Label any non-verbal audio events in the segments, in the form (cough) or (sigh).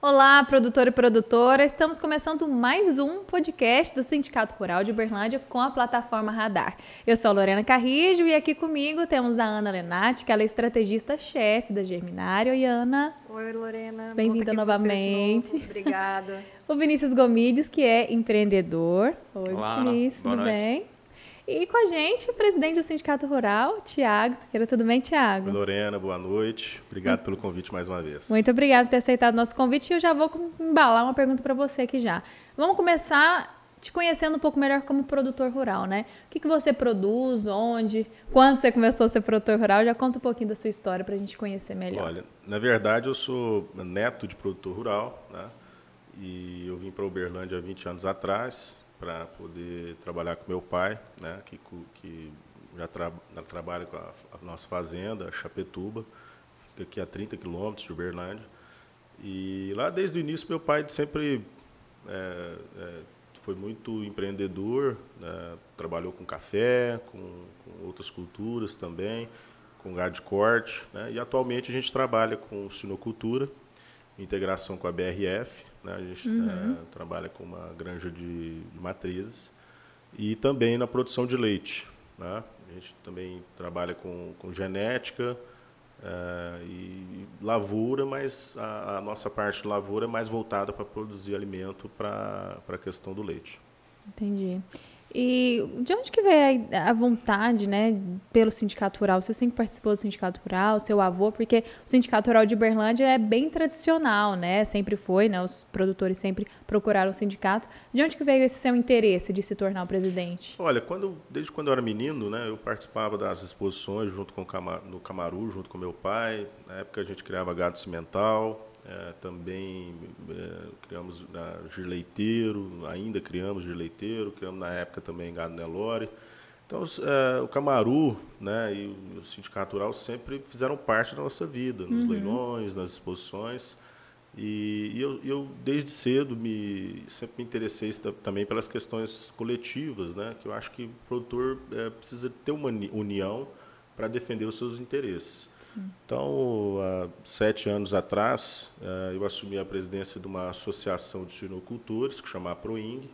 Olá, produtor e produtora. Estamos começando mais um podcast do Sindicato Rural de Uberlândia com a plataforma Radar. Eu sou a Lorena Carrijo e aqui comigo temos a Ana Lenati, que ela é estrategista-chefe da Germinário. Oi, Ana. Oi, Lorena. Bem-vinda novamente. Obrigada. (laughs) o Vinícius Gomides, que é empreendedor. Oi, Olá, Vinícius, tudo noite. bem? E com a gente, o presidente do Sindicato Rural, Tiago Siqueira. Tudo bem, Tiago? Lorena, boa noite. Obrigado pelo convite mais uma vez. Muito obrigada por ter aceitado o nosso convite. E eu já vou embalar uma pergunta para você aqui já. Vamos começar te conhecendo um pouco melhor como produtor rural, né? O que, que você produz, onde, quando você começou a ser produtor rural? Já conta um pouquinho da sua história para a gente conhecer melhor. Olha, na verdade eu sou neto de produtor rural, né? E eu vim para Uberlândia há 20 anos atrás para poder trabalhar com meu pai, né, que, que já tra trabalha com a, a, nossa fazenda, a Chapetuba, fica aqui a 30 quilômetros de Uberlândia. E lá desde o início meu pai sempre é, é, foi muito empreendedor, né, trabalhou com café, com, com, outras culturas também, com gado de corte, né, e atualmente a gente trabalha com sinocultura, integração com a BRF, né? A gente uhum. é, trabalha com uma granja de, de, matrizes e também na produção de leite. Né? A gente também trabalha com, com genética é, e lavoura, mas a, a, nossa parte de lavoura é mais voltada para produzir alimento para a questão do leite. Entendi. E de onde que veio a vontade, né, pelo sindicato rural? Você sempre participou do sindicato rural, seu avô, porque o sindicato rural de Berlândia é bem tradicional, né? Sempre foi, né? Os produtores sempre procuraram o sindicato. De onde que veio esse seu interesse de se tornar o presidente? Olha, quando desde quando eu era menino, né, eu participava das exposições junto com o no Camaru, junto com meu pai. Na época a gente criava gado cimental, é, também é, criamos na leiteiro, ainda criamos leiteiro, criamos na época também gado Nelore. Então, é, o Camaru né, e o Sindicato Rural sempre fizeram parte da nossa vida, nos uhum. leilões, nas exposições. E, e eu, eu, desde cedo, me, sempre me interessei também pelas questões coletivas, né, que eu acho que o produtor é, precisa ter uma união para defender os seus interesses. Então, há sete anos atrás, eh, eu assumi a presidência de uma associação de suinocultores, que chama Proing.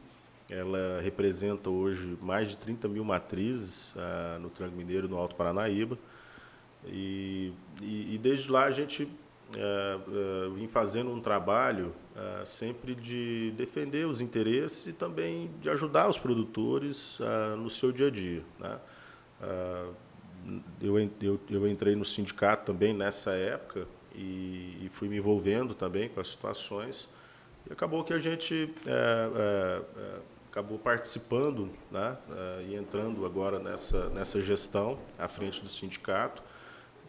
Ela representa hoje mais de 30 mil matrizes eh, no Tranco Mineiro, no Alto Paranaíba. E, e, e desde lá a gente é, é, vim fazendo um trabalho sempre de defender os interesses e também de ajudar os produtores no seu dia a dia. Né? Eu, eu, eu entrei no sindicato também nessa época e, e, fui me envolvendo também com as situações. E acabou que a gente é, é, é, acabou participando né, é, e entrando agora nessa, nessa gestão à frente do sindicato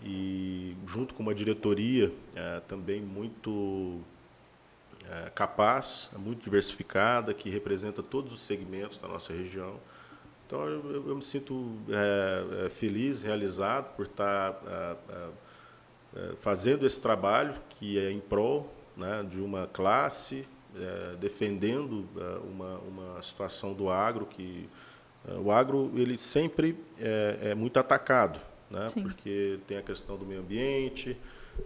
e junto com uma diretoria é, também muito é, capaz, muito diversificada, que representa todos os segmentos da nossa região. Então, eu, eu me sinto é, feliz, realizado por estar é, é, fazendo esse trabalho que é em prol né, de uma classe, defendendo uma, uma situação do agro que o agro ele sempre é, é muito atacado, né? porque tem a questão do meio ambiente,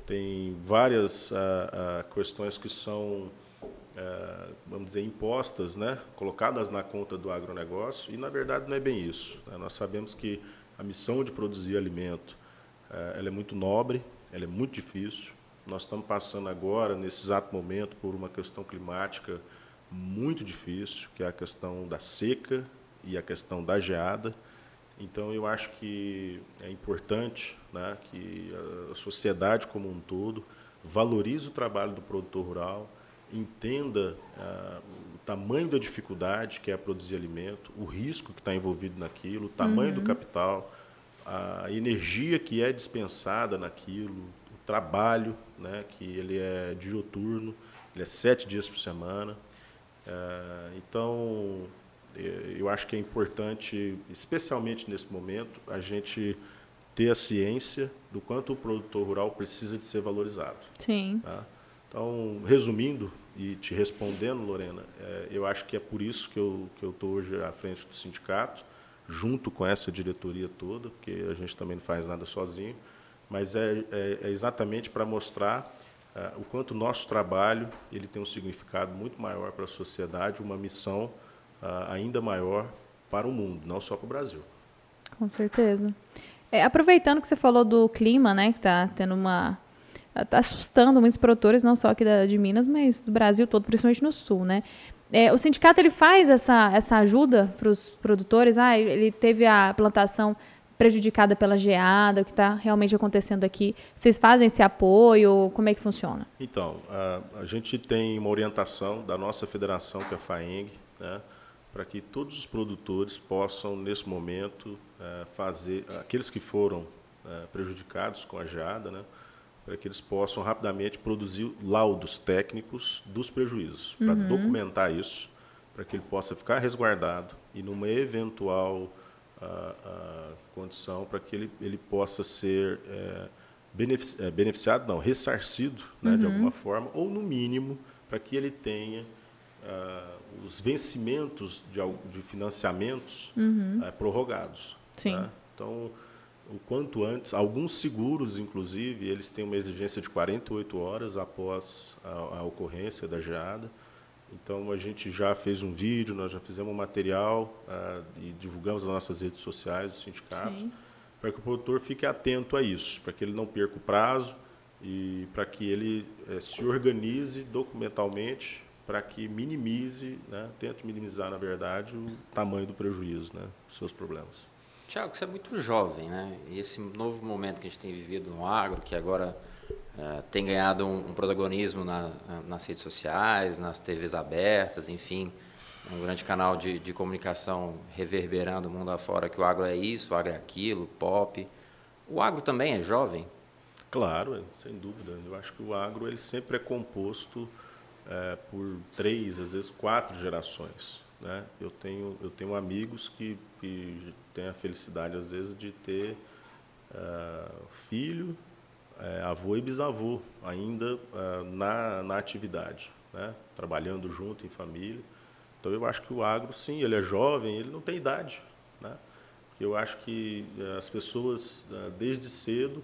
tem várias a, a questões que são é, vamos dizer, impostas, né, colocadas na conta do agronegócio, e na verdade não é bem isso. Né? Nós sabemos que a missão de produzir alimento é, ela é muito nobre, ela é muito difícil. Nós estamos passando agora, nesse exato momento, por uma questão climática muito difícil, que é a questão da seca e a questão da geada. Então, eu acho que é importante né, que a sociedade como um todo valorize o trabalho do produtor rural, entenda ah, o tamanho da dificuldade que é produzir alimento, o risco que está envolvido naquilo, o tamanho uhum. do capital, a energia que é dispensada naquilo, o trabalho, né, que ele é dioturno, ele é sete dias por semana. Ah, então, eu acho que é importante, especialmente nesse momento, a gente ter a ciência do quanto o produtor rural precisa de ser valorizado. Sim. Tá? Então, resumindo e te respondendo, Lorena, é, eu acho que é por isso que eu que eu estou hoje à frente do sindicato, junto com essa diretoria toda, porque a gente também não faz nada sozinho, mas é, é, é exatamente para mostrar uh, o quanto o nosso trabalho ele tem um significado muito maior para a sociedade, uma missão uh, ainda maior para o mundo, não só para o Brasil. Com certeza. É, aproveitando que você falou do clima, né, que está tendo uma está assustando muitos produtores, não só aqui da, de Minas, mas do Brasil todo, principalmente no sul, né? É, o sindicato ele faz essa, essa ajuda para os produtores. Ah, ele teve a plantação prejudicada pela geada, o que está realmente acontecendo aqui. Vocês fazem esse apoio? Como é que funciona? Então, a, a gente tem uma orientação da nossa federação, que é a FAENG, né, para que todos os produtores possam, nesse momento, é, fazer, aqueles que foram é, prejudicados com a geada, né, para que eles possam rapidamente produzir laudos técnicos dos prejuízos, para uhum. documentar isso, para que ele possa ficar resguardado e numa eventual a, a condição para que ele, ele possa ser é, benefici é, beneficiado, não, ressarcido né, uhum. de alguma forma, ou no mínimo para que ele tenha uh, os vencimentos de, de financiamentos uhum. uh, prorrogados. Sim. Né? Então, o quanto antes, alguns seguros, inclusive, eles têm uma exigência de 48 horas após a, a ocorrência da geada. Então a gente já fez um vídeo, nós já fizemos um material uh, e divulgamos nas nossas redes sociais do sindicato, para que o produtor fique atento a isso, para que ele não perca o prazo e para que ele uh, se organize documentalmente para que minimize, né, tente minimizar, na verdade, o tamanho do prejuízo, né, os seus problemas. Tiago, você é muito jovem, né? E esse novo momento que a gente tem vivido no agro, que agora é, tem ganhado um, um protagonismo na, nas redes sociais, nas TVs abertas, enfim, um grande canal de, de comunicação reverberando o mundo afora que o agro é isso, o agro é aquilo, pop. O agro também é jovem? Claro, sem dúvida. Eu acho que o agro ele sempre é composto é, por três, às vezes quatro gerações. Né? Eu, tenho, eu tenho amigos que, que têm a felicidade, às vezes, de ter uh, filho, é, avô e bisavô ainda é, na, na atividade, né? trabalhando junto em família. Então eu acho que o agro, sim, ele é jovem, ele não tem idade. Né? Eu acho que as pessoas, desde cedo,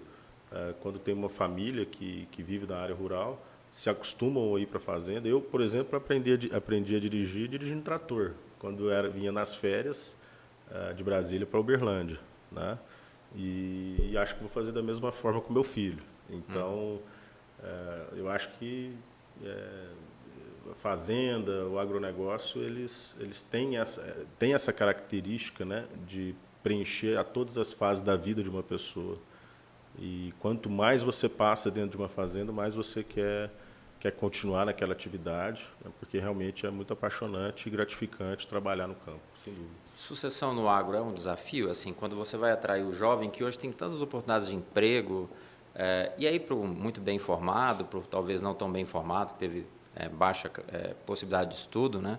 quando tem uma família que, que vive na área rural, se acostumam a ir para a fazenda. Eu, por exemplo, aprendi a, aprendi a dirigir dirigindo trator, quando era, vinha nas férias de Brasília para Uberlândia. Né? E, e, acho que vou fazer da mesma forma com meu filho. Então, é, eu acho que é, a fazenda, o agronegócio, eles, eles têm, essa, têm essa característica né, de preencher a todas as fases da vida de uma pessoa. E quanto mais você passa dentro de uma fazenda, mais você quer quer continuar naquela atividade, né, porque realmente é muito apaixonante e gratificante trabalhar no campo, sem dúvida. Sucessão no agro é um desafio, assim, quando você vai atrair o jovem que hoje tem tantas oportunidades de emprego, é, e aí para o muito bem informado, para talvez não tão bem informado, que teve é, baixa é, possibilidade de estudo, né?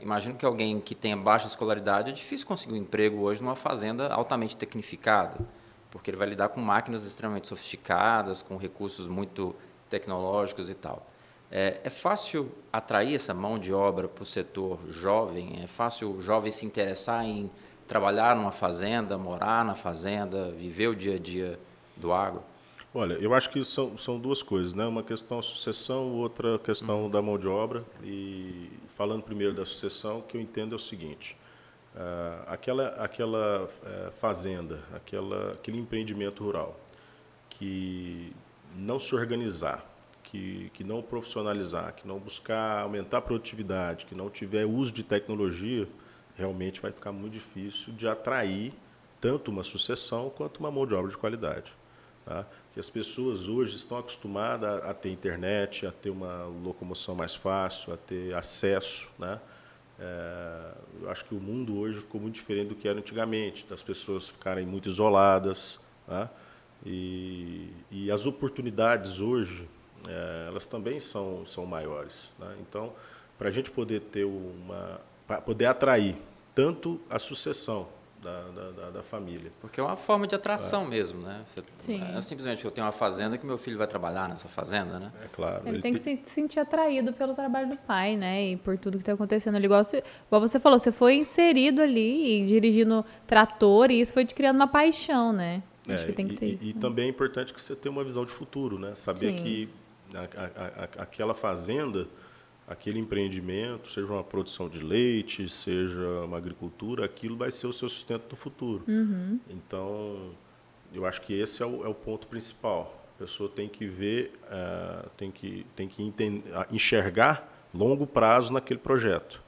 Imagino que alguém que tenha baixa escolaridade é difícil conseguir um emprego hoje numa fazenda altamente tecnificada, porque ele vai lidar com máquinas extremamente sofisticadas, com recursos muito tecnológicos e tal. É, é, fácil atrair essa mão de obra para o setor jovem? É fácil o jovem se interessar em trabalhar numa fazenda, morar na fazenda, viver o dia a dia do agro? Olha, eu acho que são, são duas coisas, né? Uma questão sucessão, outra questão uhum. da mão de obra. E falando primeiro da sucessão, o que eu entendo é o seguinte: uh, aquela, aquela uh, fazenda, aquela, aquele empreendimento rural que não se organizar, que, que não profissionalizar, que não buscar aumentar a produtividade, que não tiver uso de tecnologia, realmente vai ficar muito difícil de atrair tanto uma sucessão quanto uma mão de obra de qualidade. Tá? Que as pessoas hoje estão acostumadas a, ter internet, a ter uma locomoção mais fácil, a ter acesso. Né? É, eu acho que o mundo hoje ficou muito diferente do que era antigamente, das pessoas ficarem muito isoladas. Tá? E, e as oportunidades hoje, é, elas também são, são maiores. Né? Então, para a gente poder ter uma. poder atrair tanto a sucessão da, da, da, família. Porque é uma forma de atração é. mesmo, né? Você, Sim. É simplesmente eu tenho uma fazenda que meu filho vai trabalhar nessa fazenda, né? É claro. Ele, ele tem, tem que se sentir atraído pelo trabalho do pai, né? E por tudo que está acontecendo ali. Igual você, igual você falou, você foi inserido ali, dirigindo trator, e isso foi te criando uma paixão, né? Acho é, que tem que ter e, isso. E, né? também é importante que você tenha uma visão de futuro, né? Saber Sim. que a, a, aquela fazenda, aquele empreendimento, seja uma produção de leite, seja uma agricultura, aquilo vai ser o seu sustento no futuro. Uhum. Então, eu acho que esse é o, é o ponto principal. A pessoa tem que ver, uh, tem que, tem que entender, enxergar longo prazo naquele projeto.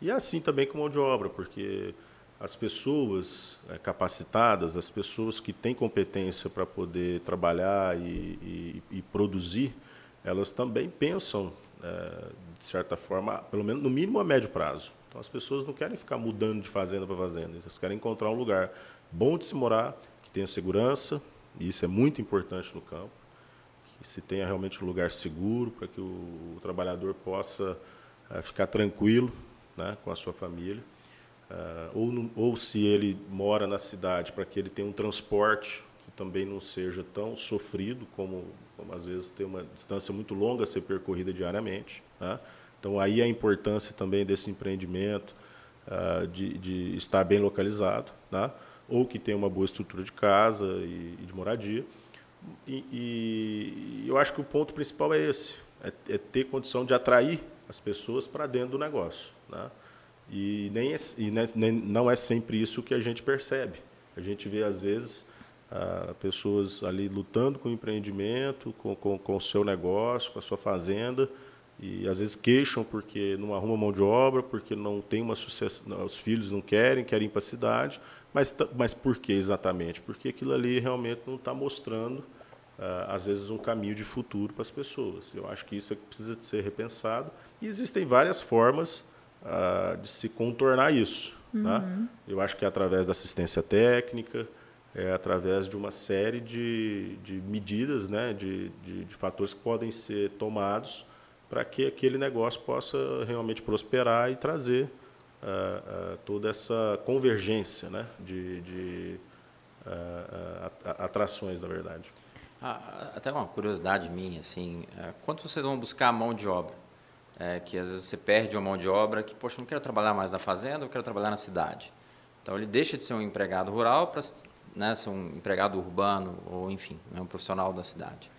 E é assim também com mão de obra, porque as pessoas é, capacitadas, as pessoas que têm competência para poder trabalhar e, e, e, produzir, elas também pensam, é, de certa forma, pelo menos no mínimo a médio prazo. Então as pessoas não querem ficar mudando de fazenda para fazenda, elas querem encontrar um lugar bom de se morar, que tenha segurança, e isso é muito importante no campo, que se tenha realmente um lugar seguro para que o, o, trabalhador possa é, ficar tranquilo né, com a sua família. Uh, ou, no, ou se ele mora na cidade, para que ele tenha um transporte que também não seja tão sofrido como, como às vezes tem uma distância muito longa a ser percorrida diariamente. Né? Então aí a importância também desse empreendimento uh, de, de, estar bem localizado, né? ou que tenha uma boa estrutura de casa e, e de moradia. E, e, eu acho que o ponto principal é esse, é, é ter condição de atrair as pessoas para dentro do negócio. Né? E, nem, é, e nem, não é sempre isso que a gente percebe. A gente vê, às vezes, ah, pessoas ali lutando com o empreendimento, com, com, com o seu negócio, com a sua fazenda, e às vezes queixam porque não arruma mão de obra, porque não tem uma sucessão, os filhos não querem, querem ir para a cidade, mas, mas por que exatamente? Porque aquilo ali realmente não está mostrando, ah, às vezes, um caminho de futuro para as pessoas. Eu acho que isso é que precisa de ser repensado, e existem várias formas uh, de se contornar isso. Uhum. Né? Eu acho que é através da assistência técnica, é através de uma série de, de medidas, né, de, de, de fatores que podem ser tomados para que aquele negócio possa realmente prosperar e trazer uh, uh, toda essa convergência né, de, de atrações, na verdade. Ah, até uma curiosidade minha, assim, quanto vocês vão buscar a mão de obra? É, que às vezes você perde uma mão de obra que, poxa, não quero trabalhar mais na fazenda, eu quero trabalhar na cidade. Então ele deixa de ser um empregado rural para né, ser um empregado urbano ou, enfim, né, um profissional da cidade.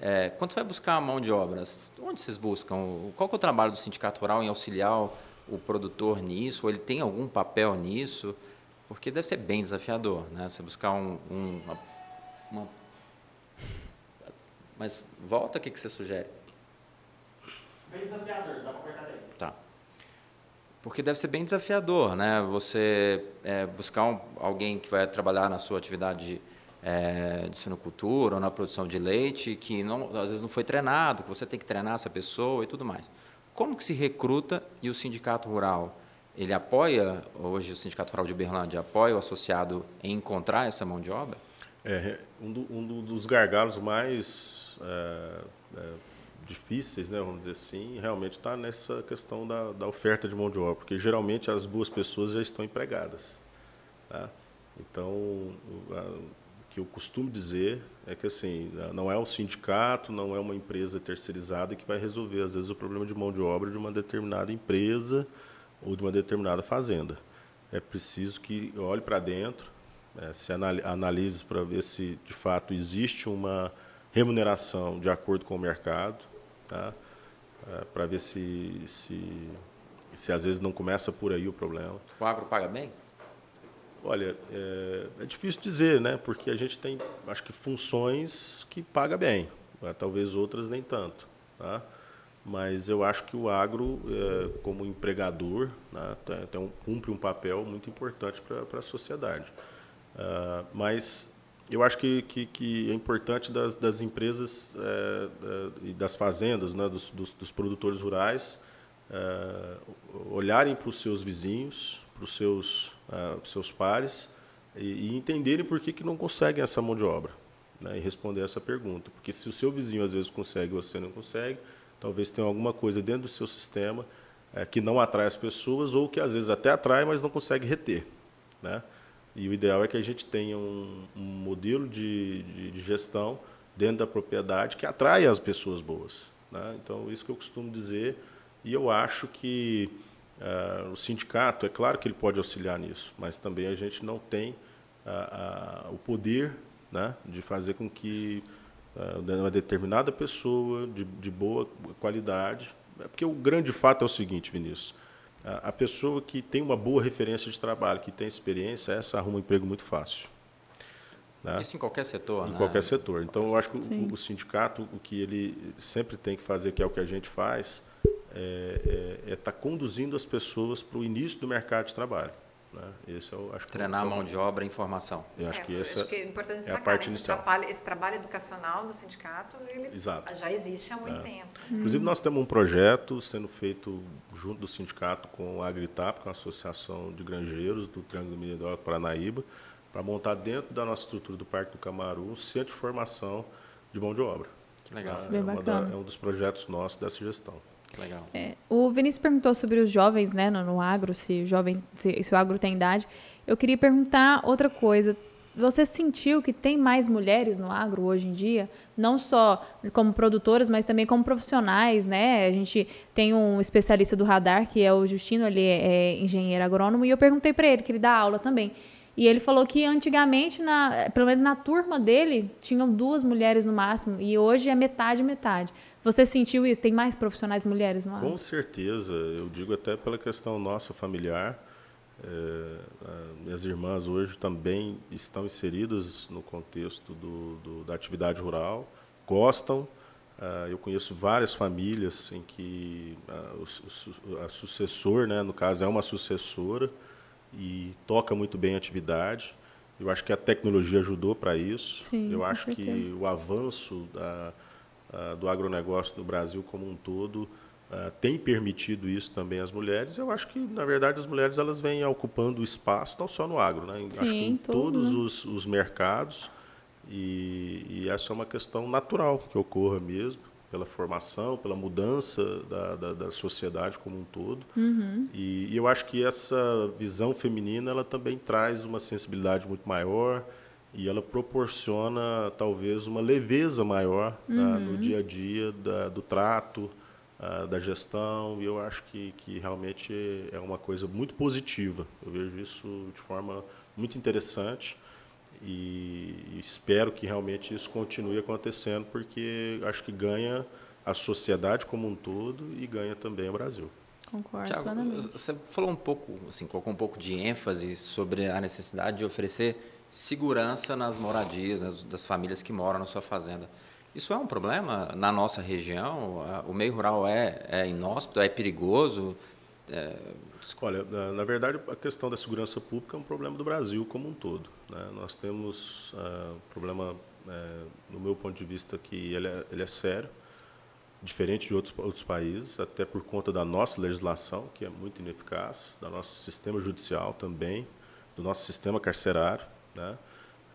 É, quando você vai buscar a mão de obra, onde vocês buscam? Qual é o trabalho do sindicato rural em auxiliar o produtor nisso? Ou ele tem algum papel nisso? Porque deve ser bem desafiador, né? Você buscar um, um uma, uma... Mas volta, o que, que você sugere? Bem desafiador, dá para cortar daí. Tá. Porque deve ser bem desafiador, né? Você é, buscar um, alguém que vai trabalhar na sua atividade é, de sinocultura ou na produção de leite, que não, às vezes não foi treinado, que você tem que treinar essa pessoa e tudo mais. Como que se recruta e o sindicato rural, ele apoia, hoje o sindicato rural de Uberlândia apoia o associado em encontrar essa mão de obra? É, um, do, um dos gargalos mais é, é difíceis, né, vamos dizer assim, realmente está nessa questão da, da, oferta de mão de obra, porque geralmente as boas pessoas já estão empregadas. Tá? Então, o, a, o que eu costumo dizer é que assim, não é o sindicato, não é uma empresa terceirizada que vai resolver, às vezes, o problema de mão de obra de uma determinada empresa ou de uma determinada fazenda. É preciso que olhe para dentro, né, se analise para ver se, de fato, existe uma remuneração de acordo com o mercado, tá? É, para ver se, se, se às vezes não começa por aí o problema. O agro paga bem? Olha, é, é, difícil dizer, né? Porque a gente tem, acho que, funções que paga bem, né? talvez outras nem tanto. Tá? Mas eu acho que o agro, é, como empregador, né, tem, tem um, cumpre um papel muito importante para a sociedade. Uh, mas eu acho que, que, que é importante das, das empresas é, é, e das fazendas, né, dos, dos, dos produtores rurais, é, olharem para os seus vizinhos, para os seus, é, seus pares e, e, entenderem por que, que não conseguem essa mão de obra né, e responder essa pergunta. Porque se o seu vizinho às vezes consegue e você não consegue, talvez tenha alguma coisa dentro do seu sistema é, que não atrai as pessoas ou que às vezes até atrai, mas não consegue reter. Né? E o ideal é que a gente tenha um, um modelo de, de, de, gestão dentro da propriedade que atraia as pessoas boas. Né? Então, isso que eu costumo dizer. E eu acho que uh, o sindicato, é claro que ele pode auxiliar nisso, mas também a gente não tem uh, uh, o poder né, de fazer com que uh, uma determinada pessoa de, de boa qualidade. É porque o grande fato é o seguinte, Vinícius. A, pessoa que tem uma boa referência de trabalho, que tem experiência, essa arruma um emprego muito fácil. Né? Isso em qualquer setor, Em né? qualquer setor. Então, eu acho que o, o, sindicato, o que ele sempre tem que fazer, que é o que a gente faz, é estar é, é tá conduzindo as pessoas para o início do mercado de trabalho. Né? Esse é o, acho Treinar que, a mão de obra e informação. Eu acho é, que esse acho que é importante destacar, é a parte esse inicial. Trabalho, esse trabalho educacional do sindicato, ele Exato. já existe há muito é. tempo. Inclusive, nós temos um projeto sendo feito junto do sindicato com a Agritap, com a Associação de Granjeiros do Triângulo Mineiro Paranaíba, para montar dentro da nossa estrutura do Parque do Camaru um centro de formação de mão de obra. Legal. É, é, da, é um dos projetos nossos dessa gestão. Legal. É, o Vinícius perguntou sobre os jovens, né, no, no agro, se o jovem, se, se, o agro tem idade. Eu queria perguntar outra coisa. Você sentiu que tem mais mulheres no agro hoje em dia, não só como produtoras, mas também como profissionais, né? A gente tem um especialista do radar que é o Justino, ele é, é engenheiro agrônomo, e eu perguntei para ele que ele dá aula também. E ele falou que antigamente, na, pelo menos na turma dele, tinham duas mulheres no máximo, e hoje é metade metade. Você sentiu isso? Tem mais profissionais mulheres no? Com certeza. Eu digo até pela questão nossa familiar. É, minhas irmãs hoje também estão inseridas no contexto do, do da atividade rural, gostam. Uh, eu conheço várias famílias em que uh, o, o, a sucessor, né, no caso, é uma sucessora e toca muito bem a atividade. Eu acho que a tecnologia ajudou para isso. Sim, eu acho que o avanço da, uh, do agronegócio no Brasil como um todo Uh, tem permitido isso também às mulheres. Eu acho que, na verdade, as mulheres elas vêm ocupando espaço não só no agro, né? Sim, acho que em todos né? os, os, mercados. E, e, essa é uma questão natural que ocorra mesmo, pela formação, pela mudança da, da, da sociedade como um todo. Uhum. E, e, eu acho que essa visão feminina ela também traz uma sensibilidade muito maior e ela proporciona talvez uma leveza maior uhum. tá, no dia a dia da, do trato uh, da gestão, e eu acho que, que realmente é uma coisa muito positiva. Eu vejo isso de forma muito interessante e espero que realmente isso continue acontecendo, porque acho que ganha a sociedade como um todo e ganha também o Brasil. Concordo Thiago, plenamente. Você falou um pouco, assim, colocou um pouco de ênfase sobre a necessidade de oferecer segurança nas moradias, né, das famílias que moram na sua fazenda. Isso é um problema na nossa região? O meio rural é, é inóspito, é perigoso? É... Olha, na, na, verdade, a questão da segurança pública é um problema do Brasil como um todo. Né? Nós temos uh, problema, uh, no meu ponto de vista, que ele é, ele é sério, diferente de outros, outros países, até por conta da nossa legislação, que é muito ineficaz, do nosso sistema judicial também, do nosso sistema carcerário. Né?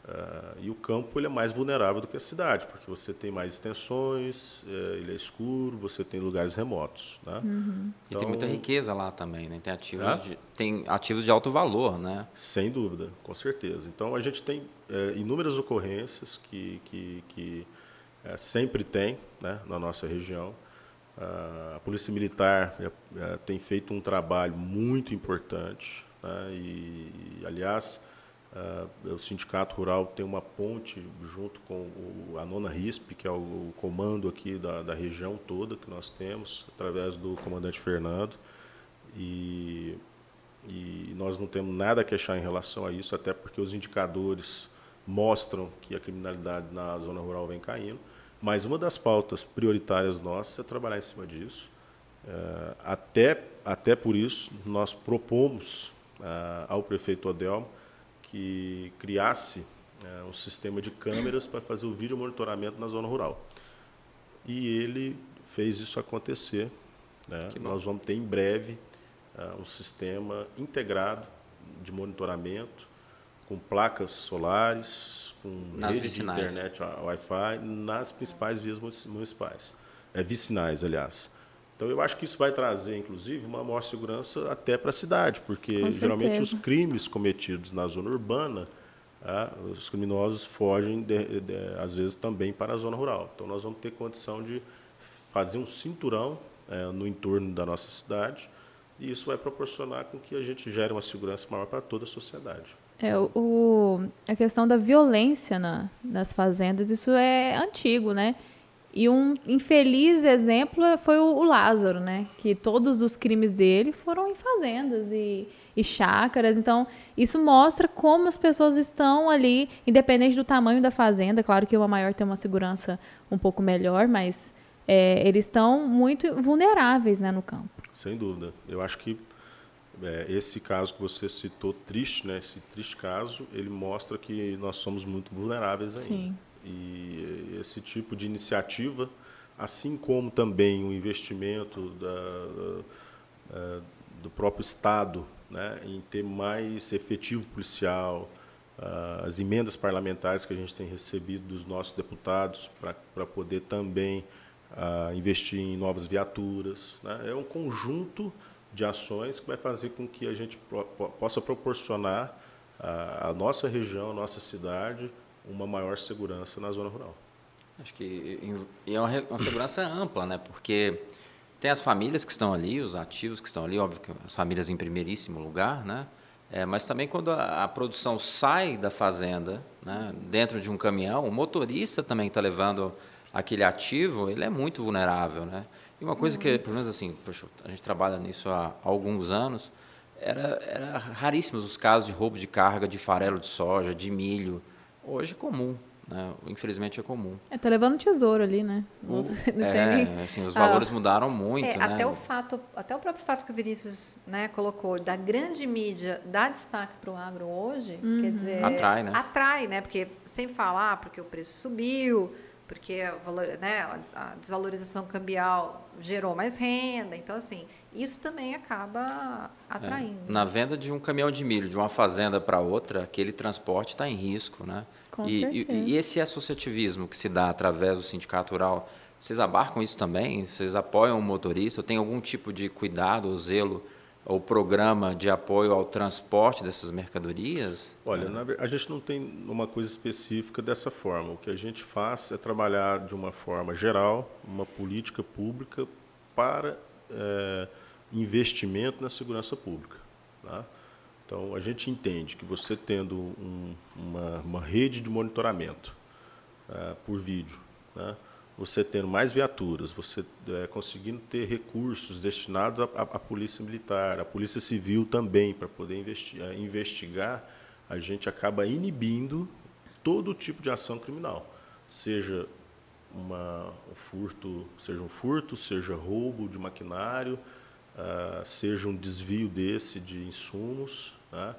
Uh, e o campo ele é mais vulnerável do que a cidade, porque você tem mais extensões, uh, ele é escuro, você tem lugares remotos. Né? Uhum. Então, e tem muita então riqueza lá também, né? tem, ativos é? de, tem ativos de alto valor. Né? Sem dúvida, com certeza. Então a gente tem uh, inúmeras ocorrências que, que, que eh, sempre tem né, na nossa região. a Polícia Militar tem feito um trabalho muito importante né, e, aliás, Uh, o Sindicato Rural tem uma ponte junto com o, a nona RISP, que é o, o comando aqui da, da, região toda que nós temos, através do comandante Fernando. E, e nós não temos nada a queixar em relação a isso, até porque os indicadores mostram que a criminalidade na zona rural vem caindo. Mas uma das pautas prioritárias nossas é trabalhar em cima disso. Uh, até, até por isso, nós propomos uh, ao prefeito Odelmo que criasse é, um sistema de câmeras para fazer o vídeo monitoramento na zona rural. E ele fez isso acontecer. Né? Nós vamos ter em breve é, um sistema integrado de monitoramento com placas solares, com nas rede de internet Wi-Fi nas principais vias municipais, é, vicinais, aliás. Então, eu acho que isso vai trazer, inclusive, uma maior segurança até para a cidade, porque geralmente os crimes cometidos na zona urbana, ah, os criminosos fogem, de, de, às vezes, também para a zona rural. Então, nós vamos ter condição de fazer um cinturão é, no entorno da nossa cidade, e isso vai proporcionar com que a gente gere uma segurança maior para toda a sociedade. É, o, a questão da violência na, das fazendas, isso é antigo, né? E um infeliz exemplo foi o, o Lázaro, né? Que todos os crimes dele foram em fazendas e, e chácaras. Então, isso mostra como as pessoas estão ali, independente do tamanho da fazenda. Claro que uma maior tem uma segurança um pouco melhor, mas é, eles estão muito vulneráveis né, no campo. Sem dúvida. Eu acho que é, esse caso que você citou, triste, né? Esse triste caso, ele mostra que nós somos muito vulneráveis ainda. Sim. E esse tipo de iniciativa, assim como também o investimento da, da, do próprio Estado né, em ter mais efetivo policial, as emendas parlamentares que a gente tem recebido dos nossos deputados para poder também investir em novas viaturas. Né, é um conjunto de ações que vai fazer com que a gente possa proporcionar à nossa região, à nossa cidade, uma maior segurança na zona rural. Acho que é uma, uma segurança (clears throat) ampla, né? Porque tem as famílias que estão ali, os ativos que estão ali, óbvio que as famílias em primeiríssimo lugar, né? É, mas também quando a, a, produção sai da fazenda, né, dentro de um caminhão, o motorista também está levando aquele ativo, ele é muito vulnerável, né? E uma coisa que, pelo menos assim, poxa, a gente trabalha nisso há, há alguns anos, era, era raríssimos os casos de roubo de carga de farelo de soja, de milho, Hoje é comum, né? Infelizmente é comum. É, tá levando tesouro ali, né? O, é, assim, os valores ah, mudaram muito, é, né? Até o fato, até o próprio fato que o Vinícius né, colocou da grande mídia dar destaque para o agro hoje, uhum. quer dizer, atrai, né? Atrai, né? Porque sem falar, porque o preço subiu, porque a, valor, né, a desvalorização cambial gerou mais renda, então assim, isso também acaba atraindo. É. Na venda de um caminhão de milho de uma fazenda para outra, aquele transporte está em risco, né? Com e, certeza. E, e, esse associativismo que se dá através do sindicato rural, vocês abarcam isso também? Vocês apoiam o motorista? Tem algum tipo de cuidado ou zelo ou programa de apoio ao transporte dessas mercadorias? Olha, a gente não tem uma coisa específica dessa forma. O que a gente faz é trabalhar de uma forma geral, uma política pública para é, investimento na segurança pública. Tá? Então, a gente entende que você tendo um, uma, uma, rede de monitoramento é, por vídeo, né? você tendo mais viaturas, você é, conseguindo ter recursos destinados à, Polícia Militar, à Polícia Civil também, para poder investigar, investigar, a gente acaba inibindo todo tipo de ação criminal, seja uma, um furto, seja um furto, seja roubo de maquinário, uh, seja um desvio desse de insumos, né?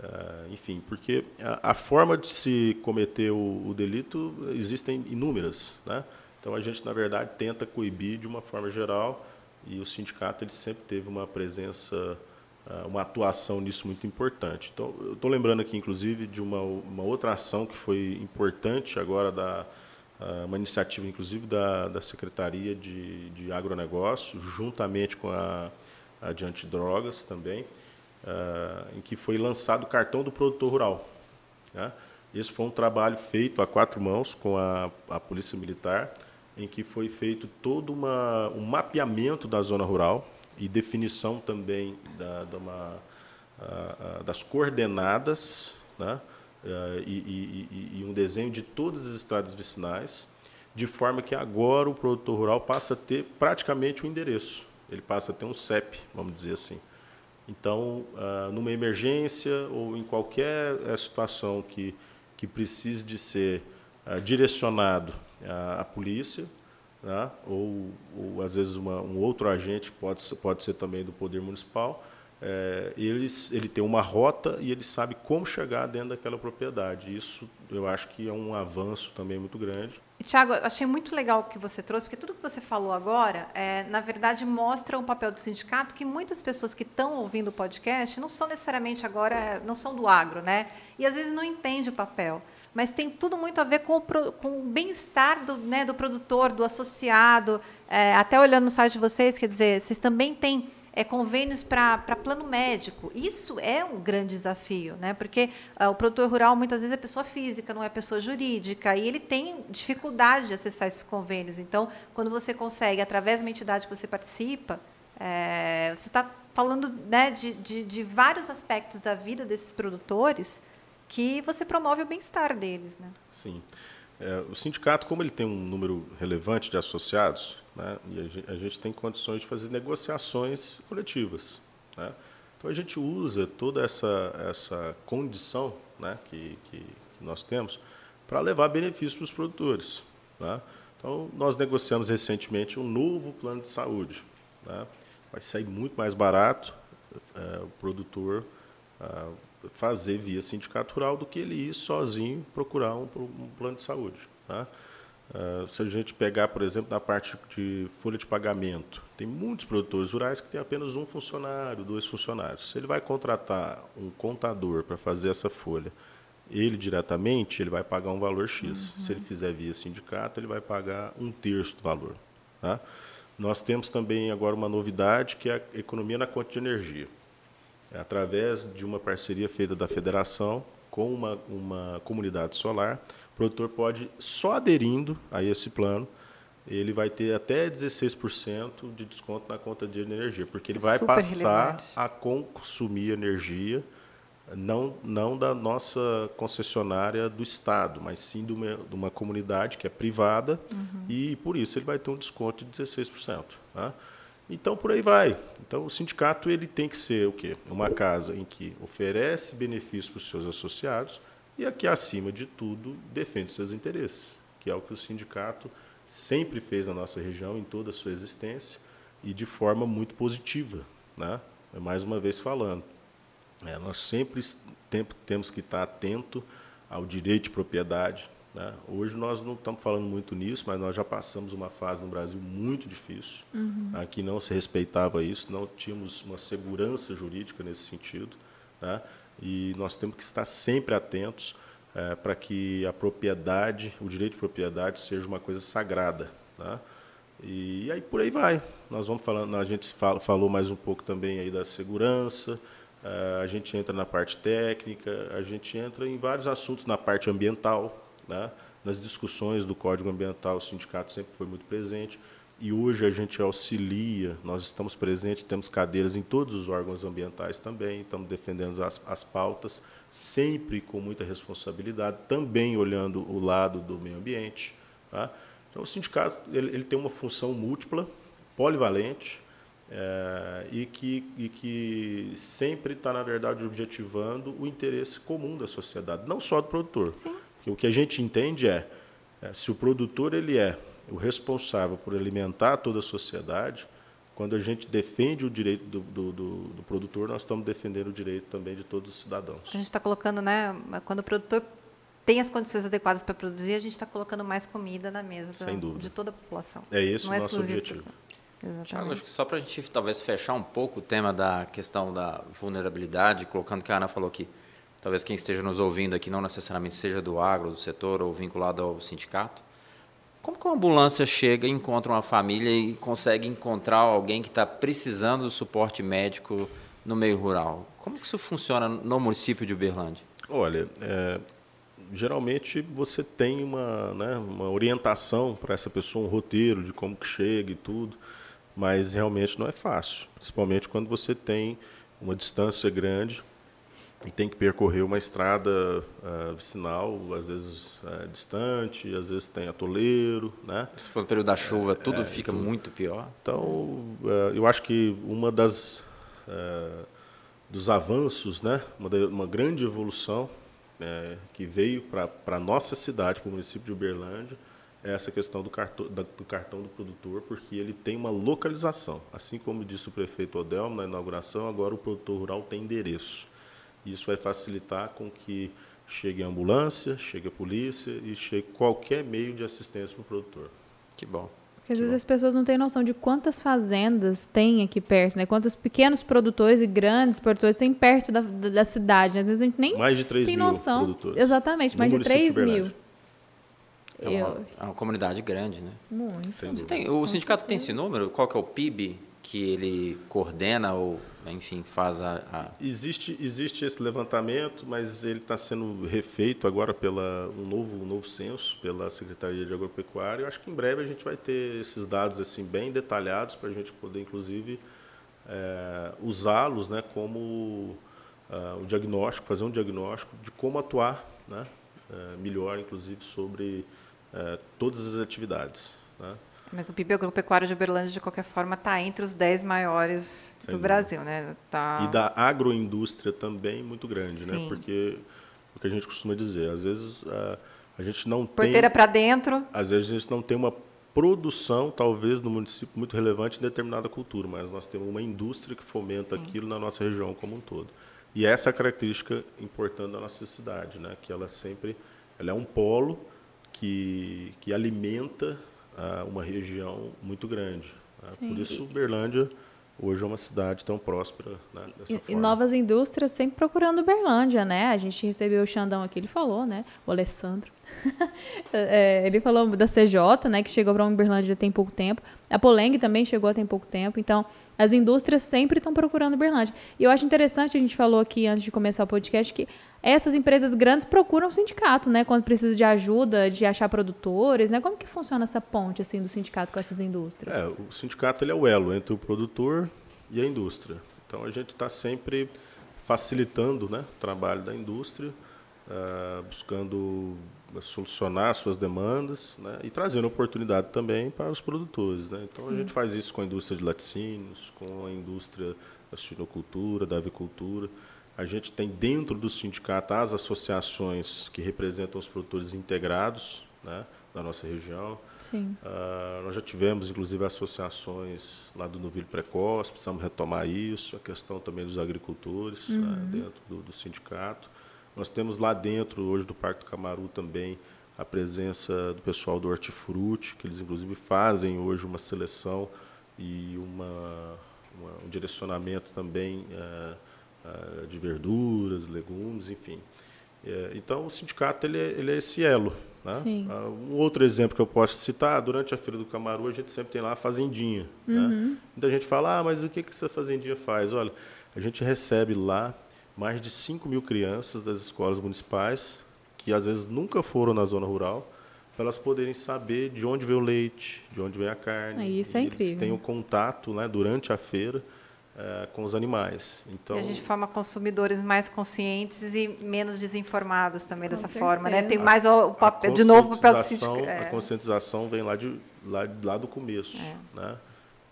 uh, enfim, porque a, a, forma de se cometer o, o, delito existem inúmeras, né? Então a gente na verdade tenta coibir de uma forma geral e o sindicato ele sempre teve uma presença, uh, uma atuação nisso muito importante. Então eu estou lembrando aqui inclusive de uma, uma outra ação que foi importante agora da uma iniciativa, inclusive, da, da Secretaria de, de Agronegócio, juntamente com a, a de Antidrogas também, uh, em que foi lançado o cartão do produtor rural. Né? Esse foi um trabalho feito a quatro mãos com a, a Polícia Militar, em que foi feito todo uma, um mapeamento da zona rural e definição também da, da uma, uh, das coordenadas, né? Uh, e, e, e, um desenho de todas as estradas vicinais, de forma que agora o produtor rural passa a ter praticamente o um endereço. Ele passa a ter um CEP, vamos dizer assim. Então, uh, numa emergência ou em qualquer uh, situação que, que precise de ser direcionado à, polícia, né? ou, ou às vezes uma, um outro agente, pode pode ser também do Poder Municipal, é, eles, ele tem uma rota e ele sabe como chegar dentro daquela propriedade. Isso eu acho que é um avanço também muito grande. Tiago, achei muito legal o que você trouxe, porque tudo que você falou agora, é, na verdade, mostra o papel do sindicato, que muitas pessoas que estão ouvindo o podcast não são necessariamente agora, não são do agro, né? E às vezes não entende o papel. Mas tem tudo muito a ver com o, com o bem-estar do, né, do produtor, do associado. É, até olhando no site de vocês, quer dizer, vocês também têm é, convênios para plano médico. Isso é um grande desafio, né? porque uh, o produtor rural muitas vezes é pessoa física, não é pessoa jurídica, e ele tem dificuldade de acessar esses convênios. Então, quando você consegue, através de uma entidade que você participa, é, você está falando né, de, de, de vários aspectos da vida desses produtores que você promove o bem-estar deles, né? Sim. É, o sindicato, como ele tem um número relevante de associados, né, e a gente, a gente, tem condições de fazer negociações coletivas. Né? Então a gente usa toda essa, essa condição né, que, que, que nós temos para levar benefícios para os produtores. Né? Então nós negociamos recentemente um novo plano de saúde. Né? Vai sair muito mais barato é, o produtor é, fazer via sindicato rural do que ele ir sozinho procurar um, um plano de saúde. Tá? Uh, se a gente pegar, por exemplo, na parte de folha de pagamento, tem muitos produtores rurais que têm apenas um funcionário, dois funcionários. Se ele vai contratar um contador para fazer essa folha, ele diretamente ele vai pagar um valor X. Uhum. Se ele fizer via sindicato, ele vai pagar um terço do valor. Tá? Nós temos também agora uma novidade que é a economia na conta de energia. É através de uma parceria feita da federação com uma, uma comunidade solar, o produtor pode, só aderindo a esse plano, ele vai ter até 16% de desconto na conta de energia, porque ele vai passar relevante. a consumir energia não, não da nossa concessionária do Estado, mas sim de uma, de uma comunidade que é privada, uhum. e por isso ele vai ter um desconto de 16%. Tá? Então por aí vai. Então o sindicato ele tem que ser o quê? Uma casa em que oferece benefícios para os seus associados e aqui acima de tudo defende seus interesses, que é o que o sindicato sempre fez na nossa região em toda a sua existência e de forma muito positiva, né? Mais uma vez falando, é, nós sempre temos que estar atento ao direito de propriedade, né? Hoje nós não estamos falando muito nisso, mas nós já passamos uma fase no Brasil muito difícil. Uhum. Aqui não se respeitava isso, não tínhamos uma segurança jurídica nesse sentido. Né? E nós temos que estar sempre atentos é, para que a propriedade, o direito de propriedade, seja uma coisa sagrada. Né? E aí por aí vai. Nós vamos falando, a gente fala, falou mais um pouco também aí da segurança. É, a gente entra na parte técnica, a gente entra em vários assuntos na parte ambiental, né? Nas discussões do Código Ambiental, o sindicato sempre foi muito presente. E hoje a gente auxilia, nós estamos presentes, temos cadeiras em todos os órgãos ambientais também, estamos defendendo as, as pautas, sempre com muita responsabilidade, também olhando o lado do meio ambiente. Tá? Então, o sindicato ele, ele tem uma função múltipla, polivalente, é, e, que, e que sempre está, na verdade, objetivando o interesse comum da sociedade, não só do produtor. Sim. Porque o que a gente entende é, é, se o produtor ele é o responsável por alimentar toda a sociedade, quando a gente defende o direito do, do, do, do produtor, nós estamos defendendo o direito também de todos os cidadãos. A gente está colocando, né, quando o produtor tem as condições adequadas para produzir, a gente está colocando mais comida na mesa da, de toda a população. É esse Não o é nosso objetivo. Tiago, acho que só para a gente talvez fechar um pouco o tema da questão da vulnerabilidade, colocando que a Ana falou que talvez quem esteja nos ouvindo aqui não necessariamente seja do agro, do setor ou vinculado ao sindicato. Como que uma ambulância chega, encontra uma família e consegue encontrar alguém que está precisando do suporte médico no meio rural? Como que isso funciona no município de Uberlândia? Olha, é, geralmente você tem uma, né, uma orientação para essa pessoa, um roteiro de como que chega e tudo, mas realmente não é fácil, principalmente quando você tem uma distância grande e tem que percorrer uma estrada uh, vicinal, às vezes uh, distante, às vezes tem atoleiro, né? Se for no período da chuva, tudo é, fica tudo. muito pior. Então, uh, eu acho que uma das dos avanços, né, uma, uma grande evolução que veio para a nossa cidade, para o município de Uberlândia, é essa questão do cartão, do cartão do produtor, porque ele tem uma localização. Assim como disse o prefeito Odelmo na inauguração, agora o produtor rural tem endereço. Isso vai facilitar com que chegue a ambulância, chegue a polícia e chegue qualquer meio de assistência para o produtor. Que bom. Porque às vezes as pessoas não têm noção de quantas fazendas tem aqui perto, né? Quantos pequenos produtores e grandes produtores tem perto da, da cidade. Né? Às vezes a gente nem mais de 3 tem mil noção. Produtores. Exatamente, mais de 3 mil. É uma, é uma, comunidade grande, né? Muito. Tem, o sindicato tem esse número? Qual que é o PIB que ele coordena ou enfim, faz a, a... Existe, existe esse levantamento, mas ele está sendo refeito agora pela um novo, um novo censo pela Secretaria de Agropecuária. Eu acho que em breve a gente vai ter esses dados assim bem detalhados para a gente poder, inclusive, é, usá-los né, como uh, o diagnóstico, fazer um diagnóstico de como atuar né, uh, melhor, inclusive, sobre uh, todas as atividades. Né. Mas o PIB agropecuário de Uberlândia, de qualquer forma, está entre os 10 maiores Sem do dúvida. Brasil. Né? Tá... E da agroindústria também muito grande, né? porque o que a gente costuma dizer, às vezes a gente não Porteira tem... Porteira para dentro. Às vezes a gente não tem uma produção, talvez, no município muito relevante em determinada cultura, mas nós temos uma indústria que fomenta Sim. aquilo na nossa região como um todo. E essa é a característica importante da nossa cidade, né? que ela sempre ela é um polo que, que alimenta uh, uma região muito grande. Né? Por isso, Uberlândia hoje é uma cidade tão próspera né, dessa e, forma. E novas indústrias sempre procurando Uberlândia, né? A gente recebeu o Xandão aqui, ele falou, né? O Alessandro. (laughs) é, ele falou da CJ, né? Que chegou para Uberlândia tem pouco tempo. A Poleng também chegou tem pouco tempo. Então, as indústrias sempre estão procurando Uberlândia. E eu acho interessante, a gente falou aqui antes de começar o podcast, que essas empresas grandes procuram o sindicato, né? Quando precisa de ajuda, de achar produtores, né? Como que funciona essa ponte, assim, do sindicato com essas indústrias? É, o sindicato ele é o elo entre o produtor e a indústria. Então, a gente está sempre facilitando né, o trabalho da indústria, uh, buscando solucionar suas demandas né, e trazendo oportunidade também para os produtores. Né? Então, Sim. a gente faz isso com a indústria de laticínios, com a indústria da suinocultura, da avicultura. A gente tem dentro do sindicato as associações que representam os produtores integrados né, da nossa região. Uh, nós já tivemos, inclusive, associações lá do Novilho Precoce, precisamos retomar isso, a questão também dos agricultores né, uhum. né, dentro do, do, sindicato. Nós temos lá dentro, hoje, do Parque do Camaru também, a presença do pessoal do Hortifruti, que eles, inclusive, fazem hoje uma seleção e uma, uma um direcionamento também... Uh, ah, de verduras, legumes, enfim. É, então, o sindicato ele é, ele é esse elo. Né? Uh, um outro exemplo que eu posso citar, durante a Feira do Camaru, a gente sempre tem lá a fazendinha. Né? Uhum. Né? Muita gente fala, ah, mas o que, que essa fazendinha faz? Olha, a gente recebe lá mais de 5 mil crianças das escolas municipais, que às vezes nunca foram na zona rural, para elas poderem saber de onde vem o leite, de onde vem a carne. Isso é incrível. Eles têm o contato né, durante a feira é, com os animais. Então, e a gente forma consumidores mais conscientes e menos desinformados também dessa certeza. forma, né? Tem mais o, o papel, de novo o papel do sindicato. É. A conscientização vem lá, de, lá, lá do começo, é. né?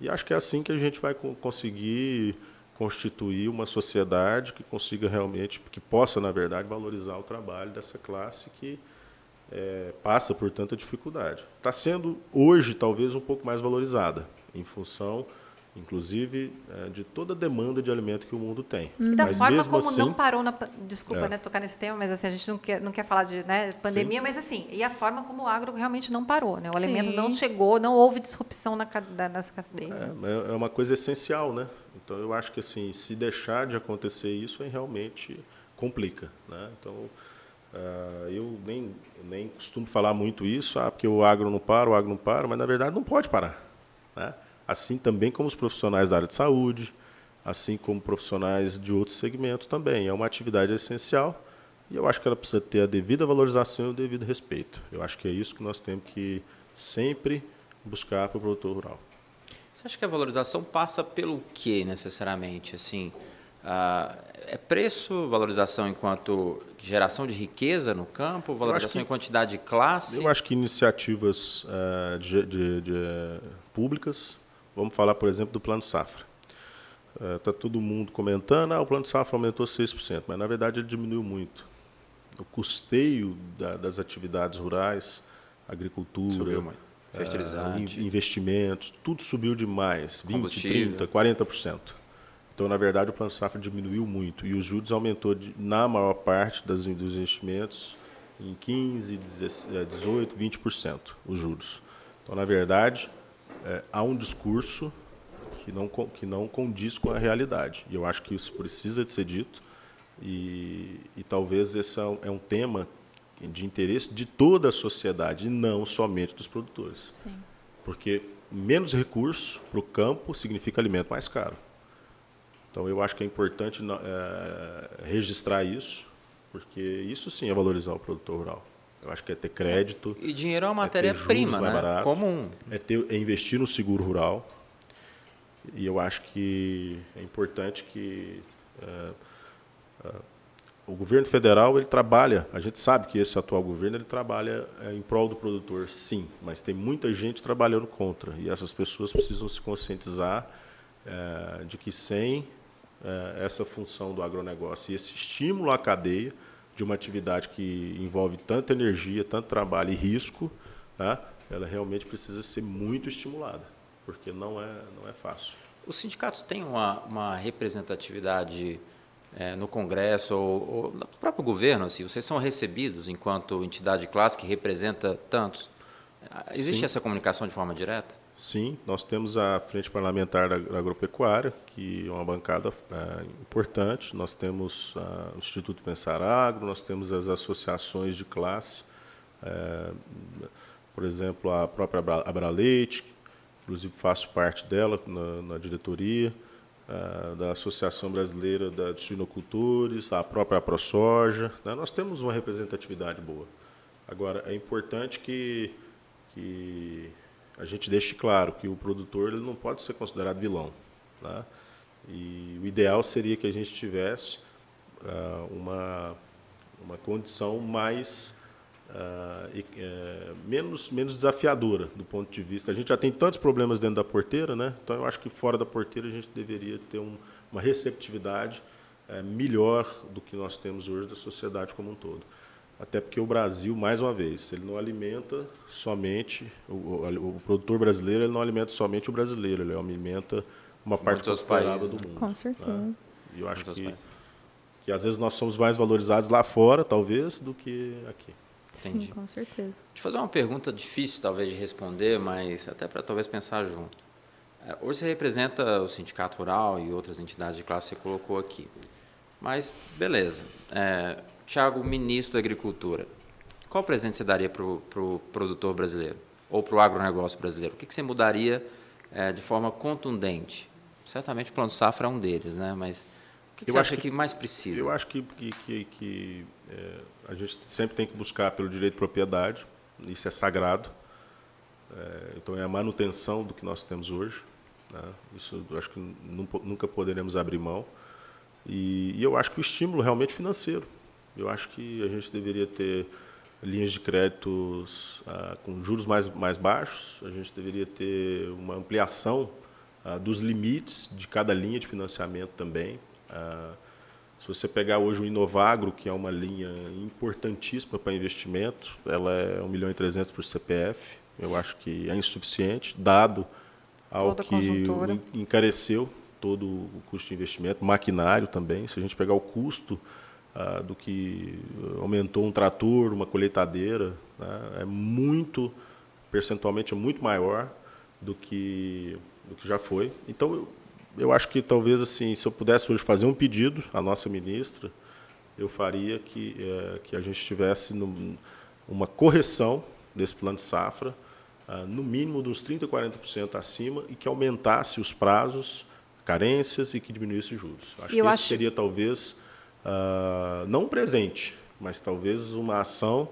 E acho que é assim que a gente vai conseguir constituir uma sociedade que consiga realmente, que possa, na verdade, valorizar o trabalho dessa classe que é, passa por tanta dificuldade. Está sendo, hoje, talvez, um pouco mais valorizada, em função inclusive é, de toda a demanda de alimento que o mundo tem. E da mas forma como assim, não parou na desculpa, é. né, tocar nesse tema, mas assim a gente não quer não quer falar de né, pandemia, Sim. mas assim e a forma como o agro realmente não parou, né? O Sim. alimento não chegou, não houve disrupção na nessa cadeia. É, é uma coisa essencial, né? Então eu acho que assim se deixar de acontecer isso, aí realmente complica, né? Então uh, eu nem nem costumo falar muito isso, ah, porque o agro não para, o agro não para, mas na verdade não pode parar, né? Assim também como os profissionais da área de saúde, assim como profissionais de outros segmentos também. É uma atividade essencial e eu acho que ela precisa ter a devida valorização e o devido respeito. Eu acho que é isso que nós temos que sempre buscar para o produtor rural. Você acha que a valorização passa pelo que necessariamente? Assim, uh, é preço, valorização enquanto geração de riqueza no campo, valorização que, em quantidade de classe? Eu acho que iniciativas uh, de, de, de, públicas Vamos falar, por exemplo, do Plano Safra. Está é, todo mundo comentando, ah, o Plano Safra aumentou 6%, mas na verdade ele diminuiu muito. O custeio da, das atividades rurais, agricultura, é, Fertilizante. investimentos, tudo subiu demais, 20, 30, 40%. Então, na verdade, o Plano Safra diminuiu muito e os juros aumentou de, na maior parte das, dos investimentos em 15, 18, 20% os juros. Então, na verdade, é, há um discurso que não, que não condiz com a realidade. E eu acho que isso precisa de ser dito. E, e talvez esse é um é tema de interesse de toda a sociedade, e não somente dos produtores. Sim. Porque menos recurso para o campo significa alimento mais caro. Então, eu acho que é importante é, registrar isso, porque isso sim é valorizar o produtor rural. Eu acho que é ter crédito. E dinheiro é uma é matéria-prima, é né? Barato, Comum. É, ter, é investir no seguro rural. E eu acho que é importante que é, o governo federal ele trabalha, a gente sabe que esse atual governo ele trabalha é, em prol do produtor, sim, mas tem muita gente trabalhando contra e essas pessoas precisam se conscientizar de que sem essa função do agronegócio e esse estímulo à cadeia de uma atividade que envolve tanta energia, tanto trabalho e risco, tá? ela realmente precisa ser muito estimulada, porque não é não é fácil. Os sindicatos têm uma, uma representatividade é, no Congresso ou, ou, no próprio governo, assim, vocês são recebidos enquanto entidade de classe que representa tantos? Existe Sim. essa comunicação de forma direta? Sim, nós temos a Frente Parlamentar da Agropecuária, que é uma bancada é, importante. Nós temos a, o Instituto Pensar Agro, nós temos as associações de classe, é, por exemplo, a própria Abraleite, inclusive faço parte dela na, na diretoria da Associação Brasileira de Suinocultores, a própria ProSoja. Né? Nós temos uma representatividade boa. Agora, é importante que, que a gente deixe claro que o produtor ele não pode ser considerado vilão. Né? E o ideal seria que a gente tivesse uh, uma, uma condição mais uh, é, menos, menos desafiadora do ponto de vista. A gente já tem tantos problemas dentro da porteira, né? então eu acho que fora da porteira a gente deveria ter um, uma receptividade é, melhor do que nós temos hoje da sociedade como um todo. Até porque o Brasil, mais uma vez, ele não alimenta somente, o, o, o produtor brasileiro ele não alimenta somente o brasileiro, ele alimenta uma parte considerável do mundo. Com né? certeza. Né? E eu acho que, que às vezes nós somos mais valorizados lá fora, talvez, do que aqui. Entendi. Sim, com certeza. Eu fazer uma pergunta difícil, talvez, de responder, mas até para talvez pensar junto. É, hoje você representa o Sindicato Rural e outras entidades de classe que você colocou aqui. Mas, beleza. É, Tiago, ministro da Agricultura, qual presente você daria para o pro produtor brasileiro? Ou para o agronegócio brasileiro? O que, que você mudaria é, de forma contundente? Certamente o Plano Safra é um deles, né? mas que, que você acha que, que, mais precisa? Eu acho que, que, que, que é, a gente sempre tem que buscar pelo direito de propriedade, isso é sagrado. É, então, é a manutenção do que nós temos hoje. Né? Isso eu acho que nunca poderemos abrir mão. E, e eu acho que o estímulo realmente financeiro. Eu acho que a gente deveria ter linhas de créditos ah, com juros mais, mais baixos, a gente deveria ter uma ampliação ah, dos limites de cada linha de financiamento também, ah, se você pegar hoje o Inovagro, que é uma linha importantíssima para investimento, ela é 1 milhão e 300 por CPF. Eu acho que é insuficiente, dado ao Toda que encareceu todo o custo de investimento, maquinário também. Se a gente pegar o custo ah, do que aumentou um trator, uma colheitadeira, né, é muito, percentualmente, é muito maior do que, do que já foi. Então, eu acho que talvez assim, se eu pudesse hoje fazer um pedido à nossa ministra, eu faria que, é, que a gente tivesse no, uma correção desse plano de safra, ah, no mínimo de uns 30%, 40% acima, e que aumentasse os prazos, carências e que diminuísse os juros. Acho eu que acho... seria talvez, ah, não presente, mas talvez uma ação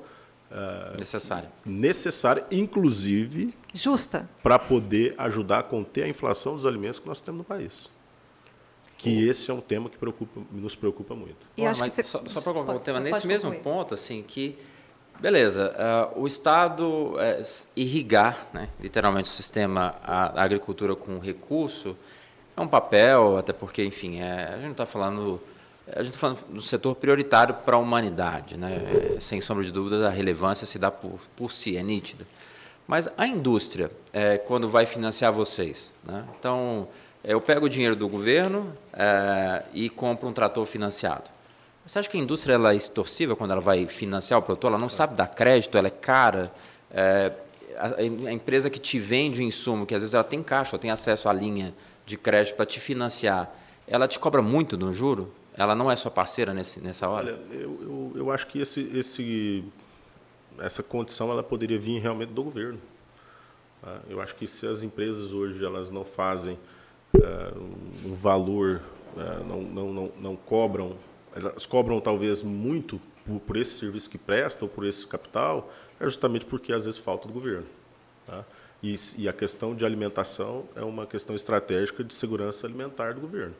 Uh, necessária. Necessária, inclusive. Justa. Para poder ajudar a conter a inflação dos alimentos que nós temos no país. Que esse é um tema que preocupa, nos preocupa muito. E acho mas que você... só, só para colocar um tema, nesse mesmo concluir. ponto, assim, que. Beleza, uh, o Estado uh, irrigar, né, literalmente, o sistema, a, a, agricultura com recurso, é um papel, até porque, enfim, é, a gente não está falando a gente está falando do setor prioritário para a humanidade, né? sem sombra de dúvida, a relevância se dá por, por si, é nítida. Mas a indústria, é, quando vai financiar vocês, né? então é, eu pego o dinheiro do governo é, e compro um trator financiado. Você acha que a indústria ela é extorsiva quando ela vai financiar o produtor? Ela não sabe dar crédito, ela é cara. É, a, a, empresa que te vende o insumo, que às vezes ela tem caixa, ela tem acesso à linha de crédito para te financiar, ela te cobra muito no juro? Ela não é sua parceira nesse, nessa hora? Olha, eu, eu, eu acho que esse, esse, essa condição ela poderia vir realmente do governo. Tá? Eu acho que se as empresas hoje elas não fazem uh, um valor, uh, não, não, não, não cobram, elas cobram talvez muito por, por, esse serviço que prestam, por esse capital, é justamente porque às vezes falta do governo. Tá? E, e a questão de alimentação é uma questão estratégica de segurança alimentar do governo.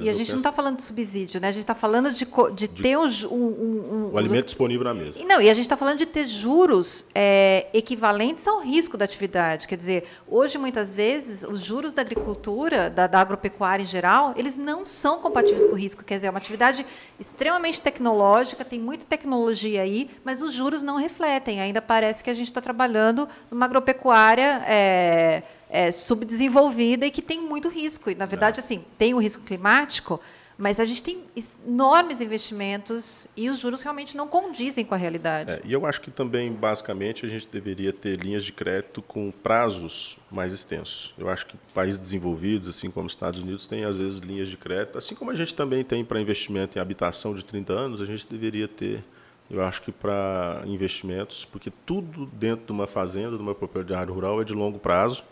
E a gente não está falando de subsídio, né? A gente está falando de, de, de, ter um, um, um, o alimento disponível na mesa. Não, e a gente está falando de ter juros é, equivalentes ao risco da atividade. Quer dizer, hoje, muitas vezes, os juros da agricultura, da, da agropecuária em geral, eles não são compatíveis com o risco. Quer dizer, é uma atividade extremamente tecnológica, tem muita tecnologia aí, mas os juros não refletem. Ainda parece que a gente está trabalhando numa agropecuária. É, é, subdesenvolvida e que tem muito risco. E, na verdade, é. assim, tem o risco climático, mas a gente tem enormes investimentos e os juros realmente não condizem com a realidade. É, e eu acho que também, basicamente, a gente deveria ter linhas de crédito com prazos mais extensos. Eu acho que países desenvolvidos, assim como os Estados Unidos, têm, às vezes, linhas de crédito. Assim como a gente também tem para investimento em habitação de 30 anos, a gente deveria ter eu acho que para investimentos, porque tudo dentro de uma fazenda, de uma propriedade rural, é de longo prazo.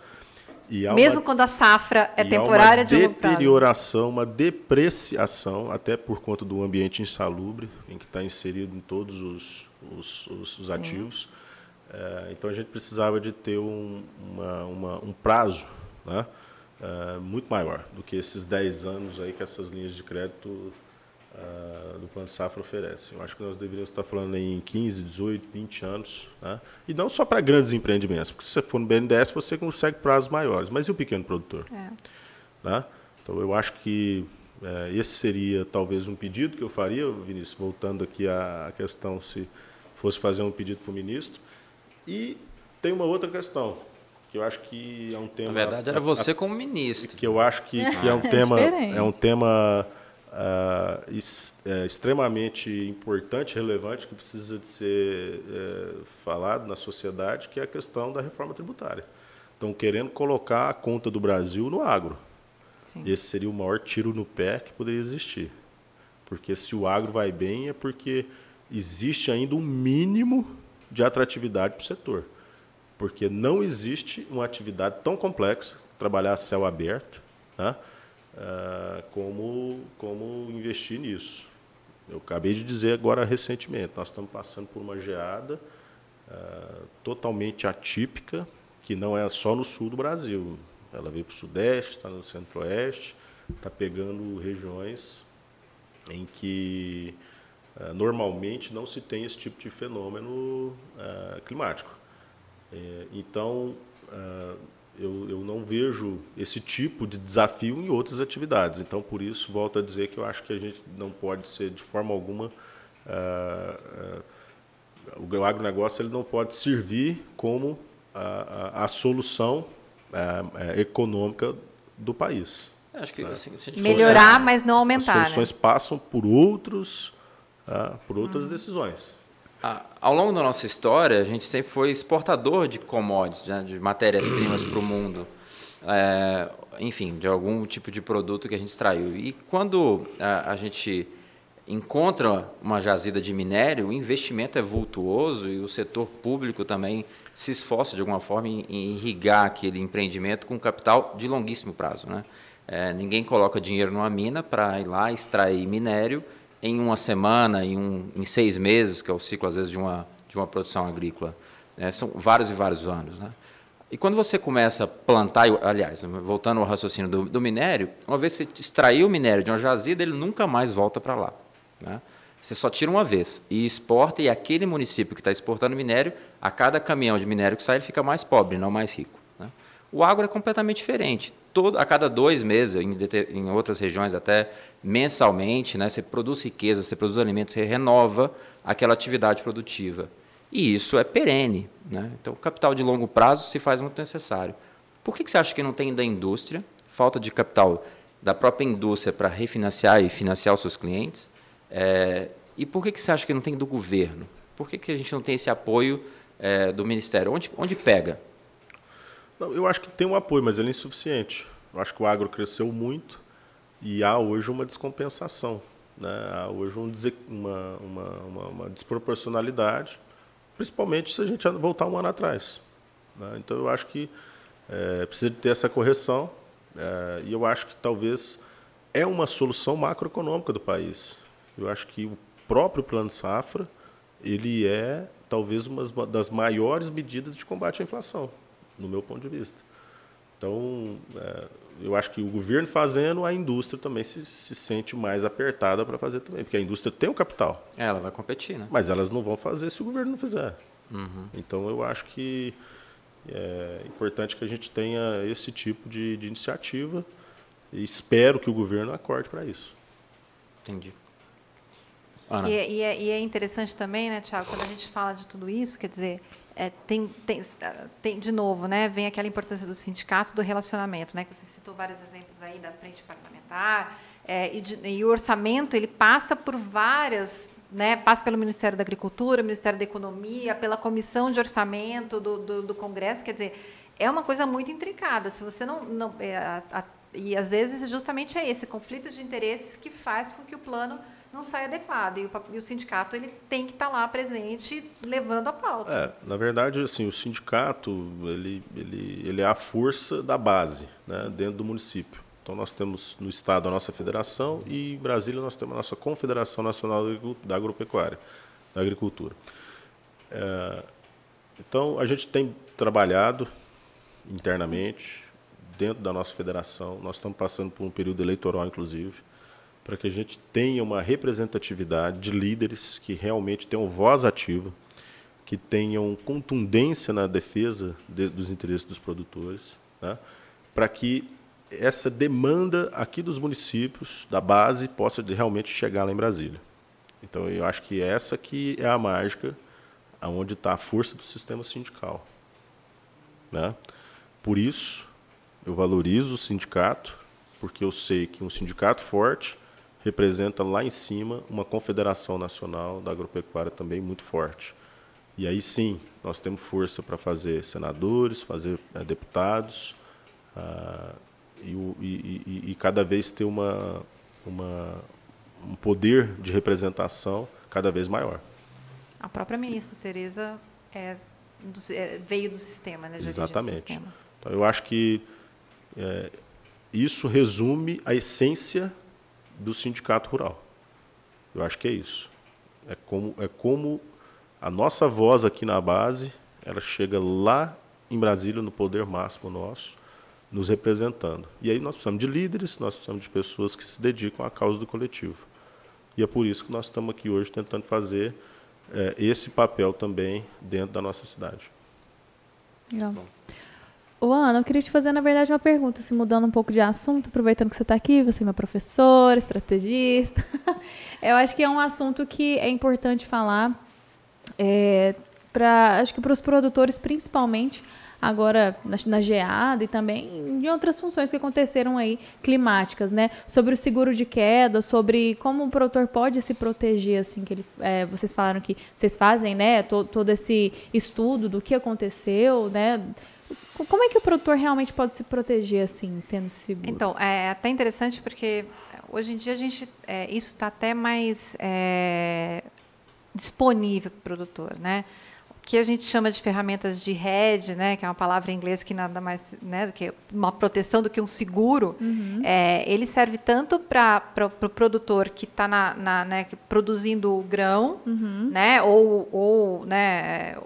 Mesmo uma, quando a safra é temporária de uma deterioração, uma depreciação, até por conta do ambiente insalubre, em que está inserido em todos os, os, os, os ativos. É, então a gente precisava de ter um, uma, uma, um prazo né, é, muito maior do que esses 10 anos aí que essas linhas de crédito uh, do Plano Safra oferece. Eu acho que nós deveríamos estar falando em 15, 18, 20 anos. Né? E não só para grandes empreendimentos, porque se você for no BNDES você consegue prazos maiores. Mas e o pequeno produtor? É. Né? Então eu acho que é, esse seria talvez um pedido que eu faria, Vinícius, voltando aqui à questão se fosse fazer um pedido para o ministro. E tem uma outra questão, que eu acho que é um tema. Na verdade, era você como ministro. Que eu acho que, que é um (laughs) é tema. É um tema uh, extremamente importante, relevante, que precisa de ser é, falado na sociedade, que é a questão da reforma tributária. Estão querendo colocar a conta do Brasil no agro. Sim. Esse seria o maior tiro no pé que poderia existir. Porque se o agro vai bem é porque existe ainda um mínimo de atratividade para o setor. Porque não existe uma atividade tão complexa, trabalhar a céu aberto, né? Uh, como, como investir nisso. Eu acabei de dizer agora recentemente, nós estamos passando por uma geada uh, totalmente atípica, que não é só no sul do Brasil. Ela veio para o sudeste, está no centro-oeste, está pegando regiões em que uh, normalmente não se tem esse tipo de fenômeno climático. É, então, eu, eu não vejo esse tipo de desafio em outras atividades. Então, por isso, volto a dizer que eu acho que a gente não pode ser, de forma alguma, uh, uh, o agronegócio ele não pode servir como a, a, a solução uh, econômica do país. Acho que, né? assim, Melhorar, mas não aumentar. As soluções né? passam por outros, por outras hum. decisões. Ao longo da nossa história, a gente sempre foi exportador de commodities, né, de matérias-primas para o mundo. É, enfim, de algum tipo de produto que a gente extraiu. E quando a, a, gente encontra uma jazida de minério, o investimento é vultuoso e o setor público também se esforça de alguma forma em, em irrigar aquele empreendimento com capital de longuíssimo prazo. Né? É, ninguém coloca dinheiro numa mina para ir lá extrair minério em uma semana, em, um, em seis meses, que é o ciclo, às vezes, de uma, de uma produção agrícola. Né? São vários e vários anos. Né? E quando você começa a plantar, aliás, voltando ao raciocínio do, do minério, uma vez que você extraiu o minério de uma jazida, ele nunca mais volta para lá. Né? Você só tira uma vez e exporta, e aquele município que está exportando minério, a cada caminhão de minério que sai, ele fica mais pobre, não mais rico. O agro é completamente diferente. Todo, a cada dois meses, em, em outras regiões até mensalmente, né, você produz riqueza, você produz alimentos, você renova aquela atividade produtiva. E isso é perene. Né? Então, capital de longo prazo se faz muito necessário. Por que, que você acha que não tem da indústria, falta de capital da própria indústria para refinanciar e financiar os seus clientes? É, e por que, que você acha que não tem do governo? Por que, que a gente não tem esse apoio é, do Ministério? Onde, onde pega? Não, eu acho que tem um apoio, mas ele é insuficiente. Eu acho que o agro cresceu muito e há hoje uma descompensação. Né? Há hoje um, uma, uma, uma, uma, desproporcionalidade, principalmente se a gente voltar um ano atrás. Né? Então, eu acho que é, precisa ter essa correção é, e eu acho que talvez é uma solução macroeconômica do país. Eu acho que o próprio Plano Safra ele é talvez uma das maiores medidas de combate à inflação no meu ponto de vista. Então, é, eu acho que o governo fazendo, a indústria também se, se sente mais apertada para fazer também, porque a indústria tem o capital. É, ela vai competir, né? Mas elas não vão fazer se o governo não fizer. Uhum. Então, eu acho que é importante que a gente tenha esse tipo de, de iniciativa e espero que o governo acorde para isso. Entendi. Ana. E, é, e, é, e, é, interessante também, né, Tiago, quando a gente fala de tudo isso, quer dizer, é, tem, tem, tem, de novo, né, vem aquela importância do sindicato, do relacionamento, né, que você citou vários exemplos aí da frente parlamentar, é, e, de, e, o orçamento ele passa por várias, né, passa pelo Ministério da Agricultura, Ministério da Economia, pela Comissão de Orçamento do, do, do Congresso, quer dizer, é uma coisa muito intricada. Se você não, não é, a, a, e às vezes justamente é esse conflito de interesses que faz com que o plano não sai adequado. E o, e o sindicato ele tem que estar lá presente, levando a pauta. É, na verdade, assim, o sindicato ele, ele, ele é a força da base né, dentro do município. Então, nós temos no Estado a nossa federação e em Brasília nós temos a nossa Confederação Nacional da Agropecuária, da Agricultura. É, então, a gente tem trabalhado internamente, dentro da nossa federação, nós estamos passando por um período eleitoral, inclusive, para que a gente tenha uma representatividade de líderes que realmente tenham voz ativa, que tenham contundência na defesa de, dos interesses dos produtores, né? para que essa demanda aqui dos municípios, da base, possa realmente chegar lá em Brasília. Então, eu acho que essa que é a mágica, aonde está a força do sistema sindical. Né? Por isso, eu valorizo o sindicato, porque eu sei que um sindicato forte representa lá em cima uma confederação nacional da agropecuária também muito forte. E aí sim, nós temos força para fazer senadores, fazer é, deputados, ah, e, e, e, e, cada vez ter uma, uma, um poder de representação cada vez maior. A própria ministra Tereza é, é, veio do sistema, né? Exatamente. Sistema. Então, eu acho que é, isso resume a essência do sindicato rural. Eu acho que é isso. É como, é como a nossa voz aqui na base, ela chega lá em Brasília, no poder máximo nosso, nos representando. E aí nós precisamos de líderes, nós precisamos de pessoas que se dedicam à causa do coletivo. E é por isso que nós estamos aqui hoje tentando fazer é, esse papel também dentro da nossa cidade. Não. Ô, Ana, eu queria te fazer, na verdade, uma pergunta, se mudando um pouco de assunto, aproveitando que você está aqui, você é minha professora, estrategista. (laughs) eu acho que é um assunto que é importante falar, é, pra, acho que para os produtores, principalmente, agora na, na, geada e também em outras funções que aconteceram aí climáticas, né? Sobre o seguro de queda, sobre como o produtor pode se proteger, assim, que ele, é, vocês falaram que vocês fazem, né? Todo, todo esse estudo do que aconteceu, né? Como é que o produtor realmente pode se proteger assim, tendo seguro? Então, é até interessante porque hoje em dia a gente, é, isso está até mais é, disponível para o produtor, né? O que a gente chama de ferramentas de hedge, né, que é uma palavra em inglês que nada mais né, do que uma proteção do que um seguro, uhum. é, ele serve tanto para o pro produtor que está na, na né, produzindo o grão, uhum. né, ou, ou né,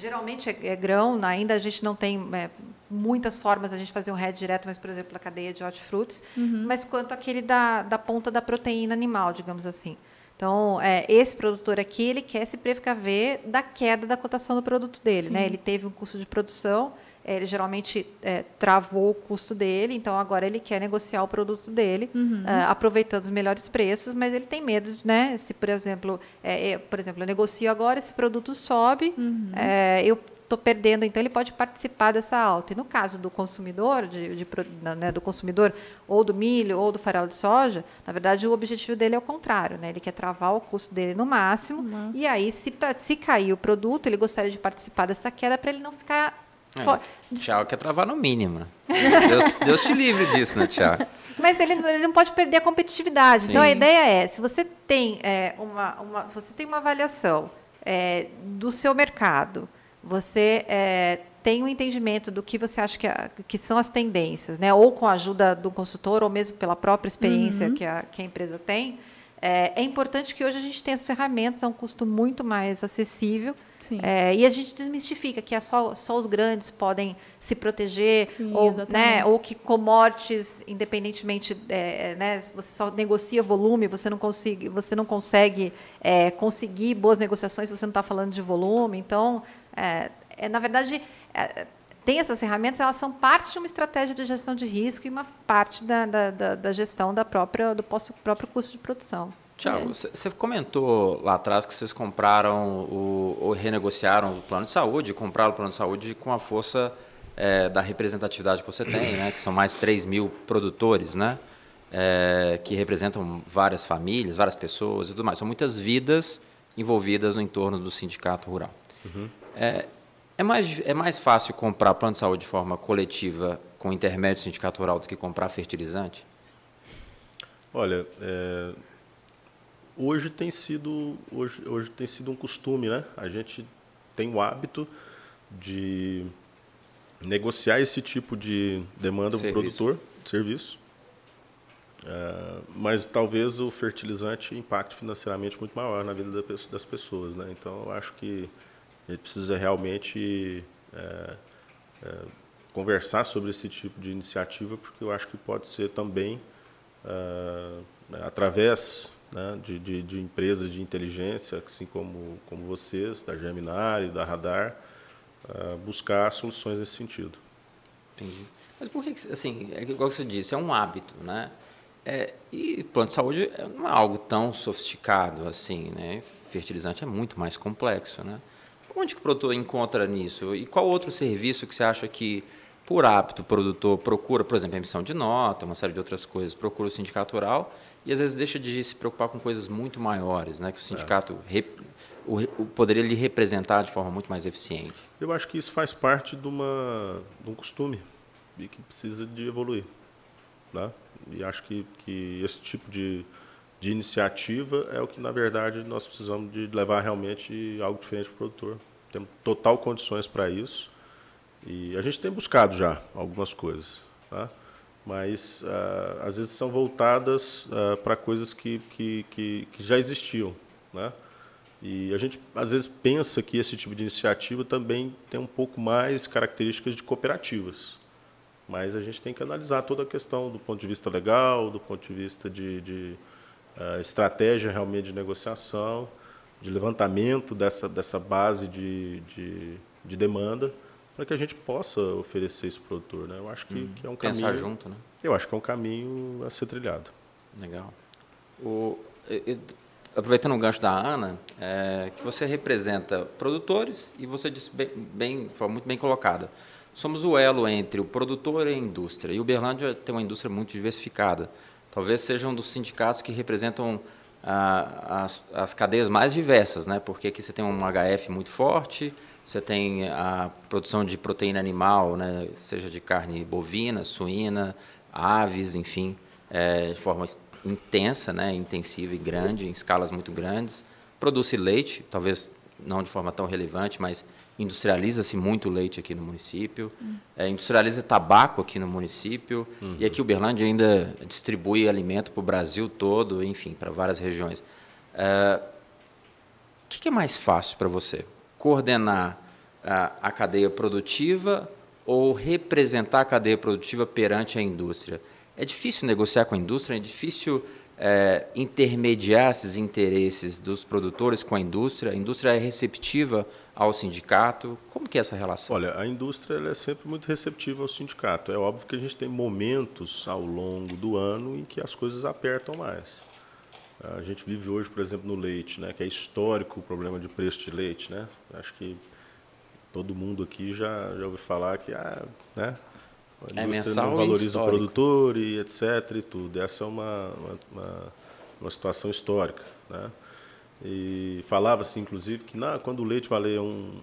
geralmente é, é, grão, ainda a gente não tem é, muitas formas a gente fazer um head direto, mas, por exemplo, a cadeia de hortifrutis, uhum. mas quanto aquele da, da ponta da proteína animal, digamos assim. Então, é, esse produtor aqui, ele quer se precaver da queda da cotação do produto dele. Né? Ele teve um custo de produção, ele geralmente é, travou o custo dele, então agora ele quer negociar o produto dele, uhum. é, aproveitando os melhores preços, mas ele tem medo, né? Se, por exemplo, é, é, por exemplo, eu negocio agora, esse produto sobe, uhum. É, eu estou perdendo, então ele pode participar dessa alta. E no caso do consumidor, de, de né, do consumidor ou do milho ou do farelo de soja, na verdade o objetivo dele é o contrário, né? Ele quer travar o custo dele no máximo. Uhum. E aí, se, se cair o produto, ele gostaria de participar dessa queda para ele não ficar é, Tiago quer travar no mínimo. Deus, (laughs) Deus, te livre disso, né, Tiago? Mas ele, ele, não pode perder a competitividade. Sim. Então a ideia é, se você tem é, uma, uma, você tem uma avaliação é, do seu mercado, você é, tem um entendimento do que você acha que, a, que, são as tendências, né? ou com a ajuda do consultor, ou mesmo pela própria experiência uhum. que, a, que a empresa tem, é, é, importante que hoje a gente tenha as ferramentas a um custo muito mais acessível É, e a gente desmistifica que é só, só os grandes podem se proteger, Sim, ou, exatamente. né, ou que commodities, independentemente, é, né, você só negocia volume, você não consegue, você não consegue é, conseguir boas negociações se você não está falando de volume. Então, é, é, na verdade, é, tem essas ferramentas, elas são parte de uma estratégia de gestão de risco e uma parte da, da, da, da gestão da própria, do próprio custo de produção. Tiago, você comentou lá atrás que vocês compraram o, ou renegociaram o plano de saúde, compraram o plano de saúde com a força é, da representatividade que você tem, né? que são mais 3 mil produtores, né? É, que representam várias famílias, várias pessoas e tudo mais. São muitas vidas envolvidas no entorno do sindicato rural. Uhum. É, é, mais, é mais fácil comprar plano de saúde de forma coletiva com intermédio do sindicato rural do que comprar fertilizante? Olha, é, hoje tem sido hoje, hoje tem sido um costume, né? A gente tem o hábito de negociar esse tipo de demanda para o produtor, serviço. Uh, mas talvez o fertilizante impacte financeiramente muito maior na vida das pessoas, né? Então eu acho que a gente precisa realmente é, é, conversar sobre esse tipo de iniciativa, porque eu acho que pode ser também uh, através né, de, de, de, empresas de inteligência, assim como, como vocês, da Geminari, da Radar, uh, buscar soluções nesse sentido. Entendi. Mas por que, assim, é igual você disse, é um hábito, né? É, e plano de saúde não é algo tão sofisticado assim, né? Fertilizante é muito mais complexo, né? Onde que o produtor encontra nisso? E qual outro serviço que você acha que, por hábito, o produtor procura, por exemplo, emissão de nota, uma série de outras coisas, procura o sindicato rural e às vezes deixa de se preocupar com coisas muito maiores, né? Que o sindicato é. rep, o, o, poderia lhe representar de forma muito mais eficiente. Eu acho que isso faz parte de, uma, de um costume e que precisa de evoluir, né? E acho que, que esse tipo de, de iniciativa é o que, na verdade, nós precisamos de levar realmente algo diferente para o produtor. Temos total condições para isso e a gente tem buscado já algumas coisas, tá? Mas uh, às vezes são voltadas uh, para coisas que, que, que, que, já existiam. Né? E a gente às vezes pensa que esse tipo de iniciativa também tem um pouco mais características de cooperativas. Mas a gente tem que analisar toda a questão do ponto de vista legal, do ponto de vista de, de uh, estratégia realmente de negociação, de levantamento dessa, dessa base de, de, de demanda para que a gente possa oferecer isso para o produtor. Né? Eu acho que, hum, que é um pensar caminho. junto, né? Eu acho que é um caminho a ser trilhado. Legal. O, aproveitando o gancho da Ana, é, que você representa produtores e você disse bem, bem, foi muito bem colocada. Somos o elo entre o produtor e a indústria. E o Uberlândia tem uma indústria muito diversificada. Talvez seja um dos sindicatos que representam ah, as, as cadeias mais diversas, né? porque aqui você tem um HF muito forte, você tem a produção de proteína animal, né, seja de carne bovina, suína, aves, enfim, é, de forma intensa, né, intensiva e grande, em escalas muito grandes. Produz leite, talvez não de forma tão relevante, mas industrializa-se muito leite aqui no município. É, industrializa tabaco aqui no município. Uhum. E aqui o Uberlândia ainda distribui alimento para o Brasil todo, enfim, para várias regiões. É, o que, que é mais fácil para você? Coordenar a, a cadeia produtiva ou representar a cadeia produtiva perante a indústria? É difícil negociar com a indústria, é difícil é, intermediar esses interesses dos produtores com a indústria? A indústria é receptiva ao sindicato? Como que é essa relação? Olha, a indústria é sempre muito receptiva ao sindicato. É óbvio que a gente tem momentos ao longo do ano em que as coisas apertam mais. A gente vive hoje, por exemplo, no leite, né, que é histórico o problema de preço de leite. Né? Acho que todo mundo aqui já, já ouviu falar que ah, né, a é indústria é não valoriza o produtor e etc. E tudo. Essa é uma, uma, uma situação histórica. Né? E falava-se, inclusive, que não, quando o leite valer um,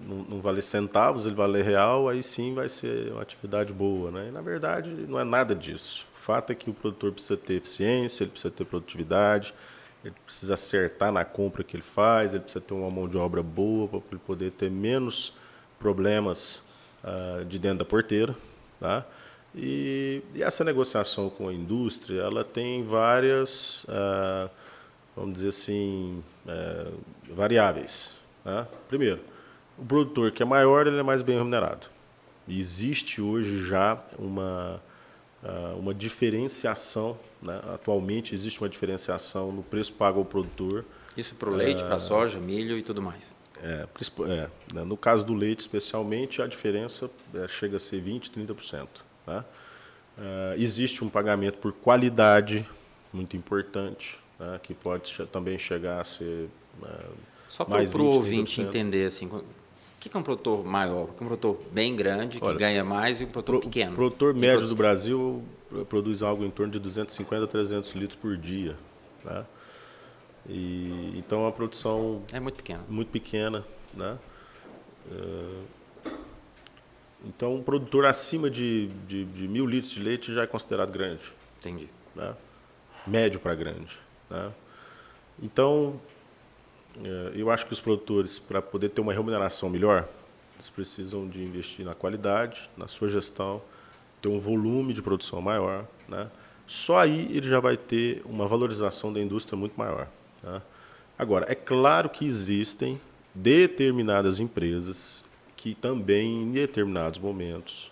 não, não valer centavos, ele valer real, aí sim vai ser uma atividade boa. Né? E, na verdade, não é nada disso fato é que o produtor precisa ter eficiência, ele precisa ter produtividade, ele precisa acertar na compra que ele faz, ele precisa ter uma mão de obra boa para ele poder ter menos problemas uh, de dentro da porteira. Tá? E, e, essa negociação com a indústria, ela tem várias, uh, vamos dizer assim, uh, variáveis. Né? Primeiro, o produtor que é maior ele é mais bem remunerado. Existe hoje já uma, uma diferenciação, né? atualmente existe uma diferenciação no preço pago ao produtor. Isso para o leite, para a soja, milho e tudo mais. É, é, né? no caso do leite, especialmente, a diferença é, chega a ser 20%, 30%. Né? Uh, existe um pagamento por qualidade muito importante, né? que pode também chegar a ser Só para o ouvinte entender, assim, o que é um produtor maior? O que é um produtor bem grande, que Olha, ganha mais, e um produtor pro, pequeno? O produtor médio do Brasil produz algo em torno de 250 a 300 litros por dia. Né? E, então, é uma produção... É muito pequena. Muito pequena, né? Uh, então, um produtor acima de, de, de, mil litros de leite já é considerado grande. Entendi. Né? Médio para grande. Né? Então, é, eu acho que os produtores, para poder ter uma remuneração melhor, eles precisam de investir na qualidade, na sua gestão, ter um volume de produção maior. Né? Só aí ele já vai ter uma valorização da indústria muito maior. Né? Agora, é claro que existem determinadas empresas que também, em determinados momentos,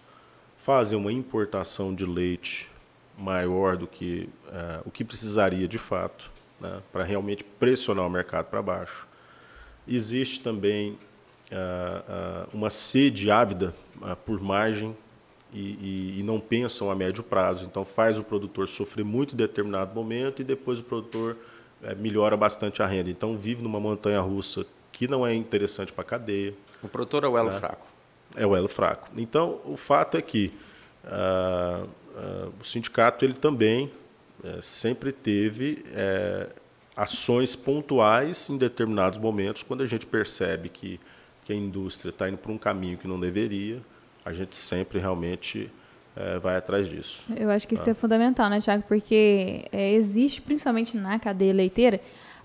fazem uma importação de leite maior do que uh, o que precisaria de fato, né, para realmente pressionar o mercado para baixo. Existe também uh, uh, uma sede ávida por margem e, e, e, não pensam a médio prazo. Então, faz o produtor sofrer muito em determinado momento e depois o produtor eh, melhora bastante a renda. Então, vive numa montanha russa que não é interessante para a cadeia. O produtor é o elo né? fraco. É o elo fraco. Então, o fato é que o sindicato ele também uh, sempre teve eh, ações pontuais em determinados momentos, quando a gente percebe que, que a indústria está indo por um caminho que não deveria, a gente sempre realmente eh, vai atrás disso. Eu acho que tá? isso é fundamental, né, Tiago? Porque é, existe, principalmente na cadeia leiteira,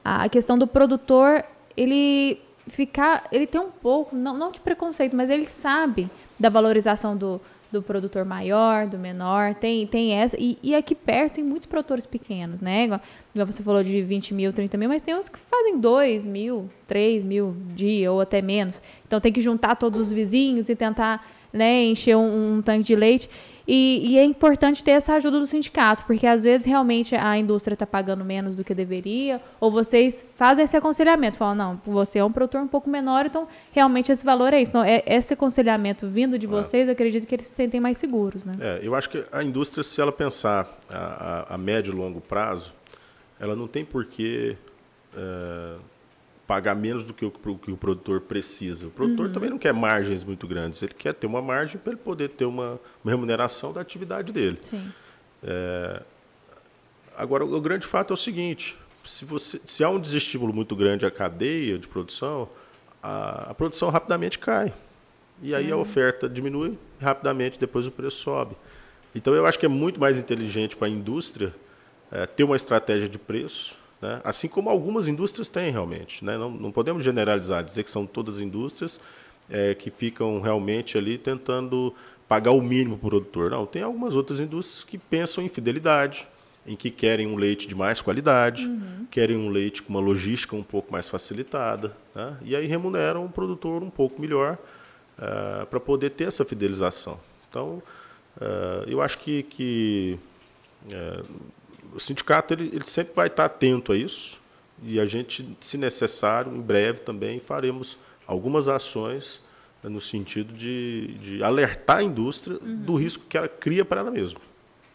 a questão do produtor ele ficar, ele tem um pouco, não, não de preconceito, mas ele sabe da valorização do, do produtor maior, do menor, tem, tem essa, e, e aqui perto tem muitos produtores pequenos, né, igual, igual, você falou de 20 mil, 30 mil, mas tem uns que fazem 2 mil, 3 mil dia ou até menos, então tem que juntar todos os vizinhos e tentar, né, encher um, um tanque de leite, e, e, é importante ter essa ajuda do sindicato, porque às vezes realmente a indústria está pagando menos do que deveria, ou vocês fazem esse aconselhamento, falam, não, você é um produtor um pouco menor, então realmente esse valor é isso. Então, é, esse aconselhamento vindo de vocês, eu acredito que eles se sentem mais seguros. Né? É, eu acho que a indústria, se ela pensar a, a, a médio e longo prazo, ela não tem por que. É, pagar menos do que o, que o produtor precisa. O produtor uhum. também não quer margens muito grandes, ele quer ter uma margem para ele poder ter uma, uma, remuneração da atividade dele. É, agora, o grande fato é o seguinte: se, você, se há um desestímulo muito grande à cadeia de produção, a, a produção rapidamente cai. E aí uhum. a oferta diminui rapidamente, depois o preço sobe. Então, eu acho que é muito mais inteligente para a indústria é, ter uma estratégia de preço né? Assim como algumas indústrias têm realmente. Né? Não, não podemos generalizar, dizer que são todas indústrias é, que ficam realmente ali tentando pagar o mínimo para o produtor. Não, tem algumas outras indústrias que pensam em fidelidade, em que querem um leite de mais qualidade, uhum. querem um leite com uma logística um pouco mais facilitada, né? e aí remuneram o produtor um pouco melhor uh, para poder ter essa fidelização. Então, uh, eu acho que, que uh, o sindicato ele, ele sempre vai estar atento a isso e a gente, se necessário, em breve também faremos algumas ações né, no sentido de, de alertar a indústria uhum. do risco que ela cria para ela mesma.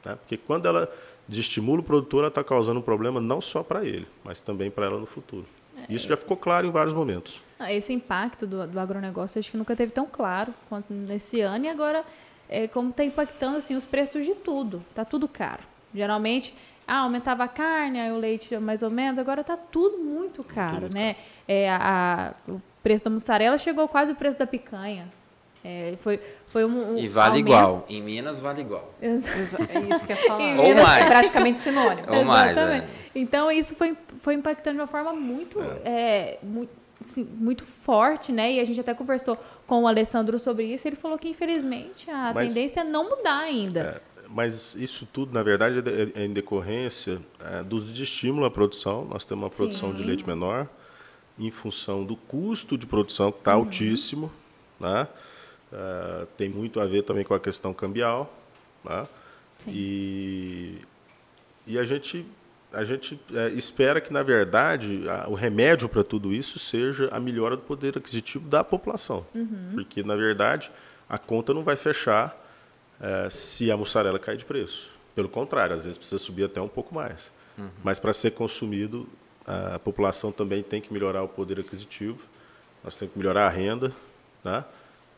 Né? Porque quando ela desestimula o produtor, ela está causando um problema não só para ele, mas também para ela no futuro. É. Isso já ficou claro em vários momentos. Esse impacto do, do agronegócio acho que nunca teve tão claro quanto nesse ano e agora é como está impactando assim os preços de tudo. Está tudo caro. Geralmente ah, aumentava a carne, aí o leite mais ou menos, agora está tudo muito caro, tudo né? Caro. É, a, o preço da mussarela chegou quase o preço da picanha. É, foi, foi um, um e vale aumento. igual. Em Minas vale igual. é isso que eu ia falar. Ou mais. É praticamente sinônimo. Ou mais, é. Então, isso foi, foi impactando de uma forma muito, é. é muito, assim, muito forte, né? E a gente até conversou com o Alessandro sobre isso. Ele falou que, infelizmente, a Mas, tendência é não mudar ainda. É mas isso tudo, na verdade, é, é em decorrência é, do estímulo à produção. Nós temos uma produção Sim. de leite menor. em função do custo de produção que está Uhum. altíssimo, né? Ah, tem muito a ver também com a questão cambial, né? E, e a gente, a gente eh, espera que, na verdade, a- o remédio para tudo isso seja a melhora do poder aquisitivo da população. Uhum. Porque, na verdade, a conta não vai fechar eh, se a mussarela cair de preço. Pelo contrário, às vezes precisa subir até um pouco mais. Mas para ser consumido, a população também tem que melhorar o poder aquisitivo, nós temos que melhorar a renda, né?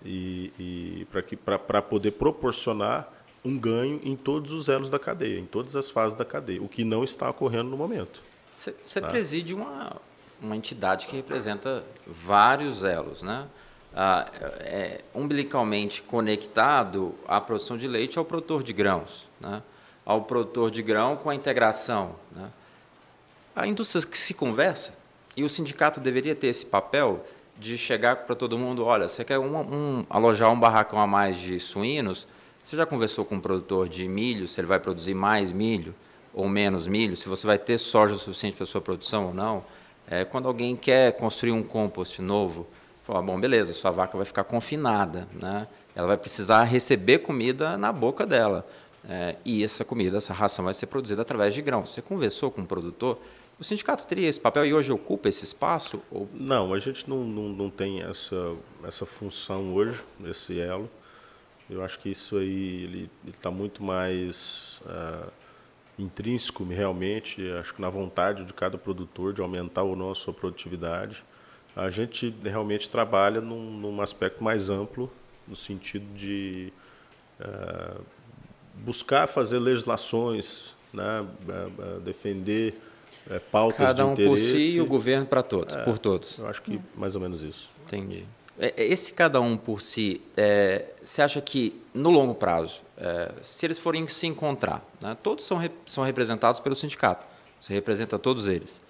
e, e para poder proporcionar um ganho em todos os elos da cadeia, em todas as fases da cadeia, o que não está ocorrendo no momento. Você preside uma, uma entidade que representa vários elos, né? Ah, é, umbilicalmente conectado à produção de leite ao produtor de grãos, né? ao produtor de grão com a integração. Né? A indústria que se conversa, e o sindicato deveria ter esse papel de chegar para todo mundo, olha, você quer um, um- alojar um barracão a mais de suínos, você já conversou com o produtor de milho, se ele vai produzir mais milho ou menos milho, se você vai ter soja o suficiente para a sua produção ou não. É, quando alguém quer construir um compost novo, fala, bom, beleza, sua vaca vai ficar confinada, né? ela vai precisar receber comida na boca dela. É, e essa comida, essa ração vai ser produzida através de grãos. Você conversou com o produtor, o sindicato teria esse papel e hoje ocupa esse espaço? Ou Não, a gente não, não, não tem essa, essa função hoje, esse elo. Eu acho que isso aí ele está muito mais ah, intrínseco realmente, acho que na vontade de cada produtor de aumentar ou não a sua produtividade. A gente realmente trabalha num, num aspecto mais amplo, no sentido de ah, buscar fazer legislações, né, ah, defender eh, pautas cada de um interesse. por si e o governo para todos, por todos? Eu acho que mais ou menos isso. Entendi. É, é, Esse cada um por si, é, você acha que no longo prazo, é, se eles forem se encontrar, né, todos são, re- são representados pelo sindicato, você representa todos eles,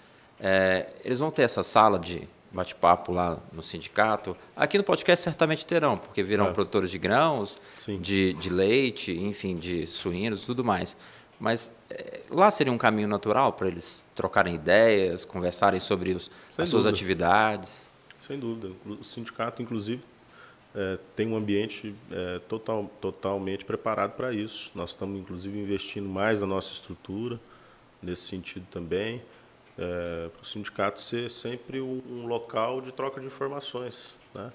é, eles vão ter essa sala de bate-papo lá no sindicato? Aqui no podcast certamente terão, porque virão É. produtores de grãos, de, de leite, enfim, de suínos e tudo mais. Mas é, lá seria um caminho natural para eles trocarem ideias, conversarem sobre os, as suas dúvida. atividades? Sem dúvida. O sindicato, inclusive, eh, tem um ambiente eh, total, totalmente preparado para isso. Nós estamos, inclusive, investindo mais na nossa estrutura, nesse sentido também, para o sindicato ser sempre um, um local de troca de informações. Né?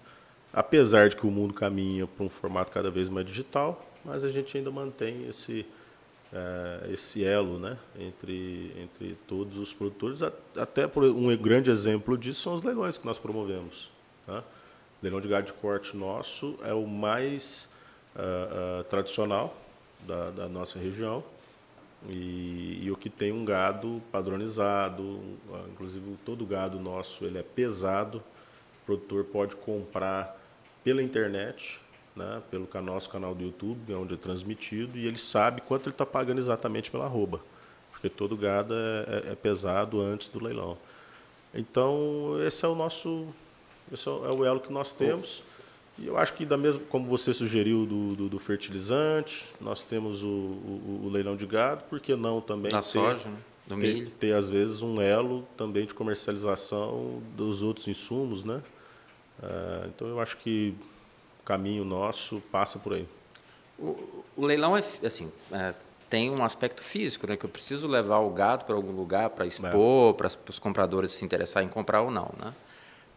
Apesar de que o mundo caminha para um formato cada vez mais digital, mas a gente ainda mantém esse, eh, esse elo né, entre, entre todos os produtores. Até por um grande exemplo disso são os leilões que nós promovemos. Né? O leilão de gado de corte nosso é o mais ah, ah, tradicional da, da nossa região e, e o que tem um gado padronizado, ah, inclusive todo gado nosso ele é pesado, o produtor pode comprar pela internet, né, pelo nosso canal do YouTube, onde é transmitido, e ele sabe quanto ele está pagando exatamente pela arroba, porque todo gado é, é- é pesado antes do leilão. Então, esse é o nosso, esse é o é o elo que nós temos. E eu acho que, da mesma, como você sugeriu do, do, do fertilizante, nós temos o, o, o leilão de gado, por que não também Da ter- soja, né? do ter, milho. ter, às vezes, um elo também de comercialização dos outros insumos, né? Ah, então, eu acho que o caminho nosso passa por aí. O, o leilão é assim, é, tem um aspecto físico, né? Que eu preciso levar o gado para algum lugar para expor, para os compradores se interessarem em comprar ou não, né?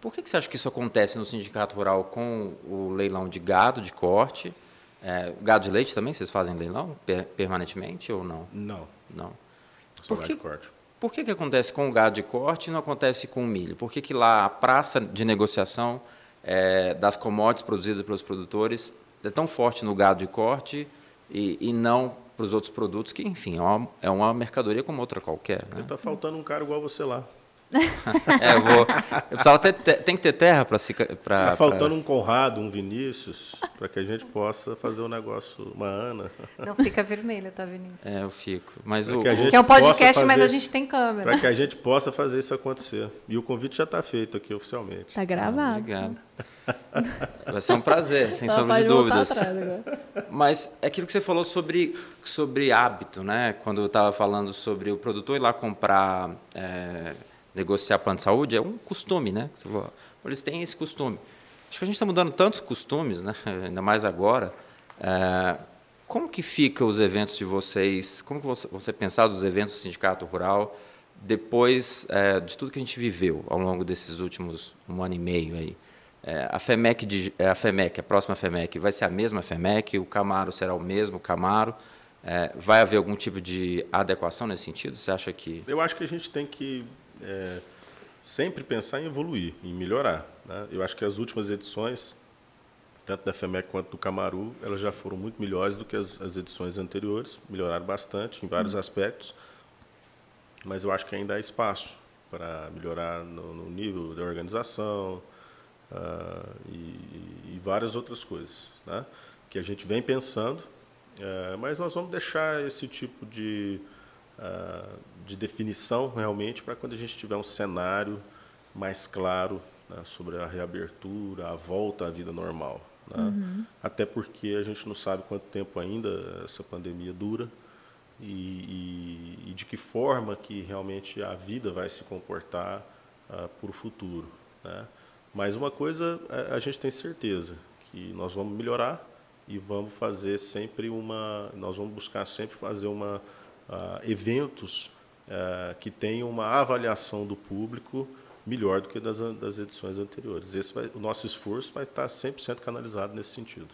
Por que, que você acha que isso acontece no sindicato rural com o leilão de gado de corte? É, gado de leite também vocês fazem leilão per- permanentemente ou não? Não, Não. só Por que- de corte. Por que, que acontece com o gado de corte e não acontece com o milho? Por que, que lá a praça de negociação eh, das commodities produzidas pelos produtores é tão forte no gado de corte e, e não para os outros produtos, que, enfim, é uma, é uma mercadoria como outra qualquer. Né? Está faltando um cara igual você lá. (laughs) É, eu, vou, eu precisava ter, te- tem que ter terra para se. Está Pra, faltando um Conrado, um Vinícius, para que a gente possa fazer um negócio, uma Ana. Não fica vermelha, tá, Vinícius? É, eu fico. Mas Pra o, que a o- gente Que é um podcast, possa mas a fazer- gente tem câmera. Para que a gente possa fazer isso acontecer. E o convite já está feito aqui oficialmente. Tá gravado. Obrigado. Vai ser um prazer, sem sombra de dúvidas. Mas é aquilo que você falou sobre, sobre hábito, né? Quando eu estava falando sobre o produtor ir lá comprar é, negociar plano de saúde é um costume, né? Eles têm esse costume. Acho que a gente está mudando tantos costumes, né? (laughs) ainda mais agora. É, como que fica os eventos de vocês? Como você, você pensar dos eventos do Sindicato Rural depois é, de tudo que a gente viveu ao longo desses últimos um ano e meio aí? É, a FEMEC, de, é, a FEMEC, a próxima FEMEC, vai ser a mesma FEMEC? O Camaro será o mesmo Camaro? É, vai haver algum tipo de adequação nesse sentido? Você acha que... Eu acho que a gente tem que é, sempre pensar em evoluir, em melhorar. Né? Eu acho que as últimas edições, tanto da FEMEC quanto do Camaru, elas já foram muito melhores do que as, as edições anteriores, melhoraram bastante em vários uhum. aspectos, mas eu acho que ainda há espaço para melhorar no, no, nível da organização uh, e, e, várias outras coisas, né? que a gente vem pensando, uh, mas nós vamos deixar esse tipo de, uh, de definição realmente para quando a gente tiver um cenário mais claro né, sobre a reabertura, a volta à vida normal. Né? Uhum. Até porque a gente não sabe quanto tempo ainda essa pandemia dura e, e, e de que forma que realmente a vida vai se comportar uh, para o futuro. Né? Mas uma coisa a, a gente tem certeza, que nós vamos melhorar e vamos fazer sempre uma, nós vamos buscar sempre fazer uma uh, eventos uh, que tenham uma avaliação do público melhor do que das, das edições anteriores. Esse vai, o nosso esforço vai estar 100% canalizado nesse sentido.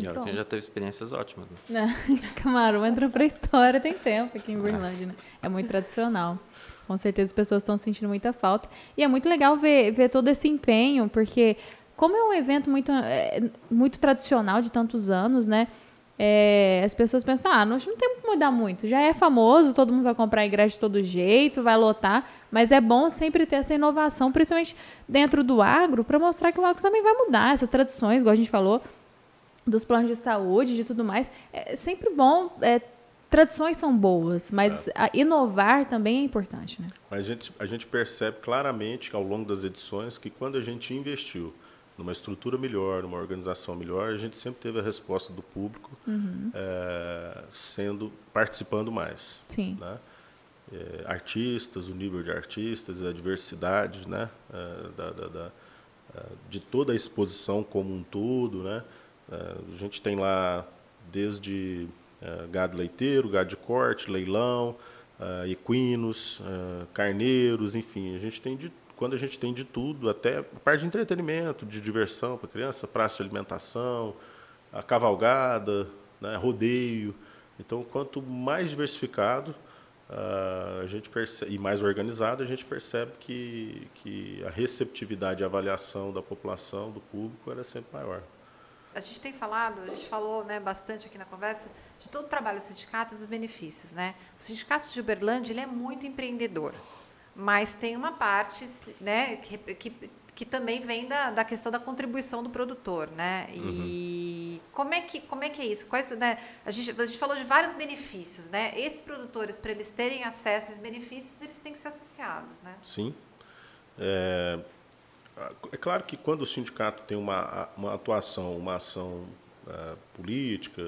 E olha que já teve experiências ótimas. Né? (laughs) Camarão entrou para a história, tem tempo aqui em Berlândia. Né? É muito tradicional. Com certeza as pessoas estão sentindo muita falta. E é muito legal ver, ver todo esse empenho, porque como é um evento muito, é, muito tradicional de tantos anos, né? É, as pessoas pensam, ah, nós não temos que mudar muito, já é famoso, todo mundo vai comprar ingresso de todo jeito, vai lotar, mas é bom sempre ter essa inovação, principalmente dentro do agro, para mostrar que o agro também vai mudar, essas tradições, igual a gente falou, dos planos de saúde, de tudo mais, é sempre bom, é, tradições são boas, mas é. inovar também é importante, né? A gente, a gente percebe claramente ao longo das edições que quando a gente investiu numa estrutura melhor, numa organização melhor, a gente sempre teve a resposta do público uhum. é, sendo participando mais. Sim. Né? É, artistas, o nível de artistas, a diversidade, né? É, da, da, da, de toda a exposição como um todo, né? a gente tem lá desde gado leiteiro, gado de corte, leilão, equinos, carneiros, enfim, a gente tem de quando a gente tem de tudo, até parte de entretenimento, de diversão para criança, praça de alimentação, a cavalgada, né, rodeio. Então, quanto mais diversificado uh, a gente percebe, e mais organizado, a gente percebe que, que a receptividade e avaliação da população, do público, era sempre maior. A gente tem falado, a gente falou né, bastante aqui na conversa, de todo o trabalho do sindicato e dos benefícios. Né? O sindicato de Uberlândia ele é muito empreendedor mas tem uma parte né, que, que, que também vem da, da questão da contribuição do produtor, né? E uhum. como, é que, como é que é isso? Quais, né, a, gente, a gente falou de vários benefícios, né? Esses produtores, para eles terem acesso a esses benefícios, eles têm que ser associados, né? Sim. É, é claro que quando o sindicato tem uma, uma atuação, uma ação uh, política,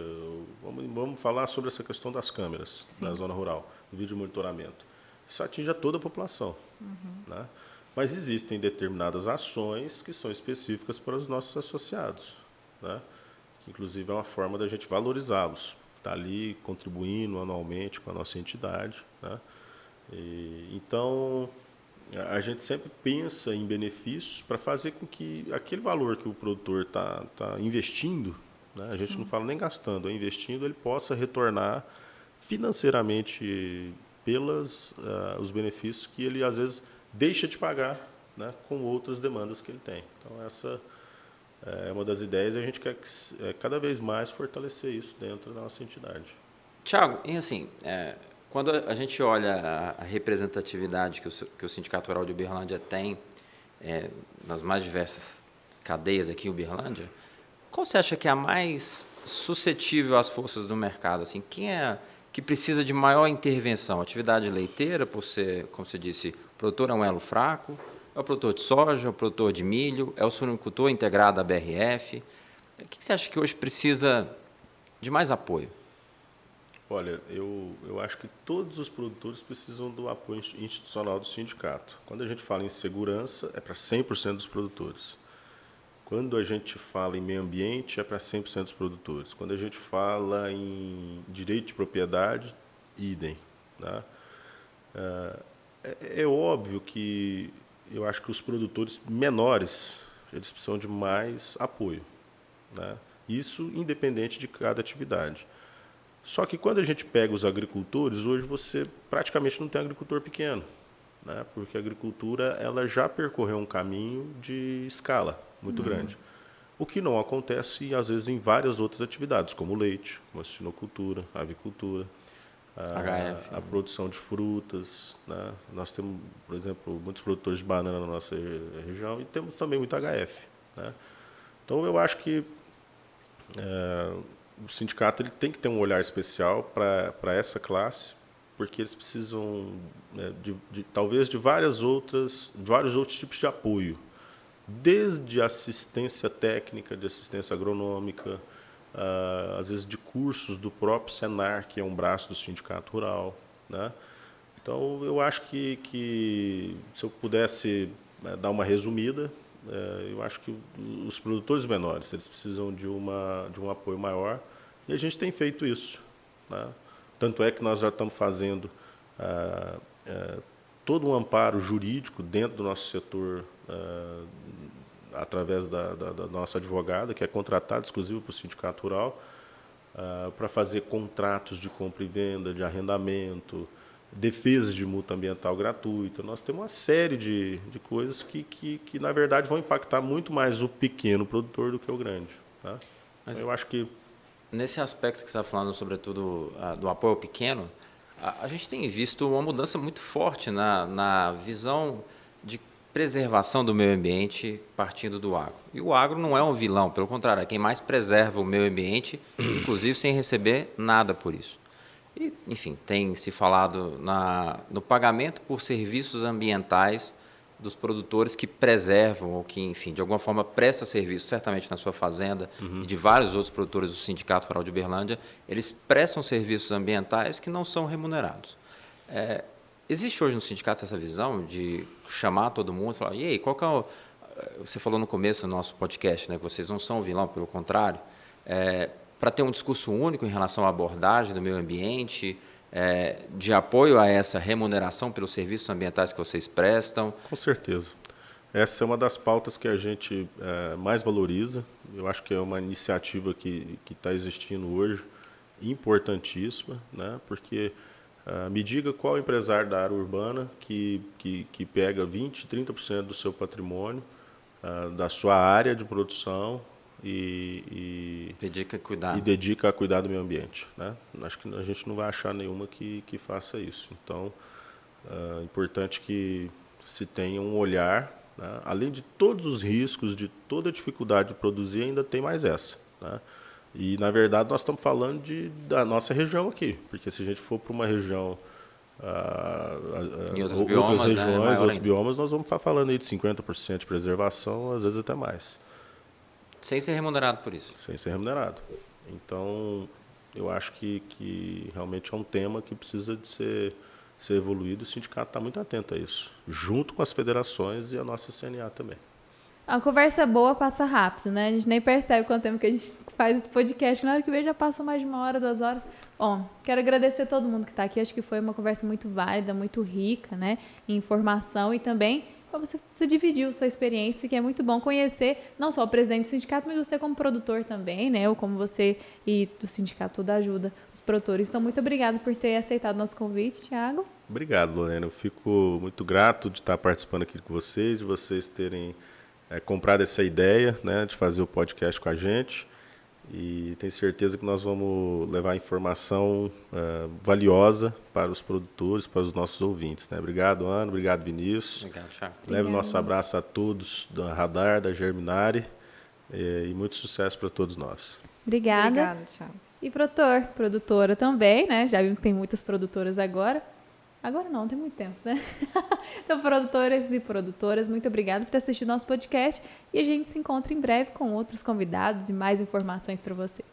vamos, vamos falar sobre essa questão das câmeras Sim. na zona rural, do vídeo monitoramento isso atinge a toda a população. Uhum. Né? Mas existem determinadas ações que são específicas para os nossos associados, né? que inclusive é uma forma da gente valorizá-los. Está ali contribuindo anualmente com a nossa entidade. Né? E, então, a gente sempre pensa em benefícios para fazer com que aquele valor que o produtor está tá investindo, né? a gente Sim. não fala nem gastando, é investindo, ele possa retornar financeiramente pelos uh, os benefícios que ele às vezes deixa de pagar né, com outras demandas que ele tem. Então essa é uma das ideias e a gente quer que, é, cada vez mais fortalecer isso dentro da nossa entidade. Tiago, e assim, é, quando a gente olha a, a representatividade que o, que o Sindicato Rural de Uberlândia tem é, nas mais diversas cadeias aqui em Uberlândia, qual você acha que é a mais suscetível às forças do mercado? Assim, quem é que precisa de maior intervenção. Atividade leiteira, por ser, como você disse, o produtor é um elo fraco, é o produtor de soja, é o produtor de milho, é o suinocultor integrado à BRF. O que você acha que hoje precisa de mais apoio? Olha, eu, eu acho que todos os produtores precisam do apoio institucional do sindicato. Quando a gente fala em segurança, é para 100% dos produtores. Quando a gente fala em meio ambiente, é para 100% dos produtores. Quando a gente fala em direito de propriedade, idem. Né? É, é óbvio que eu acho que os produtores menores eles precisam de mais apoio. Né? Isso independente de cada atividade. Só que quando a gente pega os agricultores, hoje você praticamente não tem agricultor pequeno, né? porque a agricultura ela já percorreu um caminho de escala muito uhum. grande. O que não acontece, às vezes, em várias outras atividades, como o leite, como a sinocultura, a avicultura, a, a, produção de frutas. Né? Nós temos, por exemplo, muitos produtores de banana na nossa região e temos também muito HF. Né? Então, eu acho que é, o sindicato ele tem que ter um olhar especial para essa classe, porque eles precisam né, de, de, talvez de várias outras, de vários outros tipos de apoio, desde assistência técnica, de assistência agronômica, uh, às vezes de cursos do próprio Senar, que é um braço do sindicato rural, né? Então eu acho que, que se eu pudesse né, dar uma resumida, é, eu acho que os produtores menores eles precisam de, uma, de um apoio maior e a gente tem feito isso. Né? Tanto é que nós já estamos fazendo ah, é, todo um amparo jurídico dentro do nosso setor, ah, através da, da, da, nossa advogada, que é contratada exclusiva para o Sindicato Rural, ah, para fazer contratos de compra e venda, de arrendamento, defesas de multa ambiental gratuita. Nós temos uma série de, de coisas que, que, que, na verdade, vão impactar muito mais o pequeno produtor do que o grande. Tá? Mas eu acho que. Nesse aspecto que você está falando, sobretudo do apoio pequeno, a, a, gente tem visto uma mudança muito forte na, na visão de preservação do meio ambiente partindo do agro. E o agro não é um vilão, pelo contrário, é quem mais preserva o meio ambiente, (clears throat) inclusive sem receber nada por isso. E, enfim, tem se falado na, no pagamento por serviços ambientais dos produtores que preservam ou que, enfim, de alguma forma presta serviço, certamente na sua fazenda uhum. e de vários outros produtores do Sindicato Rural de Berlândia, eles prestam serviços ambientais que não são remunerados. É, existe hoje no sindicato essa visão de chamar todo mundo e falar, e aí, qual que é o... Você falou no começo do nosso podcast, né, que vocês não são vilão, pelo contrário. É, para ter um discurso único em relação à abordagem do meio ambiente, é, de apoio a essa remuneração pelos serviços ambientais que vocês prestam? Com certeza. Essa é uma das pautas que a gente é, mais valoriza. Eu acho que é uma iniciativa que está existindo hoje, importantíssima, né? porque uh, me diga qual empresário da área urbana que, que, que pega 20%, 30% do seu patrimônio, uh, da sua área de produção, e, e, dedica a cuidar. e dedica a cuidar do meio ambiente. Né? Acho que a gente não vai achar nenhuma que, que faça isso. Então, é importante que se tenha um olhar, né? além de todos os riscos, de toda a dificuldade de produzir, ainda tem mais essa. Né? E, na verdade, nós estamos falando de, da nossa região aqui, porque se a gente for para uma região Uh, uh, outros biomas, outras né? regiões, né? outros biomas, nós vamos estar falando aí de 50% de preservação, às vezes até mais. Sem ser remunerado por isso. Sem ser remunerado. Então, eu acho que, que realmente é um tema que precisa de ser, ser evoluído. O sindicato está muito atento a isso, junto com as federações e a nossa CNA também. A conversa boa passa rápido, né? A gente nem percebe quanto tempo que a gente faz esse podcast. Na hora que vê, já passou mais de uma hora, duas horas. Bom, quero agradecer a todo mundo que está aqui. Acho que foi uma conversa muito válida, muito rica, né? Em informação e também você, você dividiu sua experiência, que é muito bom conhecer não só o presidente do sindicato, mas você como produtor também, né? Ou como você e do sindicato toda ajuda os produtores. Então, muito obrigado por ter aceitado nosso convite, Tiago. Obrigado, Lorena. Eu fico muito grato de estar participando aqui com vocês, de vocês terem é, comprado essa ideia, né, de fazer o podcast com a gente e tenho certeza que nós vamos levar informação uh, valiosa para os produtores, para os nossos ouvintes. Né? Obrigado, Ana. Obrigado, Vinícius. Obrigado, Thiago. Leve o nosso abraço a todos da Radar, da Germinari e, e muito sucesso para todos nós. Obrigada. Obrigada, Thiago. E produtor, produtora também, né? Já vimos que tem muitas produtoras agora. Agora não, tem muito tempo, né? (laughs) então, produtores e produtoras, muito obrigada por ter assistido nosso podcast e a gente se encontra em breve com outros convidados e mais informações para você.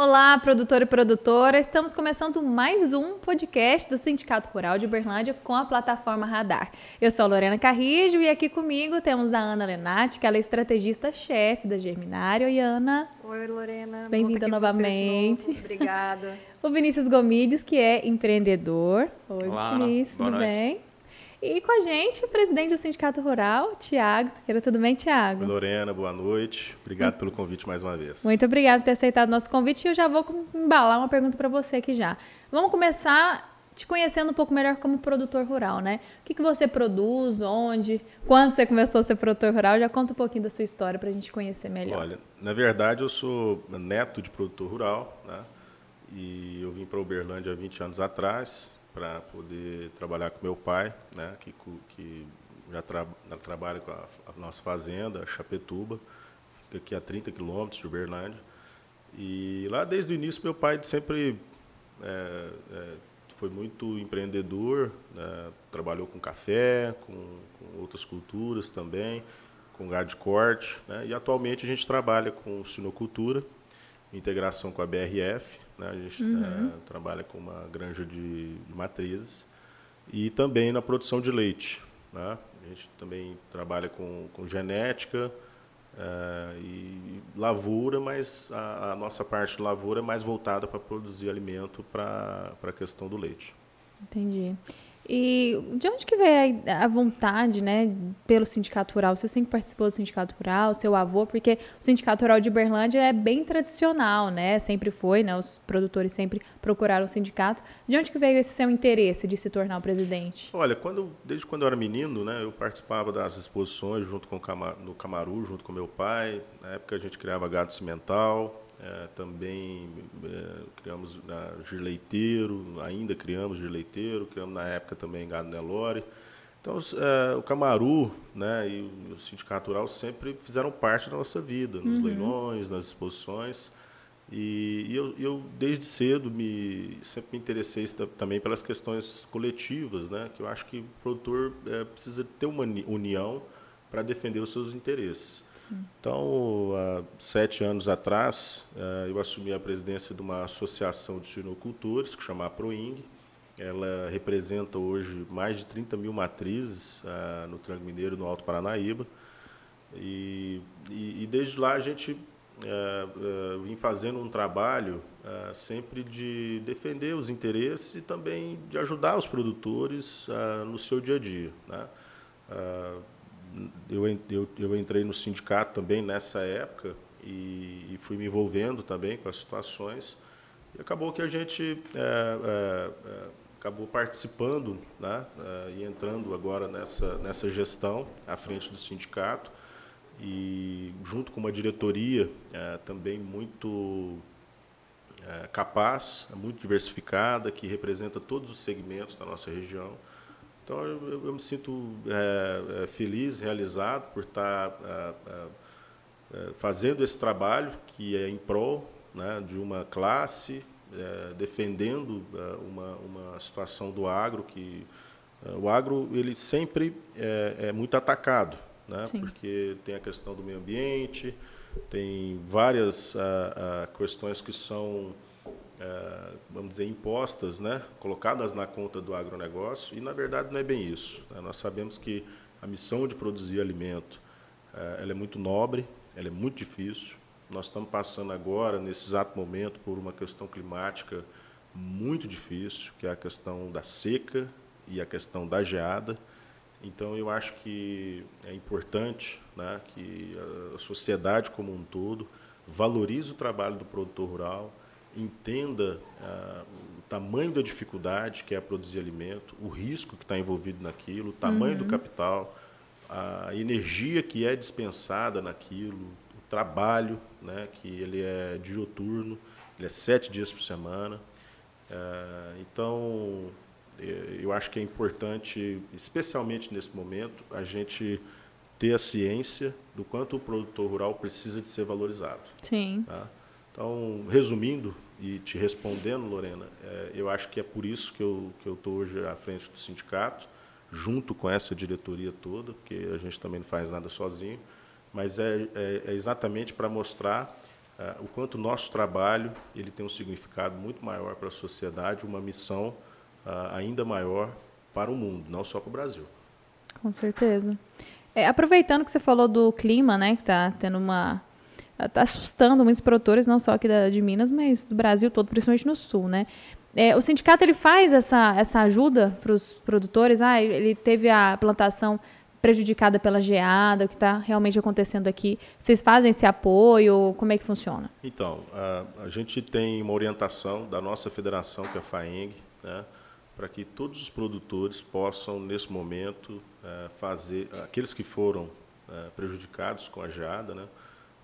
Olá, produtor e produtora. Estamos começando mais um podcast do Sindicato Rural de Uberlândia com a plataforma Radar. Eu sou a Lorena Carrijo e aqui comigo temos a Ana Lenati, que ela é estrategista-chefe da Germinário. Oi, Ana. Oi, Lorena. Bem-vinda novamente. Obrigada. (laughs) o Vinícius Gomides, que é empreendedor. Oi, Olá, Vinícius, tudo noite. bem? E com a gente, o presidente do Sindicato Rural, Tiago Siqueira. Tudo bem, Tiago? Lorena, boa noite. Obrigado pelo convite mais uma vez. Muito obrigada por ter aceitado o nosso convite. E eu já vou embalar uma pergunta para você aqui já. Vamos começar te conhecendo um pouco melhor como produtor rural, né? O que, que você produz, onde, quando você começou a ser produtor rural? Já conta um pouquinho da sua história para a gente conhecer melhor. Olha, na verdade eu sou neto de produtor rural, né? E eu vim para Uberlândia há 20 anos atrás para poder trabalhar com meu pai, né, que, que já, tra trabalha com a, a, nossa fazenda, a Chapetuba, fica aqui a 30 quilômetros de Uberlândia. E lá desde o início meu pai sempre é, é, foi muito empreendedor, né, trabalhou com café, com, com, outras culturas também, com gado de corte, né, e atualmente a gente trabalha com sinocultura, integração com a BRF, né? a gente uhum. é, trabalha com uma granja de, de, matrizes e também na produção de leite. Né? A gente também trabalha com, com genética é, e lavoura, mas a, a, nossa parte de lavoura é mais voltada para produzir alimento para a questão do leite. Entendi. E de onde que veio a vontade, né, pelo sindicato rural? Você sempre participou do sindicato rural, seu avô, porque o sindicato rural de Berlândia é bem tradicional, né? Sempre foi, né? Os produtores sempre procuraram o sindicato. De onde que veio esse seu interesse de se tornar o presidente? Olha, quando, desde quando eu era menino, né, eu participava das exposições junto com o Camaru, junto com meu pai. Na época a gente criava gado cimental, é, também é, criamos na leiteiro, ainda criamos leiteiro, criamos na época também gado Nelore. Então, é, o Camaru né, e o Sindicato Rural sempre fizeram parte da nossa vida, nos uhum. leilões, nas exposições. E, e eu, eu, desde cedo, me, sempre me interessei também pelas questões coletivas, né, que eu acho que o produtor é, precisa ter uma união para defender os seus interesses. Então, há sete anos atrás, eh, eu assumi a presidência de uma associação de suinocultores, que chama Proing. Ela representa hoje mais de 30 mil matrizes eh, no Tranco Mineiro, no Alto Paranaíba. E, e, e desde lá a gente é, é, vem fazendo um trabalho é, sempre de defender os interesses e também de ajudar os produtores no seu dia a dia. Né? Eu, eu, eu entrei no sindicato também nessa época e, e, fui me envolvendo também com as situações. E acabou que a gente é, é, é, acabou participando né, é, e entrando agora nessa, nessa gestão à frente do sindicato e junto com uma diretoria é, também muito é, capaz, muito diversificada, que representa todos os segmentos da nossa região. Então, eu, eu me sinto é, feliz, realizado por estar é, é, fazendo esse trabalho que é em prol né, de uma classe, defendendo uma, uma situação do agro que o agro ele sempre é, é muito atacado, né? porque tem a questão do meio ambiente, tem várias a, a questões que são é, vamos dizer, impostas, né, colocadas na conta do agronegócio, e na verdade não é bem isso. Né? Nós sabemos que a missão de produzir alimento é, ela é muito nobre, ela é muito difícil. Nós estamos passando agora, nesse exato momento, por uma questão climática muito difícil, que é a questão da seca e a questão da geada. Então, eu acho que é importante né, que a sociedade como um todo valorize o trabalho do produtor rural, entenda ah, o tamanho da dificuldade que é produzir alimento, o risco que está envolvido naquilo, o tamanho uhum. do capital, a energia que é dispensada naquilo, o trabalho, né, que ele é dioturno, ele é sete dias por semana. Ah, então, eh, eu acho que é importante, especialmente nesse momento, a gente ter a ciência do quanto o produtor rural precisa de ser valorizado. Sim. Tá? Então, resumindo e te respondendo, Lorena, é, eu acho que é por isso que eu que eu estou hoje à frente do sindicato, junto com essa diretoria toda, porque a gente também não faz nada sozinho, mas é, é, é exatamente para mostrar uh, o quanto o nosso trabalho ele tem um significado muito maior para a sociedade, uma missão uh, ainda maior para o mundo, não só para o Brasil. Com certeza. É, aproveitando que você falou do clima, né, que está tendo uma está assustando muitos produtores, não só aqui da, de Minas, mas do Brasil todo, principalmente no sul, né? É, o sindicato ele faz essa, essa ajuda para os produtores. Ah, ele teve a plantação prejudicada pela geada, o que está realmente acontecendo aqui. Vocês fazem esse apoio? Como é que funciona? Então, a, a gente tem uma orientação da nossa federação, que é a FAENG, né, para que todos os produtores possam, nesse momento, é, fazer, aqueles que foram é, prejudicados com a geada, né,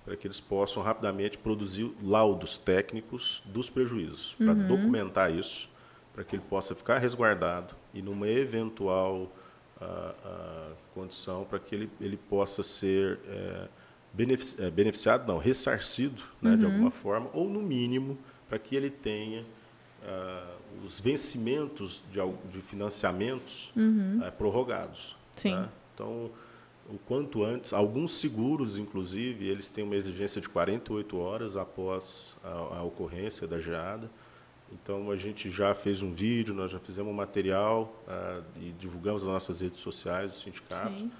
para que eles possam rapidamente produzir laudos técnicos dos prejuízos, para uhum. documentar isso, para que ele possa ficar resguardado e numa eventual a, a condição para que ele, ele possa ser é, benefici é, beneficiado, não, ressarcido né, uhum. de alguma forma, ou no mínimo para que ele tenha uh, os vencimentos de, de financiamentos uhum. uh, prorrogados. Sim. Né? Então, o quanto antes, alguns seguros, inclusive, eles têm uma exigência de 48 horas após a, a ocorrência da geada. Então a gente já fez um vídeo, nós já fizemos um material uh, e divulgamos nas nossas redes sociais do sindicato,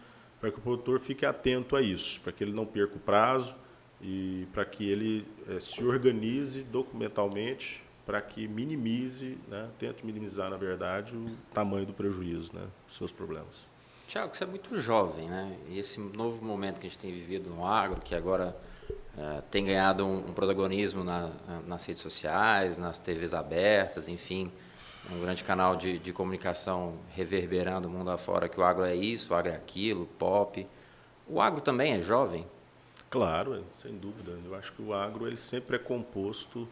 para que o produtor fique atento a isso, para que ele não perca o prazo e para que ele uh, se organize documentalmente para que minimize, né, tente minimizar, na verdade, o tamanho do prejuízo, né, os seus problemas. Tiago, você é muito jovem, né? E esse novo momento que a gente tem vivido no agro, que agora é, tem ganhado um, um protagonismo na, nas redes sociais, nas TVs abertas, enfim, um grande canal de, de comunicação reverberando o mundo afora que o agro é isso, o agro é aquilo, pop. O agro também é jovem? Claro, sem dúvida. Eu acho que o agro ele sempre é composto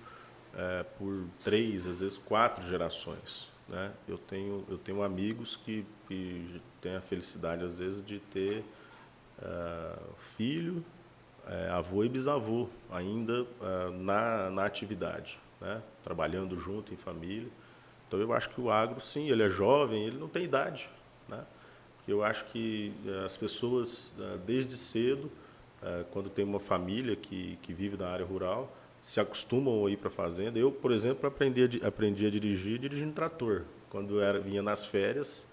é, por três, às vezes quatro gerações. Né? Eu, tenho, eu tenho amigos que, que têm a felicidade, às vezes, de ter uh, filho é, avô e bisavô ainda é, na, na atividade, né? trabalhando junto em família. Então eu acho que o agro, sim, ele é jovem, ele não tem idade. Né? Eu acho que as pessoas, desde cedo, quando tem uma família que, que vive na área rural, se acostumam a ir para a fazenda. Eu, por exemplo, aprendi a, aprendi a dirigir dirigindo trator, quando era, vinha nas férias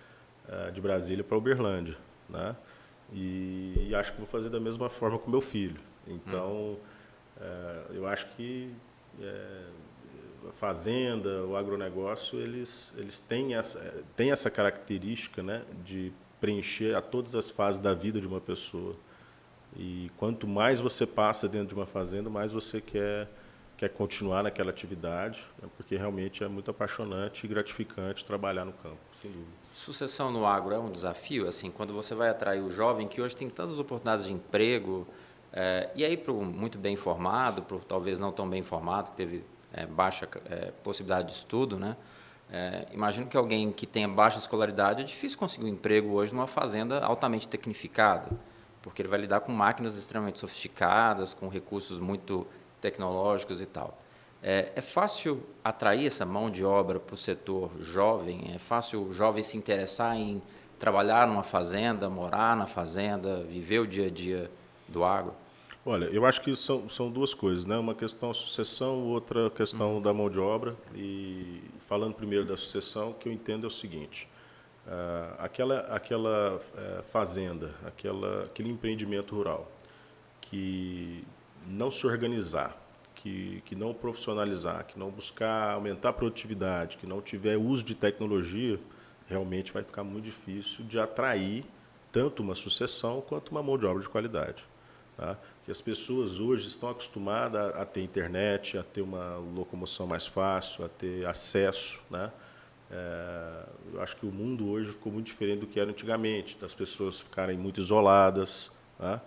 de Brasília para Uberlândia. Né? E, e, acho que vou fazer da mesma forma com meu filho. Então, hum. eu acho que é, a fazenda, o agronegócio, eles, eles têm, essa, têm essa característica né, de preencher a todas as fases da vida de uma pessoa. E quanto mais você passa dentro de uma fazenda, mais você quer quer continuar naquela atividade, né, porque realmente é muito apaixonante e gratificante trabalhar no campo, sem dúvida. Sucessão no agro é um desafio, assim, quando você vai atrair o jovem que hoje tem tantas oportunidades de emprego, é, e aí para muito bem informado, para talvez não tão bem informado, que teve é, baixa é, possibilidade de estudo, né? Imagino que alguém que tenha baixa escolaridade é difícil conseguir um emprego hoje numa fazenda altamente tecnificada, porque ele vai lidar com máquinas extremamente sofisticadas, com recursos muito tecnológicos e tal. É, é fácil atrair essa mão de obra para o setor jovem? É fácil o jovem se interessar em trabalhar numa fazenda, morar na fazenda, viver o dia a dia do agro? Olha, eu acho que são, são duas coisas, né? Uma questão a sucessão, outra questão uhum. da mão de obra. E falando primeiro da sucessão, o que eu entendo é o seguinte: uh, aquela, aquela uh, fazenda, aquela, aquele empreendimento rural que não se organizar, que, que não profissionalizar, que não buscar aumentar a produtividade, que não tiver uso de tecnologia, realmente vai ficar muito difícil de atrair tanto uma sucessão quanto uma mão de obra de qualidade. Tá? Que as pessoas hoje estão acostumadas a, ter internet, a ter uma locomoção mais fácil, a ter acesso. Né? É, eu acho que o mundo hoje ficou muito diferente do que era antigamente, das pessoas ficarem muito isoladas. Tá?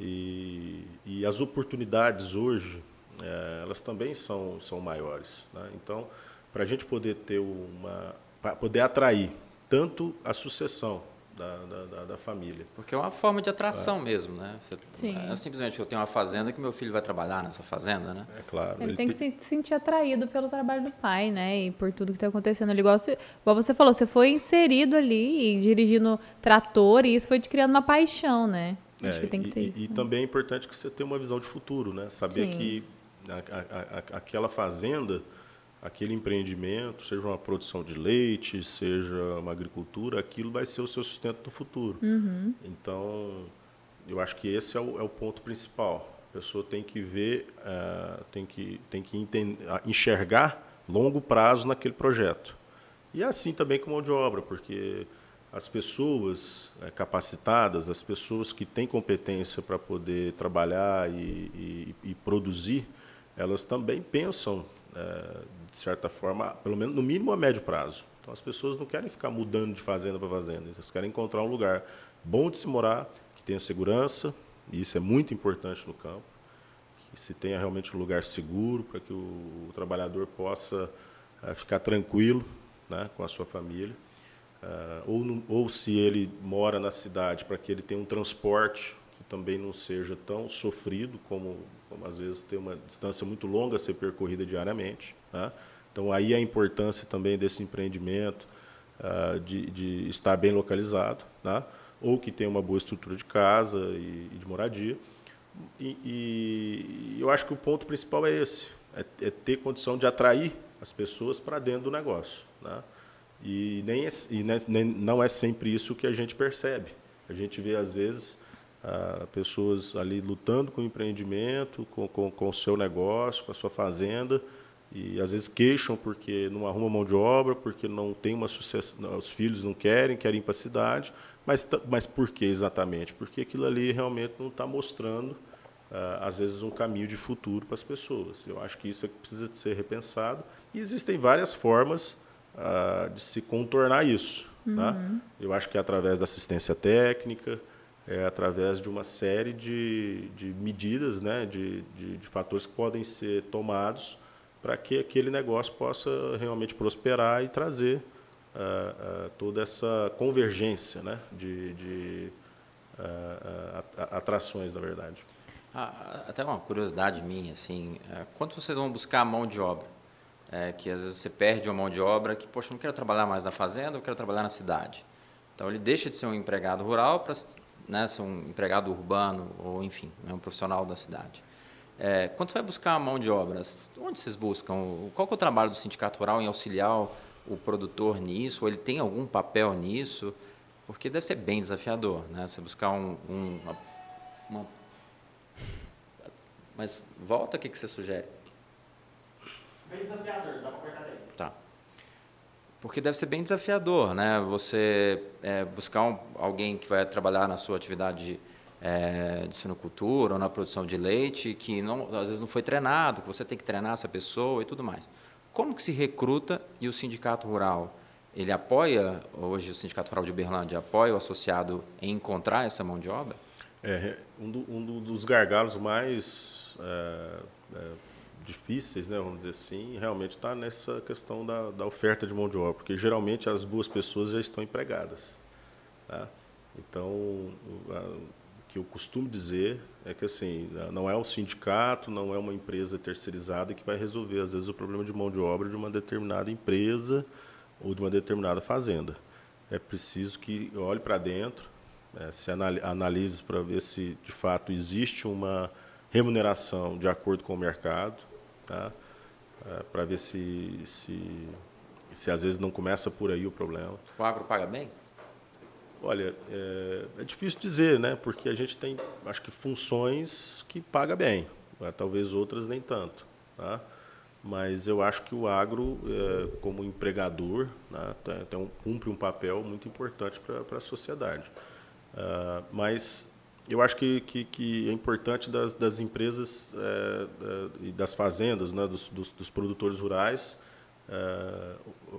E, e as oportunidades hoje, é, elas também são, são maiores. Né? Então, para a gente poder ter uma. poder atrair tanto a sucessão da, da, da, família. Porque é uma forma de atração é. mesmo, né? Você, Sim. É simplesmente eu tenho uma fazenda que meu filho vai trabalhar nessa fazenda, né? É claro. Ele, ele tem que se sentir atraído pelo trabalho do pai, né? E por tudo que está acontecendo ali. Igual você, igual você falou, você foi inserido ali, dirigindo trator, e isso foi te criando uma paixão, né? Acho é, que tem que ter e, isso. E, né? também é importante que você tenha uma visão de futuro, né? Saber Sim. que a, a, aquela fazenda, aquele empreendimento, seja uma produção de leite, seja uma agricultura, aquilo vai ser o seu sustento no futuro. Uhum. Então, eu acho que esse é o, é o ponto principal. A pessoa tem que ver, uh, tem que, tem que entender, enxergar longo prazo naquele projeto. E é assim também com mão de obra, porque as pessoas é, capacitadas, as pessoas que têm competência para poder trabalhar e, e, e, produzir, elas também pensam, é, de certa forma, pelo menos no mínimo a médio prazo. Então as pessoas não querem ficar mudando de fazenda para fazenda, elas querem encontrar um lugar bom de se morar, que tenha segurança, e isso é muito importante no campo, que se tenha realmente um lugar seguro para que o, trabalhador possa é, ficar tranquilo né, com a sua família. Uh, ou, ou se ele mora na cidade, para que ele tenha um transporte também não seja tão sofrido como, como às vezes ter uma distância muito longa a ser percorrida diariamente. Né? Então aí a importância também desse empreendimento, uh, de, de, estar bem localizado, né? ou que tenha uma boa estrutura de casa e, e de moradia. E, e, eu acho que o ponto principal é esse, é, é ter condição de atrair as pessoas para dentro do negócio. Né? E, nem, é, e nem, não é sempre isso que a gente percebe. A gente vê, às vezes, ah, pessoas ali lutando com o empreendimento, com, com, com o seu negócio, com a sua fazenda, e às vezes queixam porque não arruma mão de obra, porque não tem uma sucessão, os filhos não querem, querem ir para a cidade. Mas, mas por que exatamente? Porque aquilo ali realmente não está mostrando, ah, às vezes, um caminho de futuro para as pessoas. Eu acho que isso é que precisa de ser repensado. E existem várias formas uh, de se contornar isso. Tá? Uhum. Tá? Eu acho que é através da assistência técnica, é através de uma série de, de medidas, né, de, de, de fatores que podem ser tomados para que aquele negócio possa realmente prosperar e trazer uh, uh, toda essa convergência né, de, de uh, atrações, na verdade. Ah, até uma curiosidade minha, assim, quanto vocês vão buscar a mão de obra? é, que às vezes você perde uma mão de obra que, poxa, não quero trabalhar mais na fazenda, eu quero trabalhar na cidade. Então ele deixa de ser um empregado rural para né, ser um empregado urbano ou, enfim, né, um profissional da cidade. É, quando você vai buscar a mão de obra, onde vocês buscam? Qual é o trabalho do sindicato rural em auxiliar o produtor nisso? Ou ele tem algum papel nisso? Porque deve ser bem desafiador, né? Você buscar um, um uma, uma... Mas volta, o que, que você sugere? Bem desafiador, dá para cortar daí. Tá. Porque deve ser bem desafiador, né? Você é, buscar um, alguém que vai trabalhar na sua atividade de, é, de sinocultura ou na produção de leite, que não, às vezes não foi treinado, que você tem que treinar essa pessoa e tudo mais. Como que se recruta e o sindicato rural, ele apoia, hoje o sindicato rural de Berlândia apoia o associado em encontrar essa mão de obra? É, um, do, um dos gargalos mais é, é difíceis, né, vamos dizer assim, realmente está nessa questão da, da, oferta de mão de obra, porque geralmente as boas pessoas já estão empregadas. Tá? Então, o, que eu costumo dizer é que assim, não é o sindicato, não é uma empresa terceirizada que vai resolver, às vezes, o problema de mão de obra de uma determinada empresa ou de uma determinada fazenda. É preciso que olhe para dentro, né, se analise para ver se de fato existe uma remuneração de acordo com o mercado, tá? É, para ver se, se, se às vezes não começa por aí o problema. O agro paga bem? Olha, é, é, difícil dizer, né? Porque a gente tem, acho que, funções que paga bem, né? talvez outras nem tanto. Tá? Mas eu acho que o agro, é, como empregador, né? tem, tem um, cumpre um papel muito importante para a sociedade. Uh, mas eu acho que, que, que é importante das, das empresas é, é, e das fazendas, né, dos, dos, dos produtores rurais, é,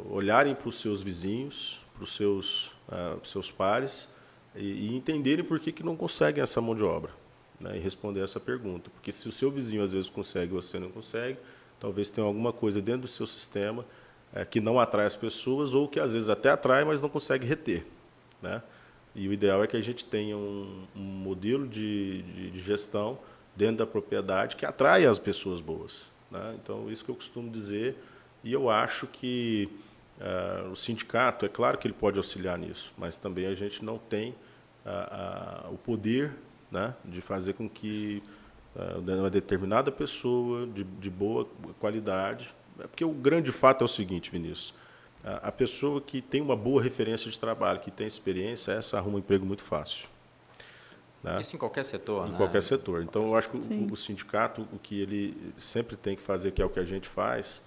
olharem para os seus vizinhos, para os seus, é, seus pares e, e, entenderem por que, que não conseguem essa mão de obra né, e responder essa pergunta. Porque se o seu vizinho às vezes consegue e você não consegue, talvez tenha alguma coisa dentro do seu sistema é, que não atrai as pessoas ou que às vezes até atrai, mas não consegue reter. Né? E o ideal é que a gente tenha um, um modelo de, de, de, gestão dentro da propriedade que atraia as pessoas boas. Né? Então, isso que eu costumo dizer. E eu acho que uh, o sindicato, é claro que ele pode auxiliar nisso, mas também a gente não tem uh, uh, o poder né, de fazer com que uh, uma determinada pessoa de, de boa qualidade. É porque o grande fato é o seguinte, Vinícius. A, a pessoa que tem uma boa referência de trabalho, que tem experiência, essa arruma um emprego muito fácil. Né? Isso em qualquer setor, Em né? qualquer setor. Então, eu acho que o, o, sindicato, o que ele sempre tem que fazer, que é o que a gente faz,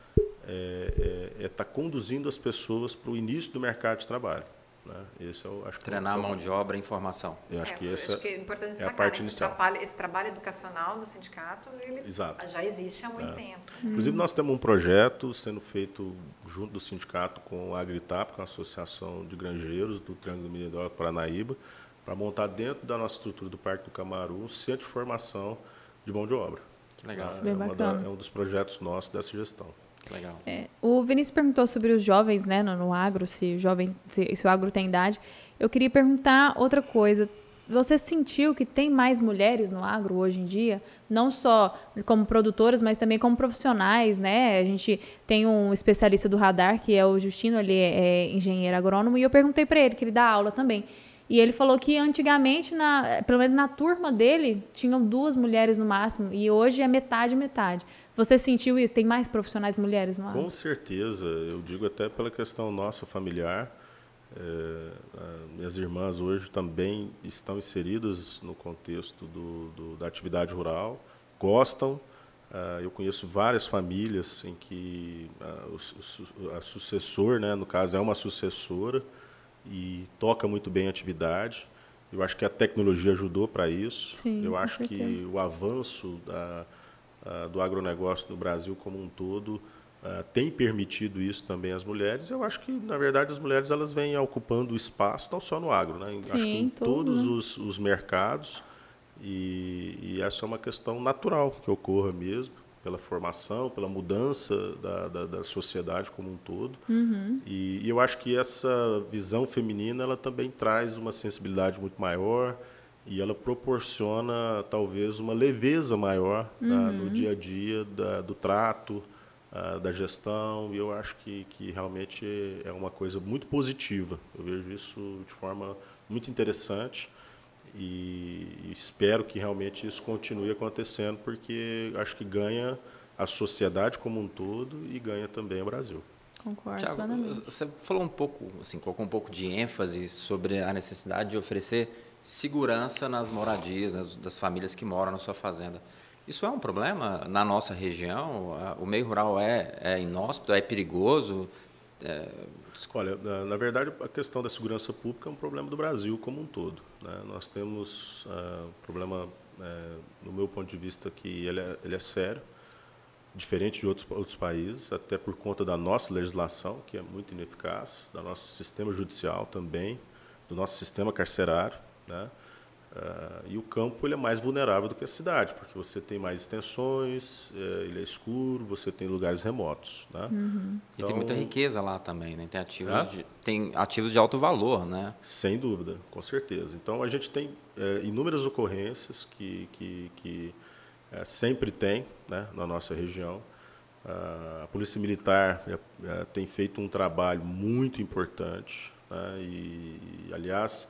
é estar é, é tá conduzindo as pessoas para o início do mercado de trabalho. Né? Esse é o, acho Treinar que a mão de obra e informação. Eu acho é, que essa acho que é, importante é a parte esse inicial. Trabalho, esse trabalho educacional do sindicato ele Exato. já existe há muito é. tempo. Inclusive, nós temos um projeto sendo feito junto do sindicato com a Agritap, com a Associação de Granjeiros do Triângulo Mineiro Paranaíba, para montar dentro da nossa estrutura do Parque do Camaru um centro de formação de mão de obra. Que legal. É, é, da, é um dos projetos nossos dessa gestão. Legal. É, o Vinícius perguntou sobre os jovens, né, no, no agro, se o jovem, se, se, o agro tem idade. Eu queria perguntar outra coisa. Você sentiu que tem mais mulheres no agro hoje em dia, não só como produtoras, mas também como profissionais, né? A gente tem um especialista do radar que é o Justino, ele é engenheiro agrônomo, e eu perguntei para ele que ele dá aula também. E ele falou que antigamente, na, pelo menos na turma dele, tinham duas mulheres no máximo, e hoje é metade metade. Você sentiu isso? Tem mais profissionais mulheres no ar? Com certeza. Eu digo até pela questão nossa familiar. É, minhas irmãs hoje também estão inseridas no contexto do, do da atividade rural, gostam. Uh, eu conheço várias famílias em que uh, o, a sucessor, né, no caso, é uma sucessora e toca muito bem a atividade. Eu acho que a tecnologia ajudou para isso. Sim, eu acho certeza. que o avanço da, uh, do agronegócio no Brasil como um todo uh, tem permitido isso também às mulheres. Eu acho que, na verdade, as mulheres elas vêm ocupando o espaço não só no agro, né? Sim, acho que em todos né? os, os mercados. E, e, essa é uma questão natural que ocorra mesmo pela formação, pela mudança da, da, da sociedade como um todo. Uhum. E, e, eu acho que essa visão feminina ela também traz uma sensibilidade muito maior e ela proporciona talvez uma leveza maior uhum. tá, no dia a dia da, do trato, uh, da gestão. E eu acho que, que realmente é uma coisa muito positiva. Eu vejo isso de forma muito interessante e espero que realmente isso continue acontecendo, porque acho que ganha a sociedade como um todo e ganha também o Brasil. Concordo Tiago, plenamente. você falou um pouco, assim, colocou um pouco de ênfase sobre a necessidade de oferecer segurança nas moradias das famílias que moram na sua fazenda. Isso é um problema na nossa região? O meio rural é, é inóspito, é perigoso? É... Olha, na, verdade, a questão da segurança pública é um problema do Brasil como um todo. Né? Nós temos uh, um problema, uh, meu ponto de vista, que ele é, ele é sério, diferente de outros, outros países, até por conta da nossa legislação, que é muito ineficaz, do nosso sistema judicial também, do nosso sistema carcerário. Né? Uh, e o campo ele é mais vulnerável do que a cidade, porque você tem mais extensões, é, ele é escuro, você tem lugares remotos. Né? Uhum. E tem muita riqueza lá também, né? tem, ativos é? de, tem ativos de alto valor. Né? Sem dúvida, com certeza. Então a gente tem é, inúmeras ocorrências que, que, que é, sempre tem né, na nossa região. Uh, a Polícia Militar tem feito um trabalho muito importante né, e, aliás,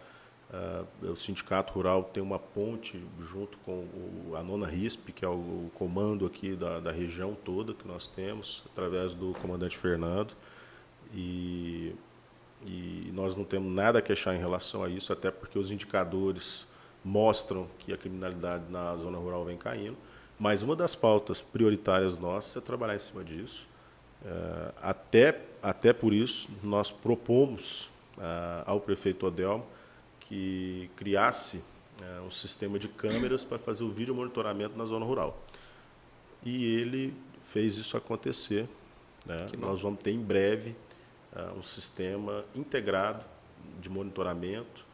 Uh, o Sindicato Rural tem uma ponte junto com o, a Nona RISP, que é o, o comando aqui da, da, região toda que nós temos, através do comandante Fernando. E, e, nós não temos nada a queixar em relação a isso, até porque os indicadores mostram que a criminalidade na zona rural vem caindo. Mas uma das pautas prioritárias nossas é trabalhar em cima disso. Uh, até, até por isso, nós propomos uh, ao prefeito Odelmo que criasse é, um sistema de câmeras para fazer o vídeo monitoramento na zona rural. E ele fez isso acontecer. Né? Nós vamos ter em breve uh, um sistema integrado de monitoramento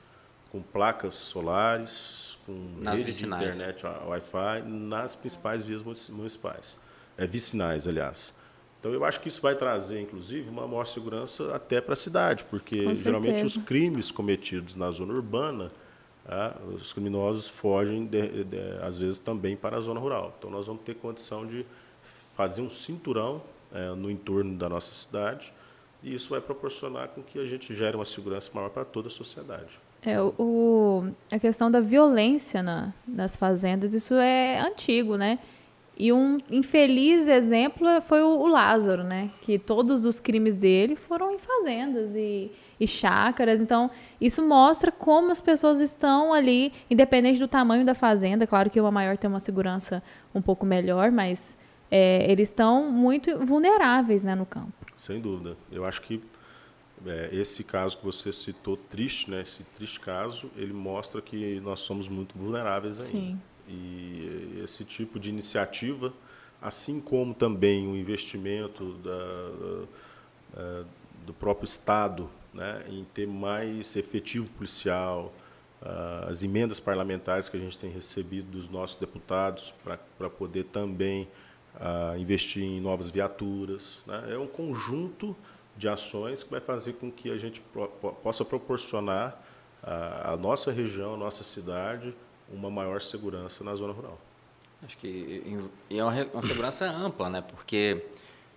com placas solares, com nas rede vicinais. de internet, Wi-Fi, nas principais vias municipais. É, vicinais, aliás. Então, eu acho que isso vai trazer, inclusive, uma maior segurança até para a cidade, porque geralmente os crimes cometidos na zona urbana, ah, os criminosos fogem, de, de, às vezes, também para a zona rural. Então, nós vamos ter condição de fazer um cinturão eh, no entorno da nossa cidade, e isso vai proporcionar com que a gente gere uma segurança maior para toda a sociedade. É, o, a questão da violência na, nas fazendas, isso é antigo, né? E um infeliz exemplo foi o, o Lázaro, né? Que todos os crimes dele foram em fazendas e, e chácaras. Então, isso mostra como as pessoas estão ali, independente do tamanho da fazenda. Claro que uma maior tem uma segurança um pouco melhor, mas é, eles estão muito vulneráveis né, no campo. Sem dúvida. Eu acho que é, esse caso que você citou, triste, né? Esse triste caso, ele mostra que nós somos muito vulneráveis ainda. Sim. E esse tipo de iniciativa, assim como também o investimento da, é, do próprio Estado né, em ter mais efetivo policial, uh, as emendas parlamentares que a gente tem recebido dos nossos deputados para poder também uh, investir em novas viaturas. Né? É um conjunto de ações que vai fazer com que a gente possa proporcionar à nossa região, à nossa cidade, uma maior segurança na zona rural. Acho que é uma, uma segurança ampla, né? porque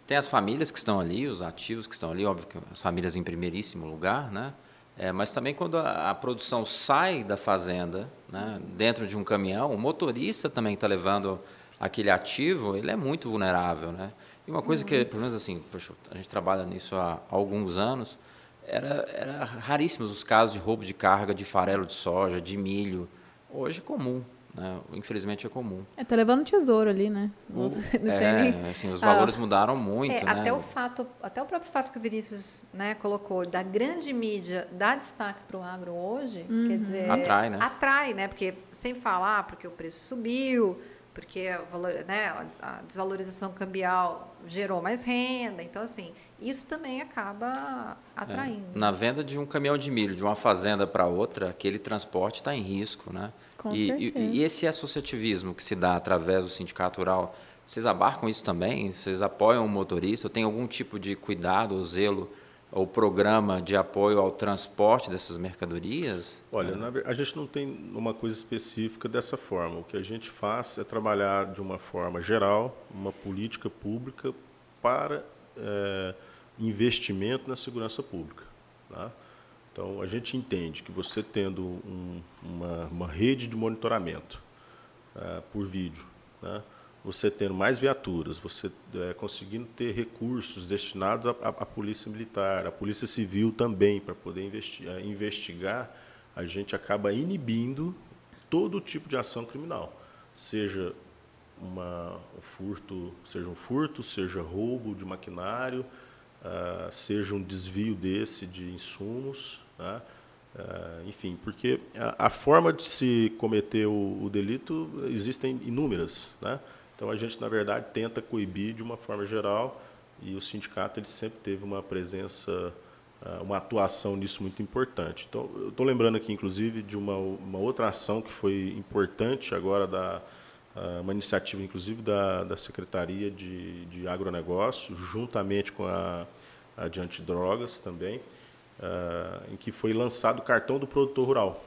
tem as famílias que estão ali, os ativos que estão ali, óbvio que as famílias em primeiríssimo lugar, né? É, mas também quando a, a, produção sai da fazenda, né, dentro de um caminhão, o motorista também está levando aquele ativo, ele é muito vulnerável, né? E uma coisa muito. que, pelo menos assim, poxa, a gente trabalha nisso há alguns anos, era, era raríssimos os casos de roubo de carga de farelo de soja, de milho. Hoje é comum, né? Infelizmente é comum. É, tá levando tesouro ali, né? O, é, assim, os valores ah, mudaram muito, é, né? Até o fato, até o próprio fato que o Vinícius né, colocou da grande mídia dar destaque para o agro hoje, uhum. quer dizer, atrai, né? Atrai, né? Porque sem falar, porque o preço subiu, porque a, valor, né, a desvalorização cambial gerou mais renda. Então, assim, isso também acaba atraindo. É. Na venda de um caminhão de milho de uma fazenda para outra, aquele transporte está em risco, né? Com e, e, e, esse associativismo que se dá através do sindicato rural, vocês abarcam isso também? Vocês apoiam o motorista? Tem algum tipo de cuidado ou zelo ou programa de apoio ao transporte dessas mercadorias? Olha, é. a gente não tem uma coisa específica dessa forma. O que a gente faz é trabalhar de uma forma geral, uma política pública para é, investimento na segurança pública. Tá? Então, a gente entende que você tendo um, uma, uma, rede de monitoramento é, por vídeo, né? você tendo mais viaturas, você é, conseguindo ter recursos destinados à, polícia militar, à polícia civil também, para poder investigar, é, investigar, a gente acaba inibindo todo tipo de ação criminal, seja uma, um furto, seja um furto, seja roubo de maquinário, uh, seja um desvio desse de insumos, uh, enfim, porque a, a, forma de se cometer o, o delito existem inúmeras, né? Então a gente, na verdade, tenta coibir de uma forma geral e o sindicato ele sempre teve uma presença, ah, uma atuação nisso muito importante. Então, eu estou lembrando aqui, inclusive, de uma, uma outra ação que foi importante agora, da, ah, uma iniciativa, inclusive, da, da Secretaria de, de Agronegócio, juntamente com a, a de Antidrogas também, uh, em que foi lançado o cartão do produtor rural.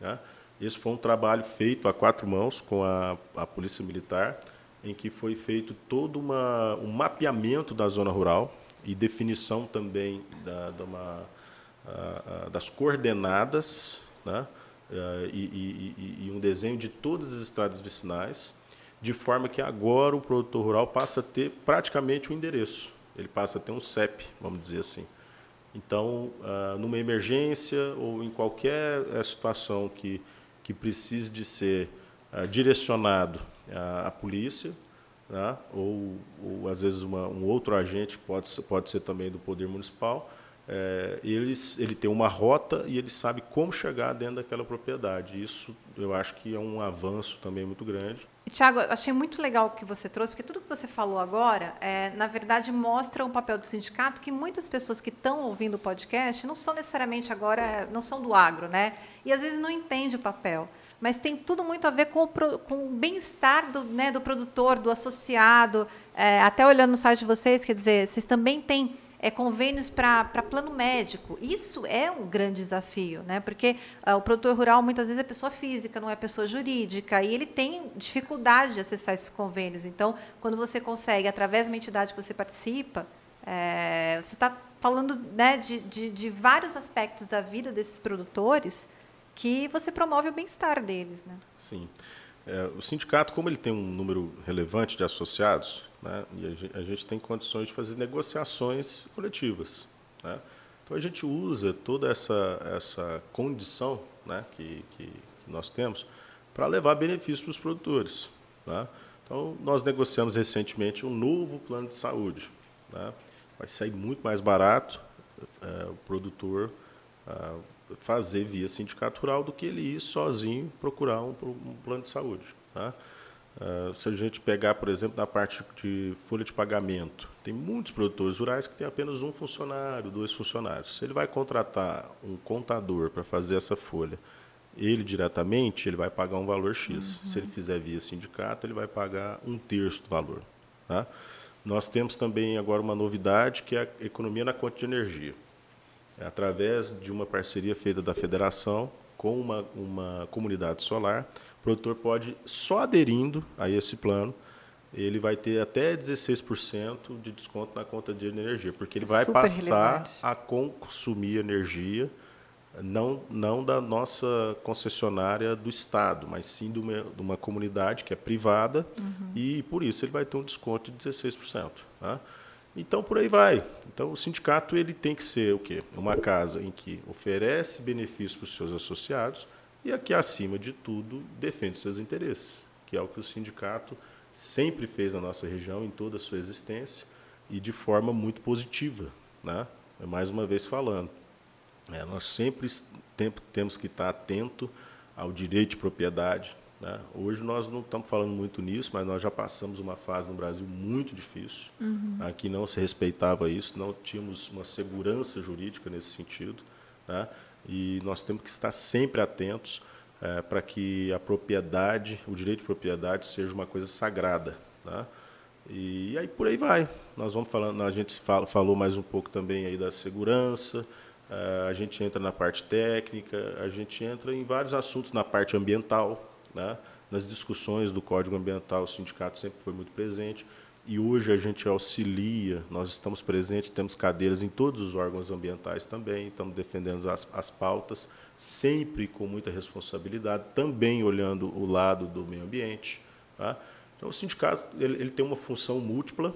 Né? Esse foi um trabalho feito a quatro mãos com a, a Polícia Militar, em que foi feito todo uma, um mapeamento da zona rural e definição também da, da uma, das coordenadas né? e, e, e, um desenho de todas as estradas vicinais, de forma que agora o produtor rural passa a ter praticamente o um endereço, ele passa a ter um CEP, vamos dizer assim. Então, numa emergência ou em qualquer eh, situação que, que precise de ser direcionado a, a polícia, né? ou, ou às vezes uma, um outro agente, pode pode ser também do Poder Municipal, é, eles, ele tem uma rota e ele sabe como chegar dentro daquela propriedade. Isso eu acho que é um avanço também muito grande. Tiago, achei muito legal o que você trouxe, porque tudo que você falou agora, é, na verdade, mostra o papel do sindicato que muitas pessoas que estão ouvindo o podcast não são necessariamente agora, não são do agro, né? E às vezes não entendem o papel mas tem tudo muito a ver com o, com o bem-estar do, né, do produtor, do associado. É, até olhando no site de vocês, quer dizer, vocês também têm é, convênios para plano médico. Isso é um grande desafio, né? porque uh, o produtor rural muitas vezes é pessoa física, não é pessoa jurídica, e ele tem dificuldade de acessar esses convênios. Então, quando você consegue, através de uma entidade que você participa, é, você está falando né, de, de, de vários aspectos da vida desses produtores que você promove o bem-estar deles, né? Sim. É, o sindicato, como ele tem um número relevante de associados, né, e a gente, a gente, tem condições de fazer negociações coletivas. Né? Então a gente usa toda essa, essa condição né, que, que, nós temos para levar benefícios para os produtores. Né? Então nós negociamos recentemente um novo plano de saúde. Né? Vai sair muito mais barato é, o produtor é, fazer via sindicato rural do que ele ir sozinho procurar um, um plano de saúde. Tá? Uh, se a gente pegar, por exemplo, na parte de folha de pagamento, tem muitos produtores rurais que têm apenas um funcionário, dois funcionários. Se ele vai contratar um contador para fazer essa folha, ele diretamente ele vai pagar um valor X. Uhum. Se ele fizer via sindicato, ele vai pagar um terço do valor. Tá? Nós temos também agora uma novidade que é a economia na conta de energia. É através de uma parceria feita da federação com uma, uma comunidade solar, produtor pode, só aderindo a esse plano, ele vai ter até 16% de desconto na conta de energia, porque Isso ele vai passar relevante. a consumir energia não, não da nossa concessionária do Estado, mas sim de uma, de uma comunidade que é privada, uhum. e por isso ele vai ter um desconto de 16%. Tá? Então por aí vai. Então o sindicato ele tem que ser o quê? Uma casa em que oferece benefícios para os seus associados e aqui acima de tudo defende seus interesses, que é o que o sindicato sempre fez na nossa região em toda a sua existência e de forma muito positiva, né? É mais uma vez falando, é, nós sempre temos que estar atento ao direito de propriedade, né? Hoje nós não estamos falando muito nisso, mas nós já passamos uma fase no Brasil muito difícil. Uhum. Aqui não se respeitava isso, não tínhamos uma segurança jurídica nesse sentido. Né? E nós temos que estar sempre atentos é, para que a propriedade, o direito de propriedade, seja uma coisa sagrada. Né? E aí por aí vai. Nós vamos falando, a gente fala, falou mais um pouco também aí da segurança. É, a gente entra na parte técnica, a gente entra em vários assuntos na parte ambiental, né? Nas discussões do Código Ambiental, o sindicato sempre foi muito presente. E hoje a gente auxilia, nós estamos presentes, temos cadeiras em todos os órgãos ambientais também, estamos defendendo as, as pautas, sempre com muita responsabilidade, também olhando o lado do meio ambiente. Tá? Então, o sindicato ele, ele tem uma função múltipla,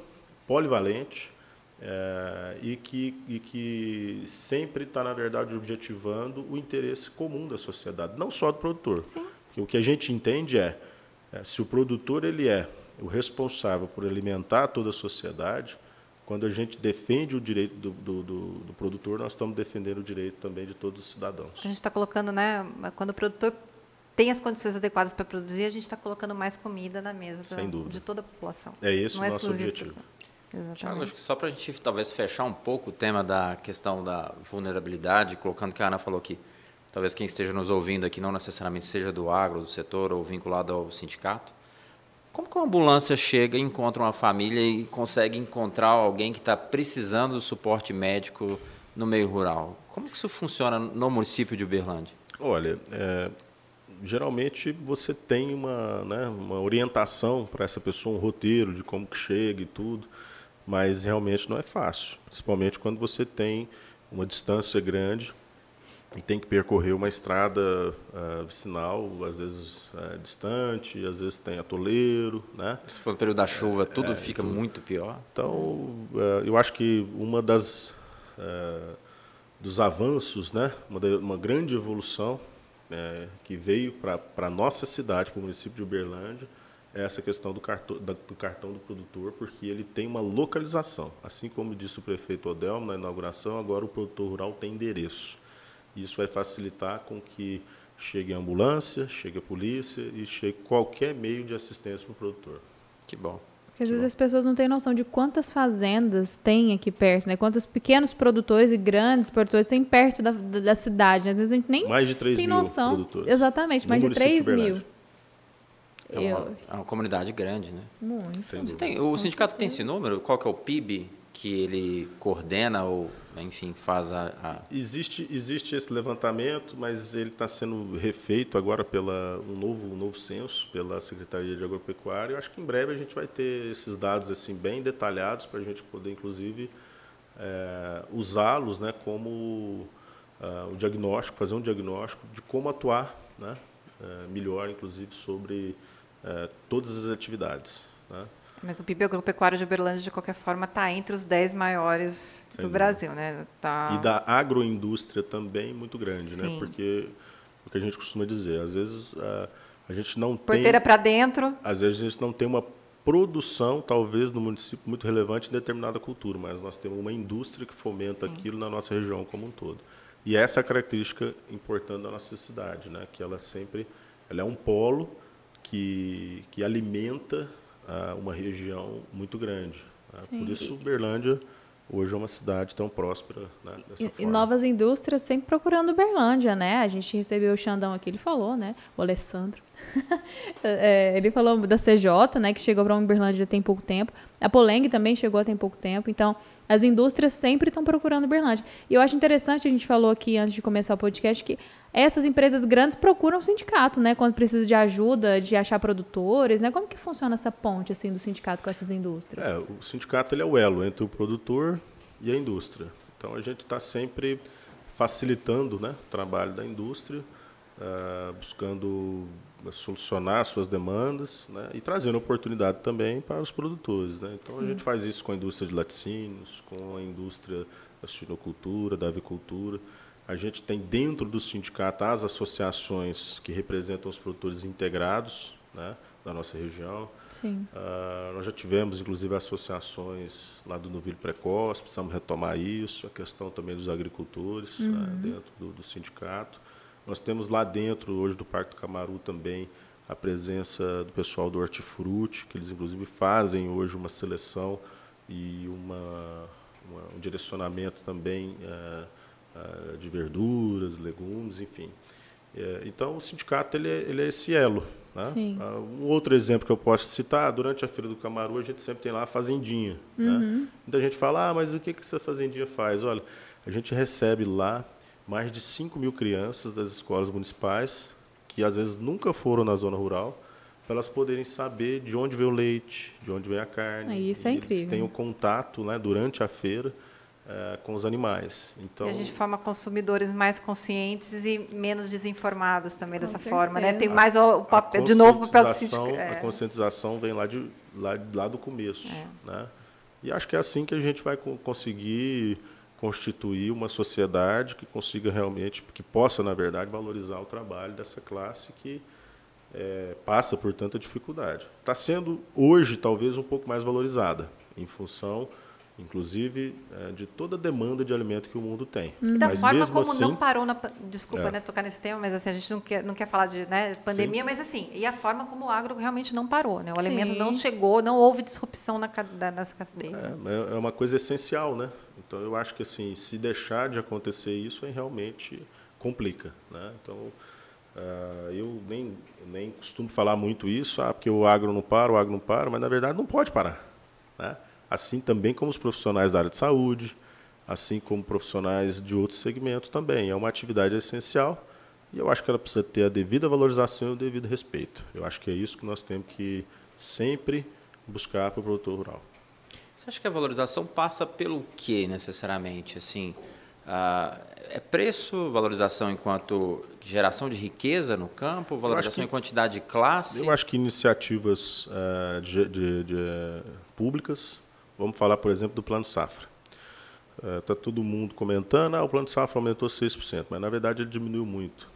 polivalente, é, e, que, e que sempre está, na verdade, objetivando o interesse comum da sociedade, não só do produtor. Sim. Porque o que a gente entende é, é, se o produtor ele é o responsável por alimentar toda a sociedade, quando a gente defende o direito do, do, do, do produtor, nós estamos defendendo o direito também de todos os cidadãos. A gente está colocando, né, quando o produtor tem as condições adequadas para produzir, a gente está colocando mais comida na mesa da, de toda a população. É esse Não o é nosso objetivo. Tiago, acho que só para a gente talvez fechar um pouco o tema da questão da vulnerabilidade, colocando o que a Ana falou aqui, talvez quem esteja nos ouvindo aqui não necessariamente seja do agro, do setor ou vinculado ao sindicato. Como que uma ambulância chega encontra uma família e consegue encontrar alguém que está precisando do suporte médico no meio rural? Como que isso funciona no município de Uberlândia? Olha, é, geralmente você tem uma, né, uma orientação para essa pessoa, um roteiro de como que chega e tudo, mas realmente não é fácil, principalmente quando você tem uma distância grande e tem que percorrer uma estrada uh, vicinal, às vezes uh, distante, às vezes tem atoleiro, né? Se for no período da chuva, tudo é, fica tudo. muito pior. Então, uh, eu acho que uma das dos avanços, né, uma, uma grande evolução que veio para a nossa cidade, para o município de Uberlândia, é essa questão do cartão, do cartão do produtor, porque ele tem uma localização. Assim como disse o prefeito Odelmo na inauguração, agora o produtor rural tem endereço. Isso vai facilitar com que chegue a ambulância, chegue a polícia e chegue qualquer meio de assistência para o produtor. Que bom. Porque às vezes as pessoas não têm noção de quantas fazendas tem aqui perto, né? Quantos pequenos produtores e grandes produtores tem perto da, da, da cidade. Às vezes a gente nem mais de 3 tem mil noção. produtores. Exatamente, mais de 3 mil. É uma, é uma, comunidade grande, né? Muito. Tem, o sindicato tem esse número? Qual que é o PIB que ele coordena ou, enfim, faz a... a... Existe, existe esse levantamento, mas ele está sendo refeito agora pela um novo, um novo censo pela Secretaria de Agropecuária. Eu acho que em breve a gente vai ter esses dados assim bem detalhados para a gente poder, inclusive, é, usá-los né, como uh, o diagnóstico, fazer um diagnóstico de como atuar né, uh, melhor, inclusive, sobre uh, todas as atividades. Né. Mas o PIB agropecuário de Uberlândia, de qualquer forma, está entre os 10 maiores Sem do dúvida. Brasil. Né? Tá... E da agroindústria também muito grande, né? porque o que a gente costuma dizer, às vezes a gente não Porteira tem... Porteira para dentro. Às vezes a gente não tem uma produção, talvez, no município muito relevante em determinada cultura, mas nós temos uma indústria que fomenta Sim. aquilo na nossa região como um todo. E essa é a característica importante da nossa cidade, né? que ela sempre ela é um polo que, que alimenta uma região muito grande. Né? Por isso, Uberlândia hoje é uma cidade tão próspera né, dessa e, forma. E novas indústrias sempre procurando Uberlândia, né? A gente recebeu o Xandão aqui, ele falou, né? O Alessandro. (laughs) é, ele falou da CJ, né? Que chegou para Uberlândia tem pouco tempo. A Poleng também chegou tem pouco tempo. Então, as indústrias sempre estão procurando Uberlândia. E eu acho interessante, a gente falou aqui antes de começar o podcast, que essas empresas grandes procuram o sindicato, né? Quando precisa de ajuda, de achar produtores, né? Como que funciona essa ponte, assim, do sindicato com essas indústrias? É, o sindicato ele é o elo entre o produtor e a indústria. Então, a gente está sempre facilitando né, o trabalho da indústria, uh, buscando solucionar suas demandas né, e trazendo oportunidade também para os produtores. Né? Então Sim. a gente faz isso com a indústria de laticínios, com a indústria da suinocultura, da avicultura. A gente tem dentro do sindicato as associações que representam os produtores integrados né, da nossa região. Uh, nós já tivemos, inclusive, associações lá do novilho precoce, precisamos retomar isso, a questão também dos agricultores né, uhum. né, dentro do, do sindicato. Nós temos lá dentro, hoje do Parque do Camaru também, a presença do pessoal do Hortifruti, que eles inclusive fazem hoje uma seleção e uma, uma um direcionamento também uh, uh, de verduras, legumes, enfim. Uh, então, o sindicato ele é, ele é esse elo. Né? um outro exemplo que eu posso citar, durante a Feira do Camaru, a gente sempre tem lá a fazendinha. Né? Uhum. Né? Muita gente fala, ah, mas o que, que essa fazendinha faz? Olha, a gente recebe lá mais de 5 mil crianças das escolas municipais, que às vezes nunca foram na zona rural, para elas poderem saber de onde vem o leite, de onde vem a carne. Isso é incrível. Eles têm o contato né, durante a feira é, com os animais. Então, e a gente forma consumidores mais conscientes e menos desinformados também dessa certeza. forma, né? Tem mais o papel, de novo o papel do síndico. É. A conscientização vem lá, de, lá, lá do começo, é. né? E acho que é assim que a gente vai conseguir constituir uma sociedade que consiga realmente, que possa, na verdade, valorizar o trabalho dessa classe que é, passa por tanta dificuldade. Está sendo, hoje, talvez, um pouco mais valorizada, em função, inclusive, é, de toda a demanda de alimento que o mundo tem. E da mas forma como assim, não parou, na, desculpa é. né, tocar nesse tema, mas assim, a gente não quer, não quer falar de né, pandemia, Sim. mas assim, e a forma como o agro realmente não parou, né? O Sim. alimento não chegou, não houve disrupção na, nessa cadeia. É, é uma coisa essencial, né? Então, eu acho que assim, se deixar de acontecer isso, aí realmente complica. Né? Então, uh, eu nem, nem costumo falar muito isso, ah, porque o agro não para, o agro não para, mas na verdade não pode parar. Né? Assim também como os profissionais da área de saúde, assim como profissionais de outros segmentos também. É uma atividade essencial e eu acho que ela precisa ter a devida valorização e o devido respeito. Eu acho que é isso que nós temos que sempre buscar para o produtor rural. Você acha que a valorização passa pelo que necessariamente? Assim, uh, é preço, valorização enquanto geração de riqueza no campo, valorização que, em quantidade de classe? Eu acho que iniciativas uh, de, de, de, uh, públicas, vamos falar, por exemplo, do Plano Safra. Está todo mundo comentando, ah, o Plano Safra aumentou 6%, mas na verdade ele diminuiu muito.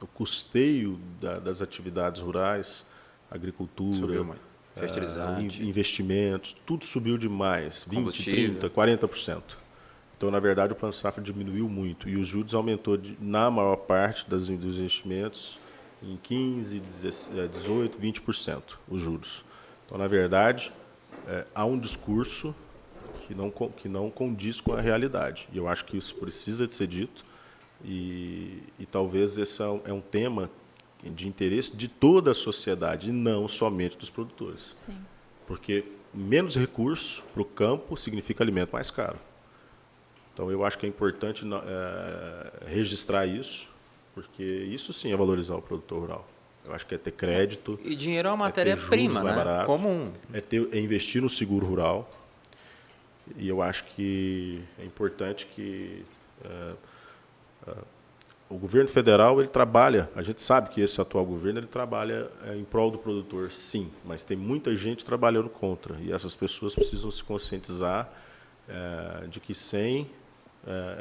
O custeio da, das atividades rurais, agricultura, Subiu muito fertilizante, investimentos, tudo subiu demais, 20, 30, 40%. Então, na verdade, o plano safra diminuiu muito e os juros aumentou de, na maior parte das, dos investimentos em 15, 18, 20% os juros. Então, na verdade, é, há um discurso que não, que não condiz com a realidade. E eu acho que isso precisa de ser dito. E, e talvez esse é um tema de interesse de toda a sociedade, e não somente dos produtores. Sim. Porque menos recurso para o campo significa alimento mais caro. Então, eu acho que é importante é, registrar isso, porque isso sim é valorizar o produtor rural. Eu acho que é ter crédito. E dinheiro é uma é matéria-prima, é né? Comum. É, ter, é investir no seguro rural. E eu acho que é importante que é, o governo federal ele trabalha, a gente sabe que esse atual governo ele trabalha é, em prol do produtor, sim, mas tem muita gente trabalhando contra e essas pessoas precisam se conscientizar de que sem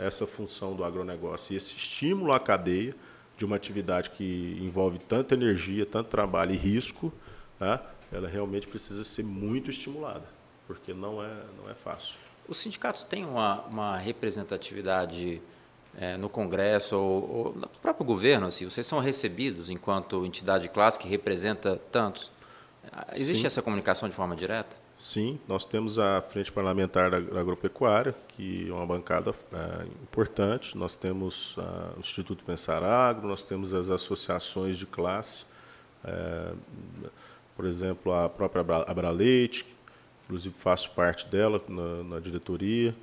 essa função do agronegócio e esse estímulo à cadeia de uma atividade que envolve tanta energia, tanto trabalho e risco, né, ela realmente precisa ser muito estimulada, porque não é não é fácil. Os sindicatos têm uma, uma representatividade é, no Congresso ou, ou, no próprio governo, assim, vocês são recebidos enquanto entidade de classe que representa tantos? Existe Sim. essa comunicação de forma direta? Sim, nós temos a Frente Parlamentar da Agropecuária, que é uma bancada é, importante. Nós temos a, o Instituto Pensar Agro, nós temos as associações de classe, é, por exemplo, a própria Abraleite, inclusive faço parte dela na, na diretoria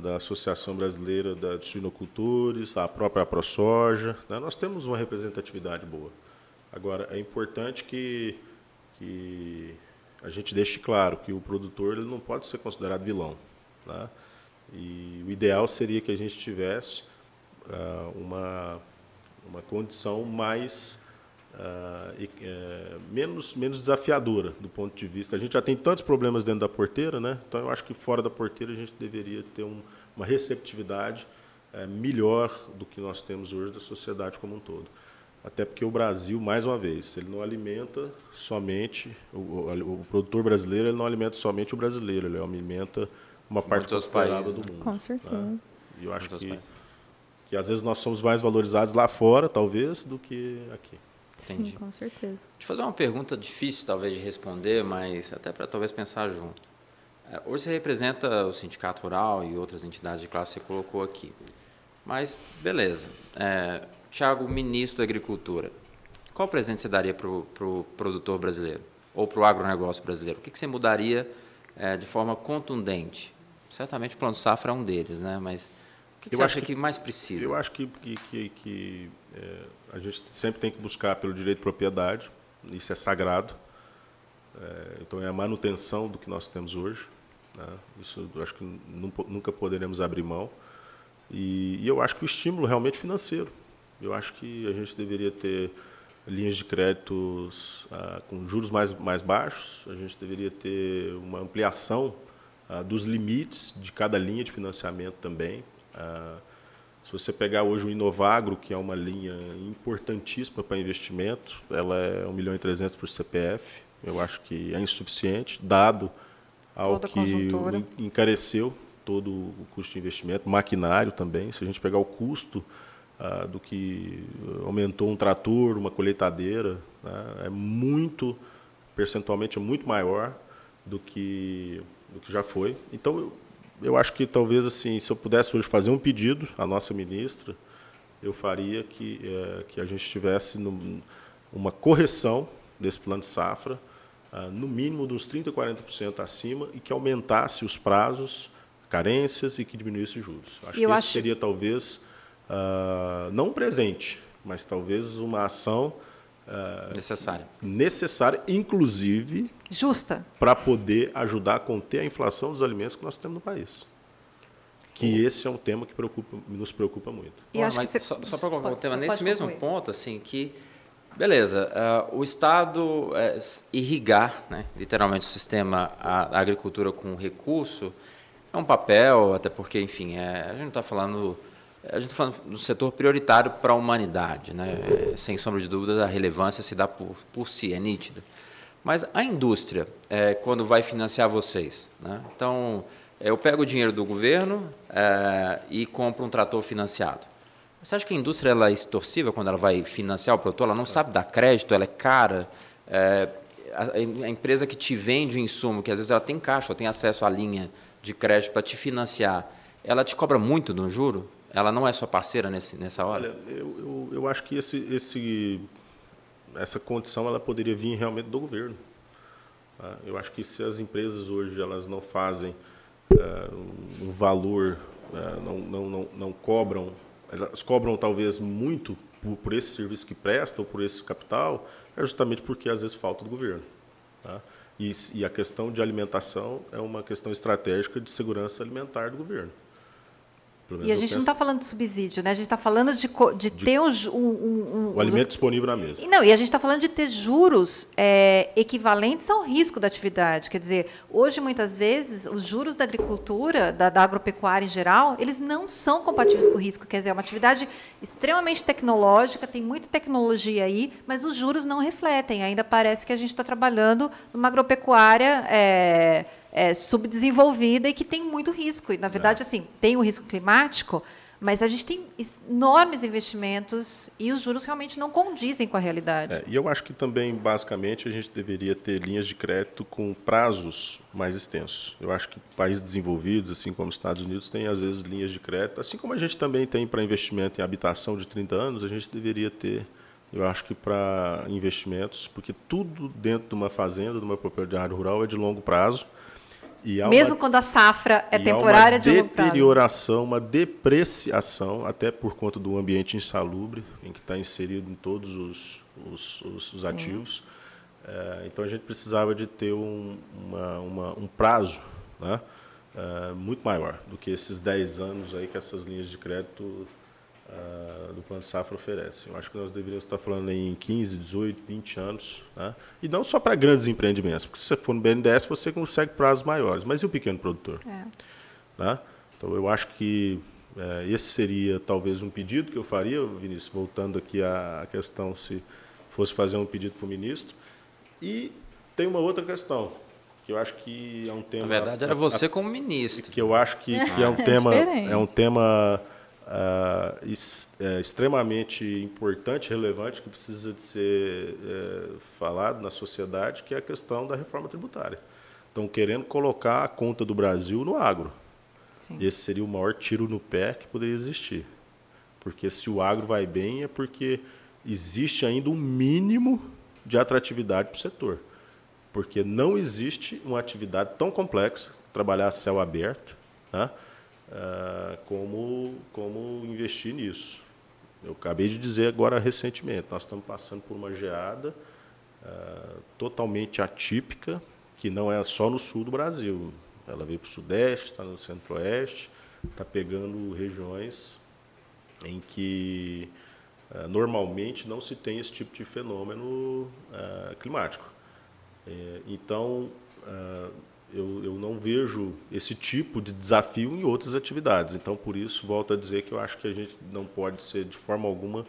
da Associação Brasileira de Suinocultores, a própria ProSoja. Né? Nós temos uma representatividade boa. Agora, é importante que, que a gente deixe claro que o produtor ele não pode ser considerado vilão. Né? E o ideal seria que a gente tivesse uh, uma, uma condição mais uh, uh, menos, menos desafiadora do ponto de vista. A gente já tem tantos problemas dentro da porteira, né? então eu acho que fora da porteira a gente deveria ter um, uma receptividade uh, melhor do que nós temos hoje da sociedade como um todo. Até porque o Brasil, mais uma vez, ele não alimenta somente, o, o, o produtor brasileiro ele não alimenta somente o brasileiro, ele alimenta uma parte considerável do né? mundo. Com certeza. Né? E eu acho que, que às vezes nós somos mais valorizados lá fora, talvez, do que aqui. Entendi. Sim, com certeza. Deixa eu fazer uma pergunta difícil, talvez, de responder, mas até para talvez pensar junto. É, hoje você representa o Sindicato Rural e outras entidades de classe que você colocou aqui. Mas, beleza. É, Tiago, ministro da Agricultura, qual presente você daria para o pro produtor brasileiro? Ou para o agronegócio brasileiro? O que, que você mudaria é, de forma contundente? Certamente o Plano Safra é um deles, né? mas o que, que você acha que, que, mais precisa? Eu acho que, que, que é, a gente sempre tem que buscar pelo direito de propriedade, isso é sagrado. É, então é a manutenção do que nós temos hoje. Né? Isso eu acho que nunca poderemos abrir mão. E, e, eu acho que o estímulo realmente financeiro. Eu acho que a gente deveria ter linhas de créditos ah, com juros mais, mais baixos, a gente deveria ter uma ampliação ah, dos limites de cada linha de financiamento também. Ah, se você pegar hoje o Inovagro, que é uma linha importantíssima para investimento, ela é 1 milhão e 300 por CPF. Eu acho que é insuficiente, dado ao Toda que encareceu todo o custo de investimento, maquinário também. Se a gente pegar o custo ah, do que aumentou um trator, uma colheitadeira, né, é muito, percentualmente, é muito maior do que, do que já foi. Então, eu, eu acho que talvez assim, se eu pudesse hoje fazer um pedido à nossa ministra, eu faria que, é, que a gente tivesse no, uma correção desse plano de safra, ah, no mínimo de uns 30%, 40% acima, e que aumentasse os prazos, carências e que diminuísse os juros. Acho eu que acho... seria talvez, ah, não um presente, mas talvez uma ação Uh, necessária. Necessária, inclusive. Justa. Para poder ajudar a conter a inflação dos alimentos que nós temos no país. Que esse é um tema que preocupa, nos preocupa muito. E Bom, mas você... só, só para colocar um tema, nesse mesmo concluir. ponto, assim, que. Beleza, uh, o Estado uh, irrigar, né, literalmente, o sistema, a, a, agricultura com recurso, é um papel, até porque, enfim, é, a gente não está falando a gente está falando do setor prioritário para a humanidade, né? sem sombra de dúvida, a relevância se dá por, por si, é nítida. Mas a indústria, é, quando vai financiar vocês, né? então eu pego o dinheiro do governo é, e compro um trator financiado. Você acha que a indústria ela é extorsiva quando ela vai financiar o produtor? Ela não sabe dar crédito, ela é cara. É, a, a, empresa que te vende o insumo, que às vezes ela tem caixa, ela tem acesso à linha de crédito para te financiar, ela te cobra muito no juro? Ela não é sua parceira nesse, nessa hora? Olha, eu, eu, eu acho que esse, esse, essa condição ela poderia vir realmente do governo. Tá? Eu acho que se as empresas hoje elas não fazem uh, um valor, uh, não, não, não, não cobram, elas cobram talvez muito por, por, esse serviço que presta ou por esse capital, é justamente porque às vezes falta do governo. Tá? E, e a questão de alimentação é uma questão estratégica de segurança alimentar do governo E a gente não está falando de subsídio, né? A gente está falando de, co- de ter um, um, um- O alimento disponível na mesa. Não, e a gente está falando de ter juros é, equivalentes ao risco da atividade. Quer dizer, hoje, muitas vezes, os juros da agricultura, da, da agropecuária em geral, eles não são compatíveis com o risco. Quer dizer, é uma atividade extremamente tecnológica, tem muita tecnologia aí, mas os juros não refletem. Ainda parece que a gente está trabalhando numa agropecuária. é, é, subdesenvolvida e que tem muito risco. E, na verdade, assim, tem o risco climático, mas a gente tem enormes investimentos e os juros realmente não condizem com a realidade. É, e eu acho que também, basicamente, a gente deveria ter linhas de crédito com prazos mais extensos. Eu acho que países desenvolvidos, assim como os Estados Unidos, têm, às vezes, linhas de crédito. Assim como a gente também tem para investimento em habitação de 30 anos, a gente deveria ter, eu acho que para investimentos, porque tudo dentro de uma fazenda, de uma propriedade rural, é de longo prazo. Há uma- Mesmo quando a safra é e há temporária uma de deterioração, uma depreciação, até por conta do ambiente insalubre em que está inserido em todos os, os, os- os ativos. É, então a gente precisava de ter um, uma- uma- um prazo né, é, muito maior do que esses 10 anos aí que essas linhas de crédito ah, do Plano Safra oferecem. Eu acho que nós deveríamos estar falando em 15, 18, 20 anos. Né? E não só para grandes empreendimentos, porque se você for no BNDES você consegue prazos maiores. Mas e o pequeno produtor? É. né? Então eu acho que eh, esse seria talvez um pedido que eu faria, Vinícius, voltando aqui à questão se fosse fazer um pedido para o ministro. E tem uma outra questão, que eu acho que é um tema... Na verdade, era a- você como ministro. que eu acho que, que (laughs) é um É tema diferente. é um tema ah, es- é, extremamente importante, relevante, que precisa de ser é, falado na sociedade, que é a questão da reforma tributária. Estão querendo colocar a conta do Brasil no agro. Sim. Esse seria o maior tiro no pé que poderia existir. Porque se o agro vai bem é porque existe ainda um mínimo de atratividade para o setor. Porque não existe uma atividade tão complexa, trabalhar a céu aberto, né, ah, como, como investir nisso. Eu acabei de dizer agora recentemente, nós estamos passando por uma geada ah, totalmente atípica, que não é só no sul do Brasil. Ela veio para o sudeste, está no centro-oeste, está pegando regiões em que ah, normalmente não se tem esse tipo de fenômeno climático. É, então, eu, eu não vejo esse tipo de desafio em outras atividades. Então, por isso, volto a dizer que eu acho que a gente não pode ser, de forma alguma,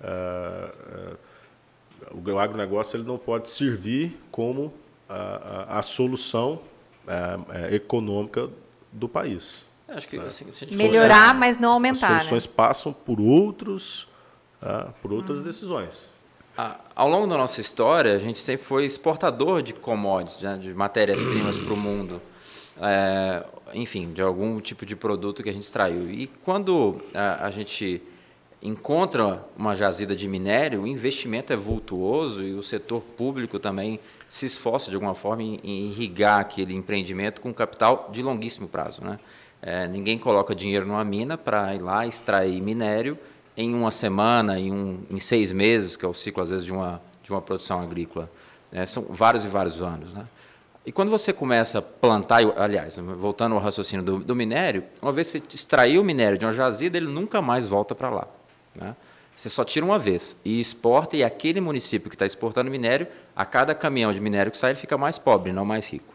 ah, ah, o agronegócio ele não pode servir como a, a, a solução ah, ah, econômica do país. Acho que assim, se a gente Melhorar, mas não aumentar. As soluções né? passam por outros, ah, por outras decisões. Ao longo da nossa história, a gente sempre foi exportador de commodities, né, de matérias-primas para o mundo. É, enfim, de algum tipo de produto que a gente extraiu. E quando a, a gente encontra uma jazida de minério, o investimento é vultuoso e o setor público também se esforça de alguma forma em, em irrigar aquele empreendimento com capital de longuíssimo prazo. Né? É, ninguém coloca dinheiro numa mina para ir lá extrair minério em uma semana, em, um, em seis meses, que é o ciclo, às vezes, de uma, de uma produção agrícola. né? São vários e vários anos. Né? E quando você começa a plantar, aliás, voltando ao raciocínio do, do minério, uma vez que você extraiu o minério de uma jazida, ele nunca mais volta para lá. Né? Você só tira uma vez e exporta, e aquele município que está exportando minério, a cada caminhão de minério que sai, ele fica mais pobre, não mais rico.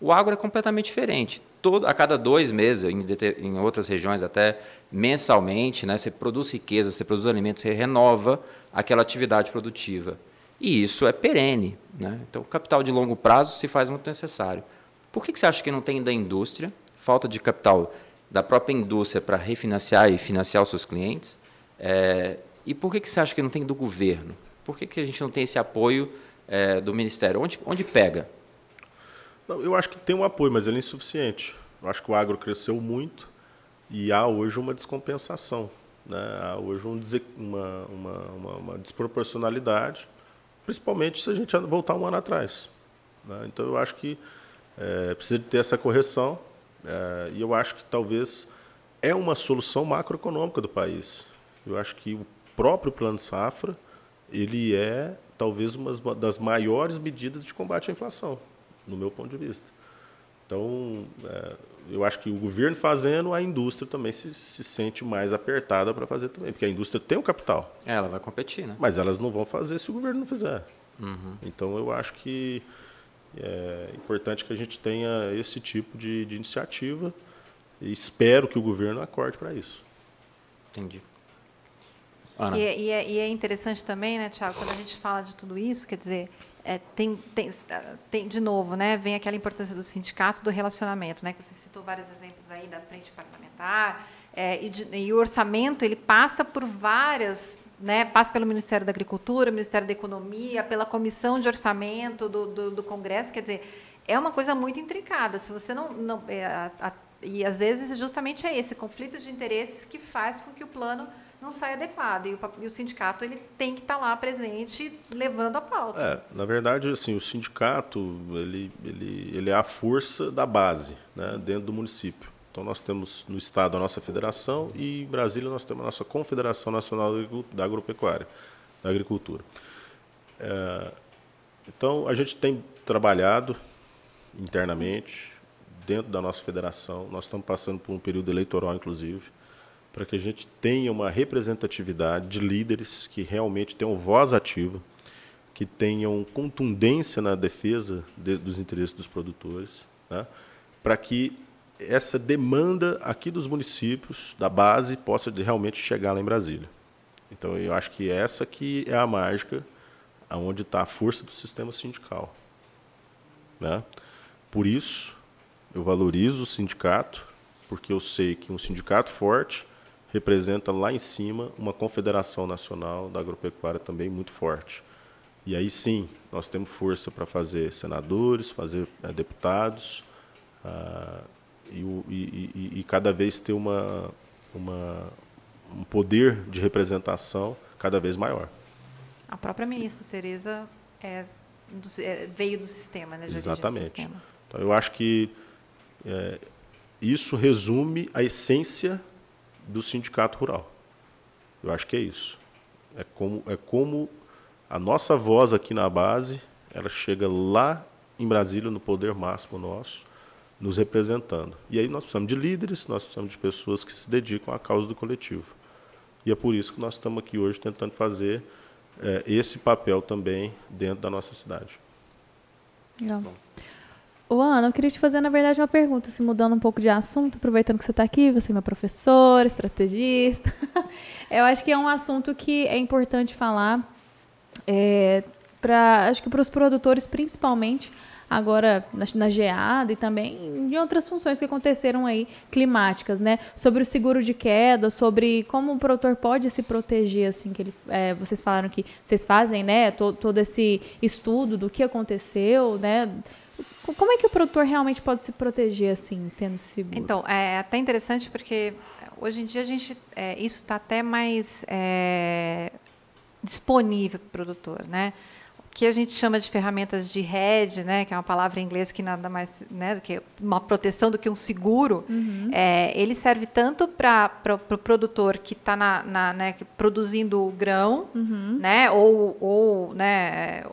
O agro é completamente diferente. Todo, a cada dois meses, em, em outras regiões até mensalmente, né, você produz riqueza, você produz alimentos, você renova aquela atividade produtiva. E isso é perene. Né? Então, o capital de longo prazo se faz muito necessário. Por que, que você acha que não tem da indústria, falta de capital da própria indústria para refinanciar e financiar os seus clientes? É, e por que, que você acha que não tem do governo? Por que, que a gente não tem esse apoio é, do Ministério? Onde, onde pega? Não, eu acho que tem um apoio, mas ele é insuficiente. Eu acho que o agro cresceu muito e há hoje uma descompensação. Né? Há hoje um uma, uma, uma, uma desproporcionalidade, principalmente se a gente voltar um ano atrás. né? Então, eu acho que é, precisa ter essa correção é, e eu acho que talvez é uma solução macroeconômica do país. Eu acho que o próprio Plano Safra ele é talvez uma das maiores medidas de combate à inflação, no meu ponto de vista. Então, é, eu acho que o governo fazendo, a indústria também se, se sente mais apertada para fazer também, porque a indústria tem o capital. É, ela vai competir, né? Mas elas não vão fazer se o governo não fizer. Uhum. Então eu acho que é importante que a gente tenha esse tipo de, de iniciativa e espero que o governo acorde para isso. Entendi. E, é, e, é, e, é, interessante também, né, Tiago, quando a gente fala de tudo isso, quer dizer, é, tem, tem, tem, de novo, né, vem aquela importância do sindicato, do relacionamento, né, que você citou vários exemplos aí da frente parlamentar, é, e, de, e, o orçamento ele passa por várias, né, passa pelo Ministério da Agricultura, Ministério da Economia, pela Comissão de Orçamento do, do, do Congresso, quer dizer, é uma coisa muito intricada. Se você não, não é, a, a, e às vezes justamente é esse conflito de interesses que faz com que o plano não sai adequado. E o, e o sindicato ele tem que estar lá presente, levando a pauta. É, na verdade, assim, o sindicato ele, ele, ele é a força da base né, dentro do município. Então, nós temos no Estado a nossa federação e em Brasília nós temos a nossa Confederação Nacional da Agropecuária, da Agricultura. É, então, a gente tem trabalhado internamente, dentro da nossa federação, nós estamos passando por um período eleitoral, inclusive, para que a gente tenha uma representatividade de líderes que realmente tenham voz ativa, que tenham contundência na defesa de, dos interesses dos produtores, né? para que essa demanda aqui dos municípios, da base, possa realmente chegar lá em Brasília. Então, eu acho que essa que é a mágica, aonde está a força do sistema sindical. Né? Por isso, eu valorizo o sindicato, porque eu sei que um sindicato forte representa lá em cima uma confederação nacional da agropecuária também muito forte. E aí sim, nós temos força para fazer senadores, fazer é, deputados, ah, e, e, e, e, cada vez ter uma, uma, um poder de representação cada vez maior. A própria ministra Tereza é, é, veio do sistema, né? Exatamente. Sistema. Então, eu acho que é, isso resume a essência do sindicato rural. Eu acho que é isso. É como, é como a nossa voz aqui na base, ela chega lá em Brasília, no poder máximo nosso, nos representando. E aí nós precisamos de líderes, nós precisamos de pessoas que se dedicam à causa do coletivo. E é por isso que nós estamos aqui hoje tentando fazer é, esse papel também dentro da nossa cidade. Legal. Ô, Ana, eu queria te fazer, na verdade, uma pergunta, se mudando um pouco de assunto, aproveitando que você está aqui, você é meu professor, estrategista. (laughs) eu acho que é um assunto que é importante falar, é, pra, acho que para os produtores, principalmente, agora na, na geada e também em outras funções que aconteceram aí, climáticas, né? Sobre o seguro de queda, sobre como o produtor pode se proteger, assim, que ele, é, vocês falaram que vocês fazem, né? Todo, todo esse estudo do que aconteceu, né? Como é que o produtor realmente pode se proteger assim, tendo seguro? Então, é até interessante porque hoje em dia a gente, é, isso está até mais é, disponível para o produtor, né? O que a gente chama de ferramentas de hedge, né, que é uma palavra em inglês que nada mais, né, do que uma proteção do que um seguro, uhum. é, ele serve tanto para o pro produtor que está na, na né, produzindo grão, uhum. né, ou, ou né,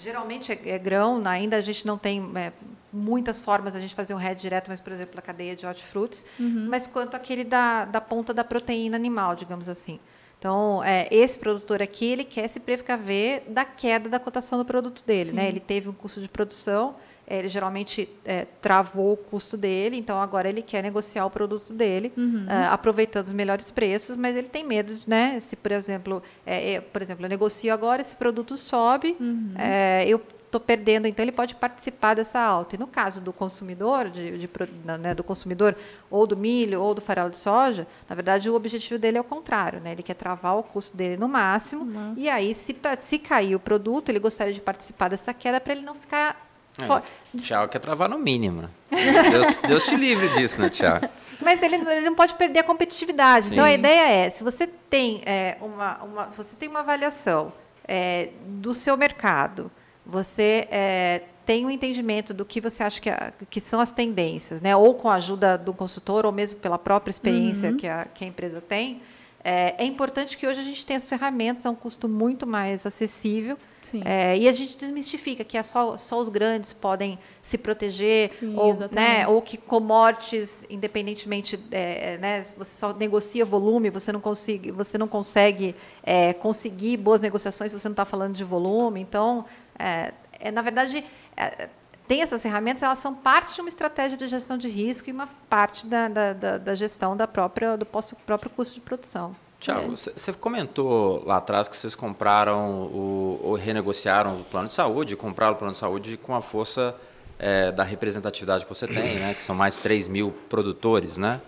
geralmente é, é, grão, ainda a gente não tem é, muitas formas a gente fazer um hedge direto, mas, por exemplo, a cadeia de hortifrutis, uhum. mas quanto aquele da, da ponta da proteína animal, digamos assim. Então, é, esse produtor aqui, ele quer se precaver da queda da cotação do produto dele. Né? Ele teve um custo de produção, ele geralmente é, travou o custo dele, então agora ele quer negociar o produto dele, uhum. é, aproveitando os melhores preços, mas ele tem medo, né? Se, por exemplo, é, é, por exemplo, eu negocio agora, esse produto sobe, uhum. É, eu estou perdendo, então ele pode participar dessa alta. E no caso do consumidor, de, de né, do consumidor ou do milho ou do farelo de soja, na verdade o objetivo dele é o contrário, né? Ele quer travar o custo dele no máximo. E aí, se, se cair o produto, ele gostaria de participar dessa queda para ele não ficar é, Tiago quer travar no mínimo. Deus, Deus, te livre disso, né, Tiago? Mas ele, ele, não pode perder a competitividade. Sim. Então a ideia é, se você tem é, uma, uma, você tem uma avaliação é, do seu mercado, você é, tem um entendimento do que você acha que, que, são as tendências, né? Ou com a ajuda do consultor, ou mesmo pela própria experiência uhum. que, a, que a empresa tem É, é importante que hoje a gente tenha as ferramentas a um custo muito mais acessível. É, e a gente desmistifica que é só, só os grandes podem se proteger, Sim, ou, exatamente. né, ou que commodities, independentemente, é, né, você só negocia volume, você não consegue, você não consegue é, conseguir boas negociações se você não está falando de volume. Então, é, é, na verdade, é, tem essas ferramentas, elas são parte de uma estratégia de gestão de risco e uma parte da, da, da, da gestão da própria, do próprio custo de produção. Tiago, você comentou lá atrás que vocês compraram o, ou renegociaram o plano de saúde, compraram o plano de saúde com a força eh, da representatividade que você tem, né? que são mais 3 mil produtores, né?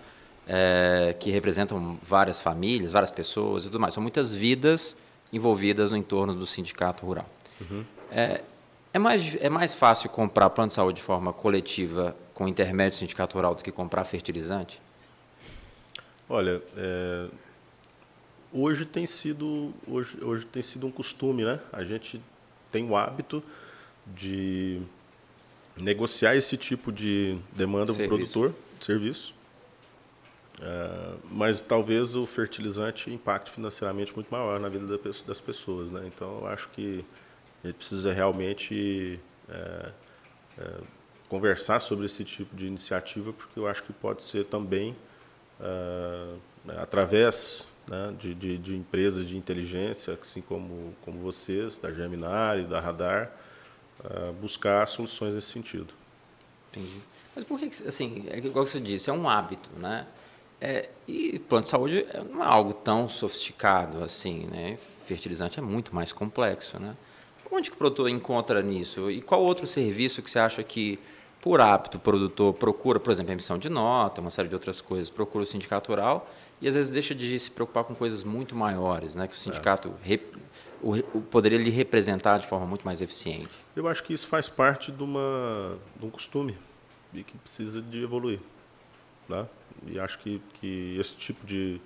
Eh, que representam várias famílias, várias pessoas e tudo mais. São muitas vidas envolvidas no entorno do sindicato rural. É, é, mais, é mais fácil comprar plano de saúde de forma coletiva com intermédio rural do que comprar fertilizante? Olha, é, hoje tem sido hoje, hoje tem sido um costume, né? A gente tem o hábito de negociar esse tipo de demanda para o produtor, de serviço. É, mas talvez o fertilizante impacte financeiramente muito maior na vida das pessoas, né? Então eu acho que gente precisa realmente é, é, conversar sobre esse tipo de iniciativa, porque eu acho que pode ser também ah, né, através né, de, de, de empresas de inteligência, assim como, como vocês, da Geminari, da Radar, ah, buscar soluções nesse sentido. Entendi. Mas por que, que, assim, é igual você disse, é um hábito, né? É, e plano de saúde é- não é algo tão sofisticado assim, né? Fertilizante é muito mais complexo, né? Onde que o produtor encontra nisso? E qual outro serviço que você acha que, por hábito, o produtor procura, por exemplo, emissão de nota, uma série de outras coisas, procura o sindicato rural e às vezes deixa de se preocupar com coisas muito maiores, né? Que o sindicato rep- o, o poderia lhe representar de forma muito mais eficiente. Eu acho que isso faz parte de, uma, de um costume e que precisa de evoluir. Né? E acho que, que esse tipo de,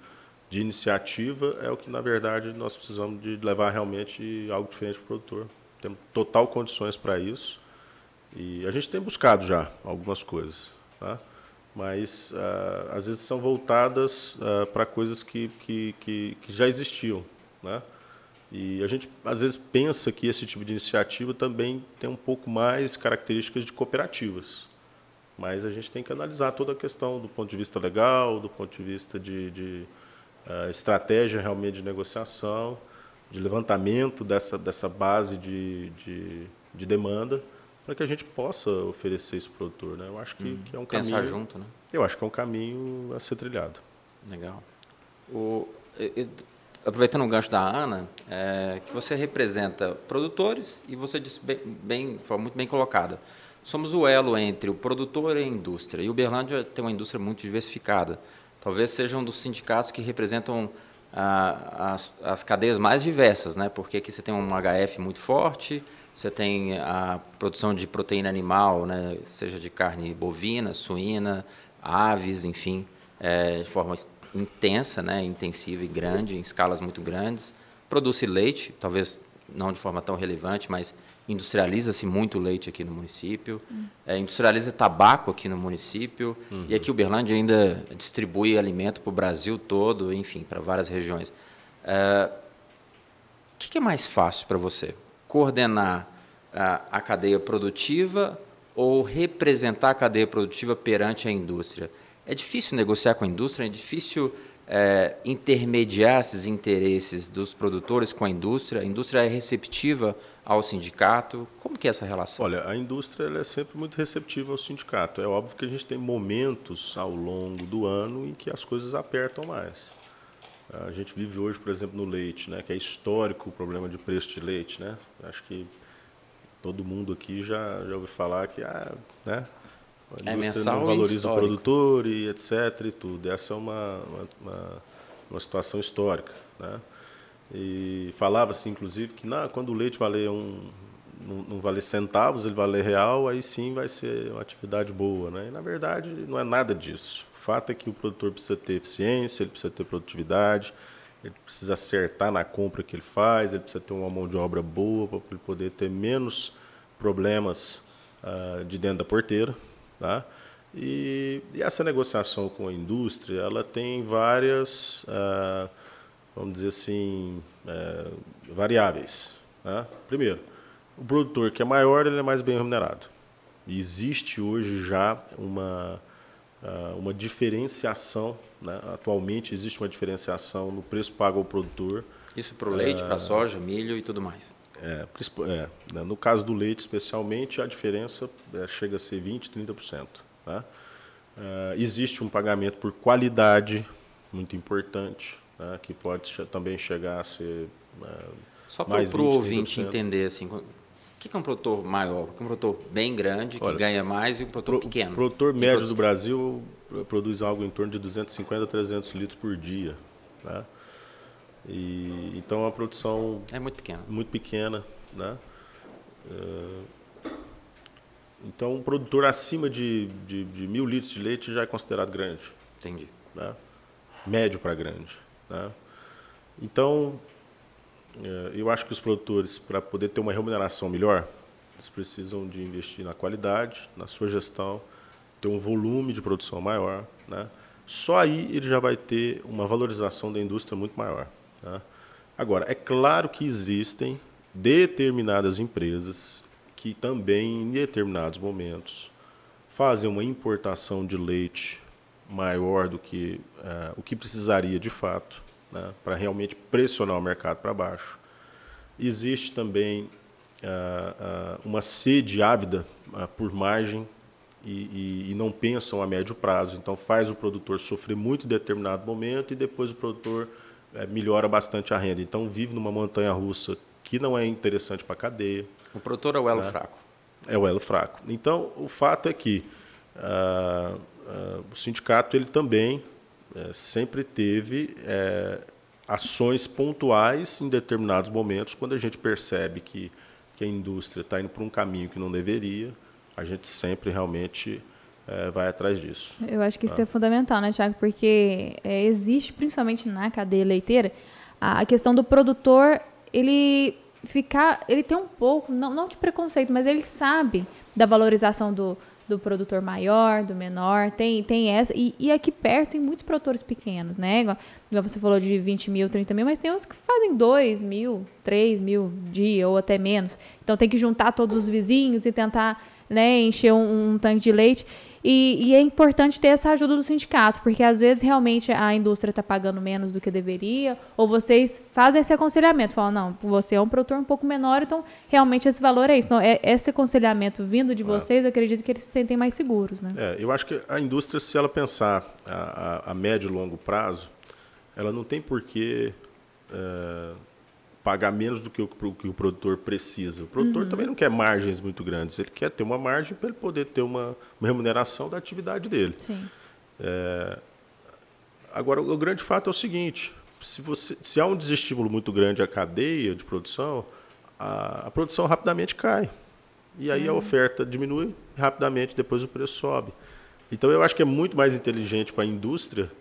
de iniciativa é o que, na verdade, nós precisamos de levar realmente algo diferente para o produtor. Temos total condições para isso. E a gente tem buscado já algumas coisas. Tá? Mas, ah, às vezes, são voltadas ah, para coisas que, que, que, que já existiam. Né? E a gente, às vezes, pensa que esse tipo de iniciativa também tem um pouco mais características de cooperativas. Mas a gente tem que analisar toda a questão do ponto de vista legal, do ponto de vista de, de estratégia realmente de negociação, de levantamento dessa, dessa base de, de, de demanda, para que a gente possa oferecer isso para o produtor. Né? Eu acho que, que é um Pensar caminho. junto, né? Eu acho que é um caminho a ser trilhado. Legal. O, aproveitando o gancho da Ana, é, que você representa produtores e você disse bem, bem, foi muito bem colocada. Somos o elo entre o produtor e a indústria. E o Uberlândia tem uma indústria muito diversificada. Talvez seja um dos sindicatos que representam ah, as, as cadeias mais diversas, né? porque aqui você tem um HF muito forte, você tem a produção de proteína animal, né? seja de carne bovina, suína, aves, enfim, é, de forma intensa, né? intensiva e grande, em escalas muito grandes. Produz leite, talvez não de forma tão relevante, mas industrializa-se muito leite aqui no município. É, industrializa tabaco aqui no município. E aqui Uberlândia ainda distribui alimento para o Brasil todo, enfim, para várias regiões. É, o que, que é mais fácil para você? Coordenar a, a cadeia produtiva ou representar a cadeia produtiva perante a indústria? É difícil negociar com a indústria, é difícil é, intermediar esses interesses dos produtores com a indústria. A indústria é receptiva ao sindicato. Como que é essa relação? Olha, a indústria ela é sempre muito receptiva ao sindicato. É óbvio que a gente tem momentos ao longo do ano em que as coisas apertam mais. A gente vive hoje, por exemplo, no leite, né, que é histórico o problema de preço de leite. Né? Acho que todo mundo aqui já, já ouviu falar que ah, né, a É indústria mensal não valoriza o produtor e etc. E tudo. Essa é uma, uma, uma, uma situação histórica. Né? E falava-se, inclusive, que não, quando o leite valer um, não, não valer centavos, ele valer real, aí sim vai ser uma atividade boa. Né? E, na verdade, não é nada disso. O fato é que o produtor precisa ter eficiência, ele precisa ter produtividade, ele precisa acertar na compra que ele faz, ele precisa ter uma mão de obra boa para ele poder ter menos problemas ah, de dentro da porteira. Tá? E, e essa negociação com a indústria, ela tem várias, ah, vamos dizer assim, é, variáveis. Né? Primeiro, o produtor que é maior, ele é mais bem remunerado. E existe hoje já uma, ah, uma diferenciação, né? atualmente existe uma diferenciação no preço pago ao produtor. Isso para o leite, para a soja, milho e tudo mais. É, é, né? no caso do leite, especialmente, a diferença é, chega a ser 20%, 30%. Né? Ah, existe um pagamento por qualidade, muito importante, né? que pode che- também chegar a ser ah, Só para o 20%, ouvinte 30%. entender, assim, o que é um produtor maior? O que é um produtor bem grande, que Olha, ganha mais, e um produtor Pro- pequeno? O produtor médio produção. do Brasil pro- produz algo em torno de 250 a 300 litros por dia. Né? E, então é uma produção É muito pequeno. muito pequena. Né? É, então um produtor acima de, de, de mil litros de leite já é considerado grande. Entendi. Né? Médio para grande. Né? Então, é, eu acho que os produtores, para poder ter uma remuneração melhor, eles precisam de investir na qualidade, na sua gestão, ter um volume de produção maior. Né? Só aí ele já vai ter uma valorização da indústria muito maior. né? Agora, é claro que existem determinadas empresas que também, em determinados momentos, fazem uma importação de leite maior do que eh, o que precisaria de fato, né, para realmente pressionar o mercado para baixo. Existe também ah, ah, uma sede ávida por margem e, e- e não pensam a médio prazo. Então faz o produtor sofrer muito em determinado momento e depois o produtor melhora bastante a renda. Então vive numa montanha russa que não é interessante para a cadeia O produtor é o elo fraco. é o elo fraco. Então, o fato é que o sindicato ele também eh, sempre teve eh, ações pontuais em determinados momentos, quando a gente percebe que, que a indústria está indo por um caminho que não deveria, a gente sempre realmente eh, vai atrás disso. Eu acho que isso é fundamental, né, Tiago? Porque é, existe, principalmente na cadeia leiteira, a, a questão do produtor, ele ficar, ele tem um pouco, não, não de preconceito, mas ele sabe da valorização do, do produtor maior, do menor, tem, tem essa, e, e aqui perto tem muitos produtores pequenos, né? Igual, você falou de 20 mil, 30 mil, mas tem uns que fazem 2 mil, 3 mil dia ou até menos. Então tem que juntar todos os vizinhos e tentar né, encher um, um tanque de leite. E, e é importante ter essa ajuda do sindicato, porque às vezes realmente a indústria está pagando menos do que deveria, ou vocês fazem esse aconselhamento, falam, não, você é um produtor um pouco menor, então realmente esse valor é isso. Então, é, esse aconselhamento vindo de vocês, eu acredito que eles se sentem mais seguros, né? É, eu acho que a indústria, se ela pensar a, a- a médio e longo prazo, ela não tem por que é, pagar menos do que o, que o produtor precisa. O produtor também não quer margens muito grandes, ele quer ter uma margem para ele poder ter uma, uma remuneração da atividade dele. Sim. Agora, o grande fato é o seguinte: se, você, se há um desestímulo muito grande à cadeia de produção, a, a produção rapidamente cai. E aí a oferta diminui e rapidamente, depois o preço sobe. Então, eu acho que é muito mais inteligente para a indústria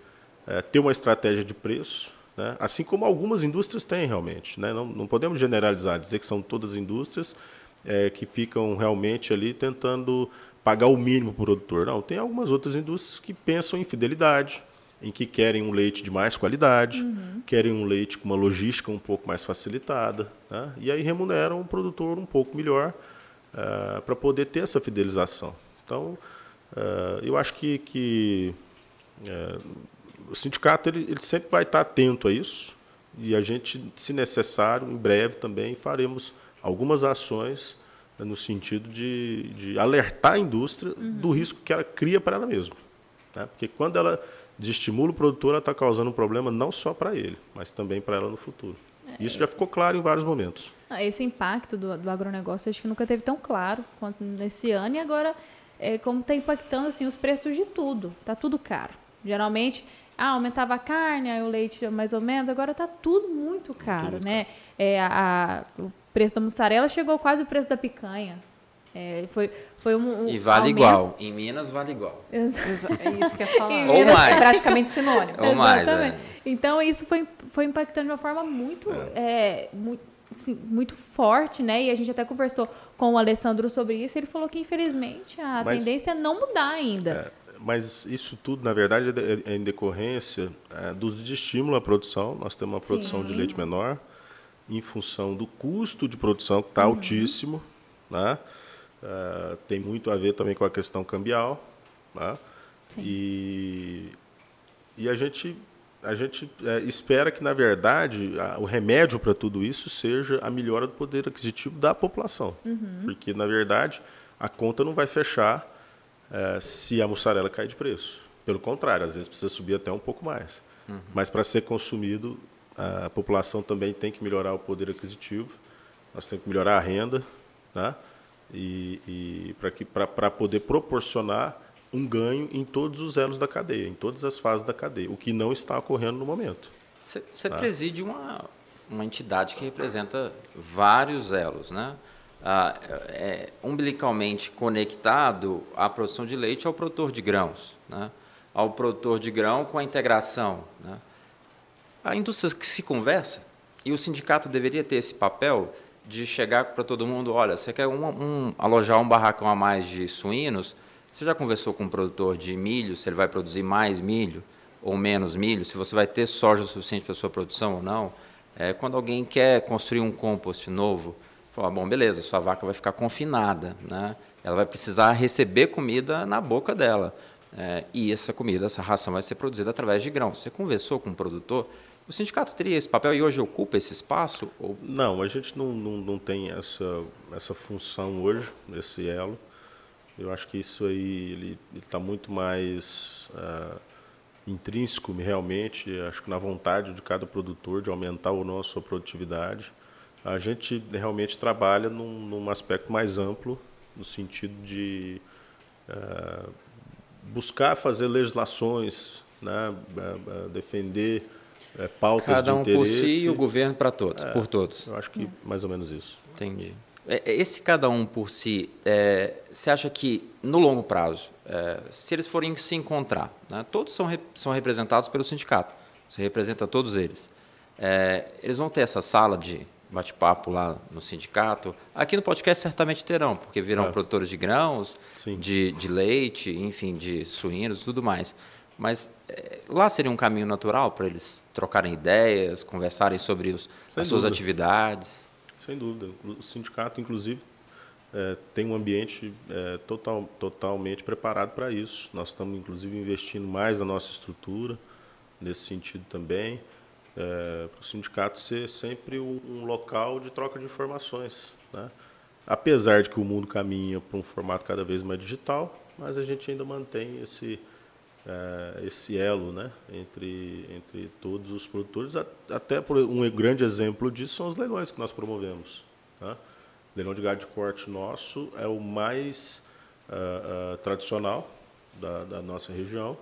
eh, ter uma estratégia de preço, né? assim como algumas indústrias têm realmente. Né? Não, não podemos generalizar, dizer que são todas indústrias eh, que ficam realmente ali tentando pagar o mínimo para o produtor. Não, tem algumas outras indústrias que pensam em fidelidade, em que querem um leite de mais qualidade, querem um leite com uma logística um pouco mais facilitada, né? e aí remuneram o produtor um pouco melhor para poder ter essa fidelização. Então, eh, eu acho que, que eh, o sindicato ele, ele sempre vai estar atento a isso e a gente, se necessário, em breve também faremos algumas ações né, no sentido de, de alertar a indústria do risco que ela cria para ela mesma. Né? Porque quando ela desestimula o produtor, ela está causando um problema não só para ele, mas também para ela no futuro. Isso já ficou claro em vários momentos. Ah, Esse impacto do, do agronegócio acho que nunca teve tão claro quanto nesse ano e agora é, como está impactando assim os preços de tudo, tá tudo caro. Geralmente, ah, aumentava a carne, aí o leite mais ou menos, agora tá tudo muito caro, né? É, a, a- o preço da mussarela chegou quase o preço da picanha. É, foi, foi um, um E vale aumento- igual. Em Minas vale igual. (laughs) Exa- É isso que eu ia falar. (laughs) Ou mais. É praticamente sinônimo. Ou mais, Exatamente. é. Então isso foi, foi impactando de uma forma muito, é, muito, assim, muito forte, né? E a gente até conversou com o Alessandro sobre isso. Ele falou que infelizmente a Mas- tendência é não mudar ainda. É, mas isso tudo, na verdade, é, é em decorrência é, do estímulo à produção. Nós temos uma produção Sim. de leite menor em função do custo de produção que está altíssimo, né? É, tem muito a ver também com a questão cambial, né? E, e a gente a gente é, espera que na verdade a- o remédio para tudo isso seja a melhora do poder aquisitivo da população, porque na verdade a conta não vai fechar é, se a mussarela cair de preço. Pelo contrário, às vezes precisa subir até um pouco mais. Mas para ser consumido, a população também tem que melhorar o poder aquisitivo, nós temos que melhorar a renda, né? e, e para poder proporcionar um ganho em todos os elos da cadeia, em todas as fases da cadeia, o que não está ocorrendo no momento. Você preside uma, uma entidade que representa vários elos, né? Ah, é, umbilicalmente conectado à produção de leite ao produtor de grãos, né? ao produtor de grão com a integração. Né? A indústria que se conversa e o sindicato deveria ter esse papel de chegar para todo mundo, olha, você quer um, um- alojar um barracão a mais de suínos? Você já conversou com um produtor de milho, se ele vai produzir mais milho ou menos milho, se você vai ter soja o suficiente para a sua produção ou não? É, quando alguém quer construir um compost novo, fala, bom, beleza, sua vaca vai ficar confinada, né? ela vai precisar receber comida na boca dela. É, e essa comida, essa ração vai ser produzida através de grãos. Você conversou com o produtor, o sindicato teria esse papel e hoje ocupa esse espaço? Ou Não, a gente não, não, não tem essa, essa função hoje, esse elo. Eu acho que isso aí está muito mais ah, intrínseco realmente, acho que na vontade de cada produtor de aumentar a sua produtividade. A gente realmente trabalha num, num aspecto mais amplo, no sentido de ah, buscar fazer legislações, né, ah, ah, defender eh, pautas cada de um interesse. por si e o governo para todos, por todos? Eu acho que mais ou menos isso. Entendi. É, é, Esse cada um por si, é, você acha que no longo prazo, é, se eles forem se encontrar, né, todos são, re- são representados pelo sindicato, você representa todos eles, é, eles vão ter essa sala de bate-papo lá no sindicato? Aqui no podcast certamente terão, porque virão É. produtores de grãos, de, de leite, enfim, de suínos e tudo mais. Mas é, lá seria um caminho natural para eles trocarem ideias, conversarem sobre os, Sem as suas dúvida. atividades? Sem dúvida. O sindicato, inclusive, eh, tem um ambiente eh, total, totalmente preparado para isso. Nós estamos, inclusive, investindo mais na nossa estrutura, nesse sentido também, para o sindicato ser sempre um, um local de troca de informações. Né? Apesar de que o mundo caminha para um formato cada vez mais digital, mas a gente ainda mantém esse, eh, esse elo né, entre, entre todos os produtores. Até um grande exemplo disso são os leilões que nós promovemos. Né? O leilão de gado de corte nosso é o mais ah, ah, tradicional da, da nossa região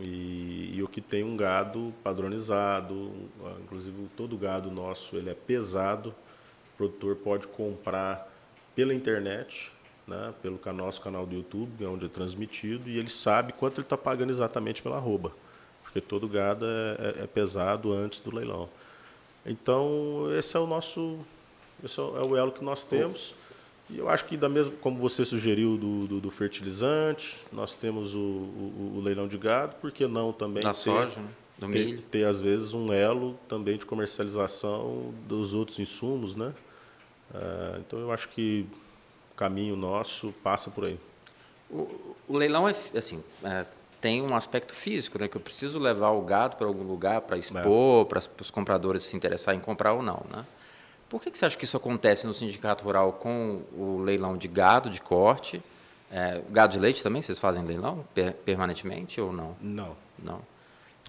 e, e o que tem um gado padronizado, ah, inclusive todo gado nosso ele é pesado, o produtor pode comprar pela internet, né, pelo nosso canal do YouTube, é onde é transmitido, e ele sabe quanto ele está pagando exatamente pela arroba, porque todo gado é, é- é pesado antes do leilão. Então, esse é o nosso, esse é o é o elo que nós temos. E eu acho que, da mesma, como você sugeriu do, do, do fertilizante, nós temos o, o, o leilão de gado, por que não também Da ter- soja, né? do ter, milho. ter, às vezes, um elo também de comercialização dos outros insumos, né? Ah, então, eu acho que o caminho nosso passa por aí. O, o leilão é assim, é, tem um aspecto físico, né? Que eu preciso levar o gado para algum lugar para expor, para os compradores se interessarem em comprar ou não, né? Por que, que você acha que isso acontece no sindicato rural com o leilão de gado de corte? É, gado de leite também vocês fazem leilão per- permanentemente ou não? Não. Não.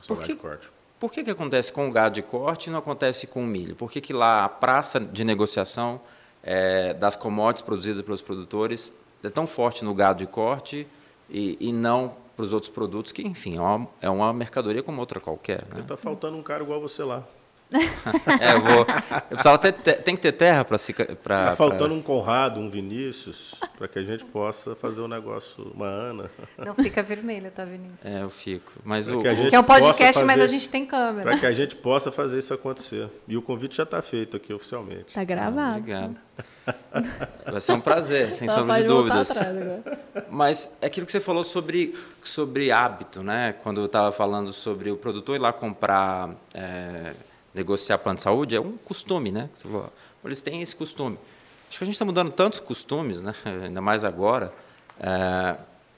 Só Por que- de corte. Por que, que acontece com o gado de corte e não acontece com o milho? Por que, que lá a praça de negociação eh, das commodities produzidas pelos produtores é tão forte no gado de corte e, e não para os outros produtos, que, enfim, é uma, é uma mercadoria como outra qualquer? Né? Está faltando um cara igual você lá. É, eu vou. Eu precisava ter, tem que ter terra para se. Pra, tá faltando pra... um Conrado, um Vinícius, para que a gente possa fazer o um negócio, uma Ana. Não fica vermelha, tá, Vinícius? É, eu fico. Mas o. Que, que é um podcast, fazer, mas a gente tem câmera. Para que a gente possa fazer isso acontecer. E o convite já está feito aqui oficialmente. Está gravado. obrigado. Vai ser um prazer, sem Só sombra de dúvidas. Mas é aquilo que você falou sobre, sobre hábito, né? Quando eu estava falando sobre o produtor ir lá comprar. É, negociar plano de saúde é um costume, né? Eles têm esse costume. Acho que a gente está mudando tantos costumes, né? (laughs) ainda mais agora. É,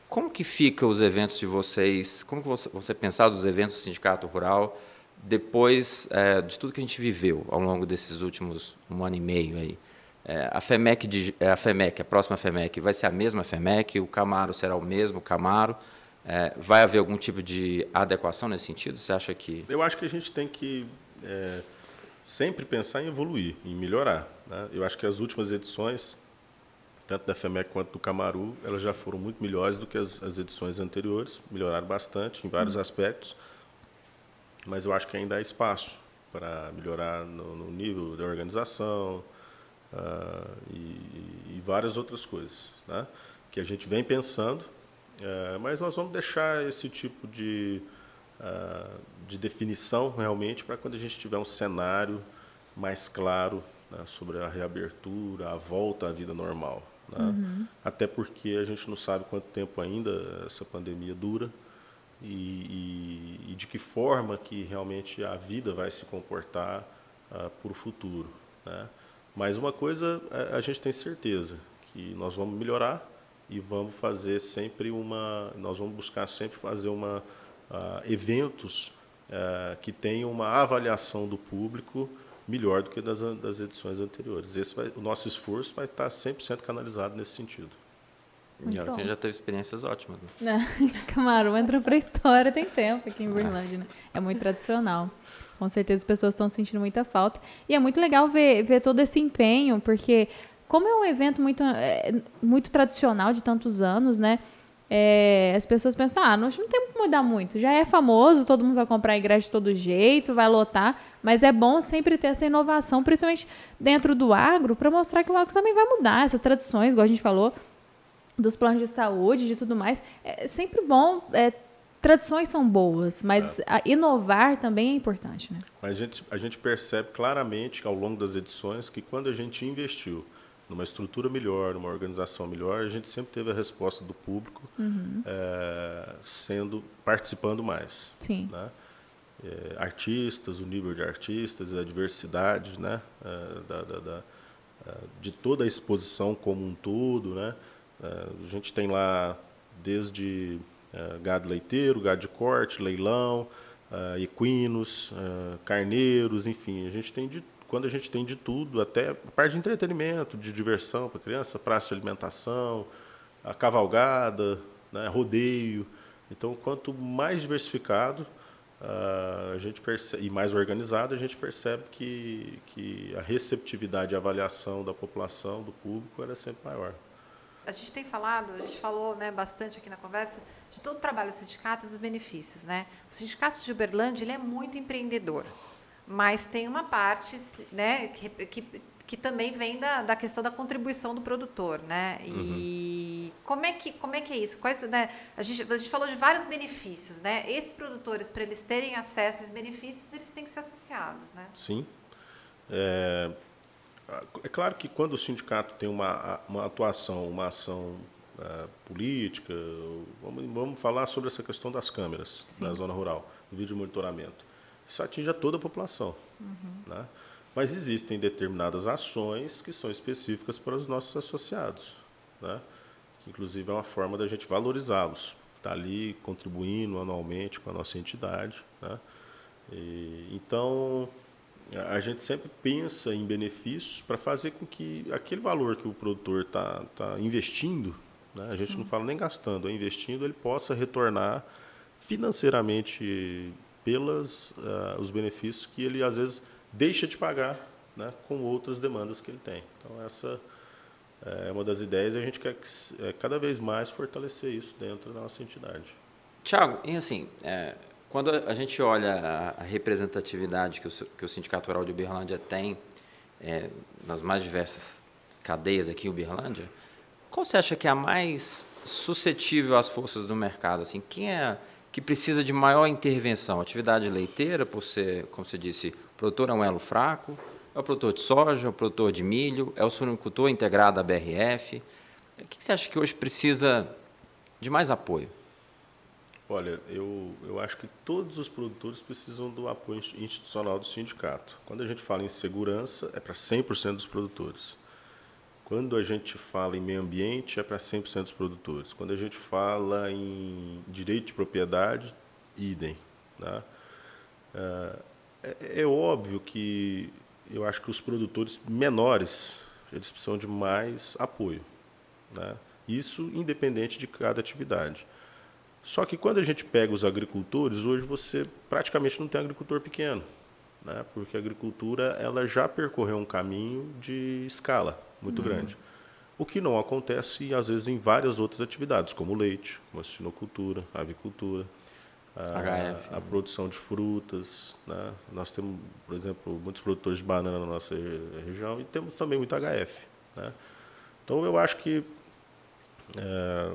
como que fica os eventos de vocês? Como que você, você pensar dos eventos do Sindicato Rural depois é, de tudo que a gente viveu ao longo desses últimos um ano e meio aí? É, a FEMEC, é, a FEMEC, a próxima FEMEC, vai ser a mesma FEMEC? O Camaro será o mesmo Camaro? É, vai haver algum tipo de adequação nesse sentido? Você acha que? Eu acho que a gente tem que é, sempre pensar em evoluir, em melhorar. Né? Eu acho que as últimas edições, tanto da FEMEC quanto do Camaru, elas já foram muito melhores do que as, as edições anteriores, melhoraram bastante em vários uhum. aspectos, mas eu acho que ainda há espaço para melhorar no, no, nível da organização uh, e, e, várias outras coisas, né? que a gente vem pensando, uh, mas nós vamos deixar esse tipo de uh, de definição realmente para quando a gente tiver um cenário mais claro né, sobre a reabertura, a volta à vida normal. Né? Uhum. Até porque a gente não sabe quanto tempo ainda essa pandemia dura e, e, e de que forma que realmente a vida vai se comportar uh, para o futuro. Né? Mas uma coisa a, a gente tem certeza, que nós vamos melhorar e vamos fazer sempre uma, nós vamos buscar sempre fazer uma uh, eventos uh, que tenham uma avaliação do público melhor do que das, das edições anteriores. Esse vai, o nosso esforço vai estar 100% canalizado nesse sentido. Muito que a gente já teve experiências ótimas. Né? (laughs) Camarão entrou para a história, tem tempo aqui em Berlândia. Né? (laughs) É muito tradicional. Com certeza as pessoas estão sentindo muita falta. E é muito legal ver, ver todo esse empenho, porque como é um evento muito, é, muito tradicional de tantos anos, né? É, as pessoas pensam, ah, não, não tem que mudar muito, já é famoso, todo mundo vai comprar ingresso de todo jeito, vai lotar, mas é bom sempre ter essa inovação, principalmente dentro do agro, para mostrar que o agro também vai mudar, essas tradições, igual a gente falou, dos planos de saúde, de tudo mais. É sempre bom, é, tradições são boas, mas é. inovar também é importante. Né? Mas a gente, a gente percebe claramente ao longo das edições que quando a gente investiu numa estrutura melhor, numa organização melhor, a gente sempre teve a resposta do público uhum. é, sendo participando mais. Sim. Né? É, artistas, o nível de artistas, a diversidade, né? É, da, da, da, de toda a exposição como um todo, né? a gente tem lá desde gado leiteiro, gado de corte, leilão, equinos, carneiros, enfim, a gente tem de quando a gente tem de tudo, até a parte de entretenimento, de diversão para criança, praça de alimentação, a cavalgada, né, rodeio. Então, quanto mais diversificado uh, a gente percebe, e mais organizado, a gente percebe que, que a receptividade e avaliação da população, do público, era sempre maior. A gente tem falado, a gente falou né, bastante aqui na conversa, de todo o trabalho do sindicato e dos benefícios. Né? O sindicato de Uberlândia ele é muito empreendedor mas tem uma parte né, que, que, que também vem da, da questão da contribuição do produtor, né? E uhum. como, é que, como é que é isso? Quais, né, a, gente, a gente falou de vários benefícios, né? Esses produtores, para eles terem acesso a esses benefícios, eles têm que ser associados, né? Sim. É, é claro que quando o sindicato tem uma, uma atuação, uma ação uh, política, vamos, vamos falar sobre essa questão das câmeras Sim. na zona rural, do vídeo monitoramento isso atinge a toda a população. Uhum. Né? Mas existem determinadas ações que são específicas para os nossos associados, né? que inclusive é uma forma da gente valorizá-los. Está ali contribuindo anualmente com a nossa entidade. Né? E, então, a gente sempre pensa em benefícios para fazer com que aquele valor que o produtor está tá investindo, né? a gente Sim. não fala nem gastando, é investindo, ele possa retornar financeiramente pelos uh, eh, os benefícios que ele às vezes deixa de pagar né, com outras demandas que ele tem. Então essa é uma das ideias e a gente quer que, é, cada vez mais fortalecer isso dentro da nossa entidade. Tiago, e assim, é, quando a gente olha a representatividade que o, que o Sindicato Rural de Uberlândia tem é, nas mais diversas cadeias aqui em Uberlândia, qual você acha que é a mais suscetível às forças do mercado? Assim, quem é que precisa de maior intervenção? Atividade leiteira, por ser, como você disse, produtor é um elo fraco, é o produtor de soja, é o produtor de milho, é o suinocultor integrado à BRF. O que você acha que hoje precisa de mais apoio? Olha, eu, eu acho que todos os produtores precisam do apoio institucional do sindicato. Quando a gente fala em segurança, é para 100% dos produtores. Quando a gente fala em meio ambiente, é para 100% dos produtores. Quando a gente fala em direito de propriedade, idem. Né? É, é, é óbvio que eu acho que os produtores menores eles precisam de mais apoio. Né? Isso independente de cada atividade. Só que quando a gente pega os agricultores, hoje você praticamente não tem agricultor pequeno, né? porque a agricultura ela já percorreu um caminho de escala muito uhum. grande. O que não acontece, às vezes, em várias outras atividades, como leite, como a sinocultura, a avicultura, a, a, produção de frutas. Né? Nós temos, por exemplo, muitos produtores de banana na nossa região e temos também muito HF. Né? Então, eu acho que é,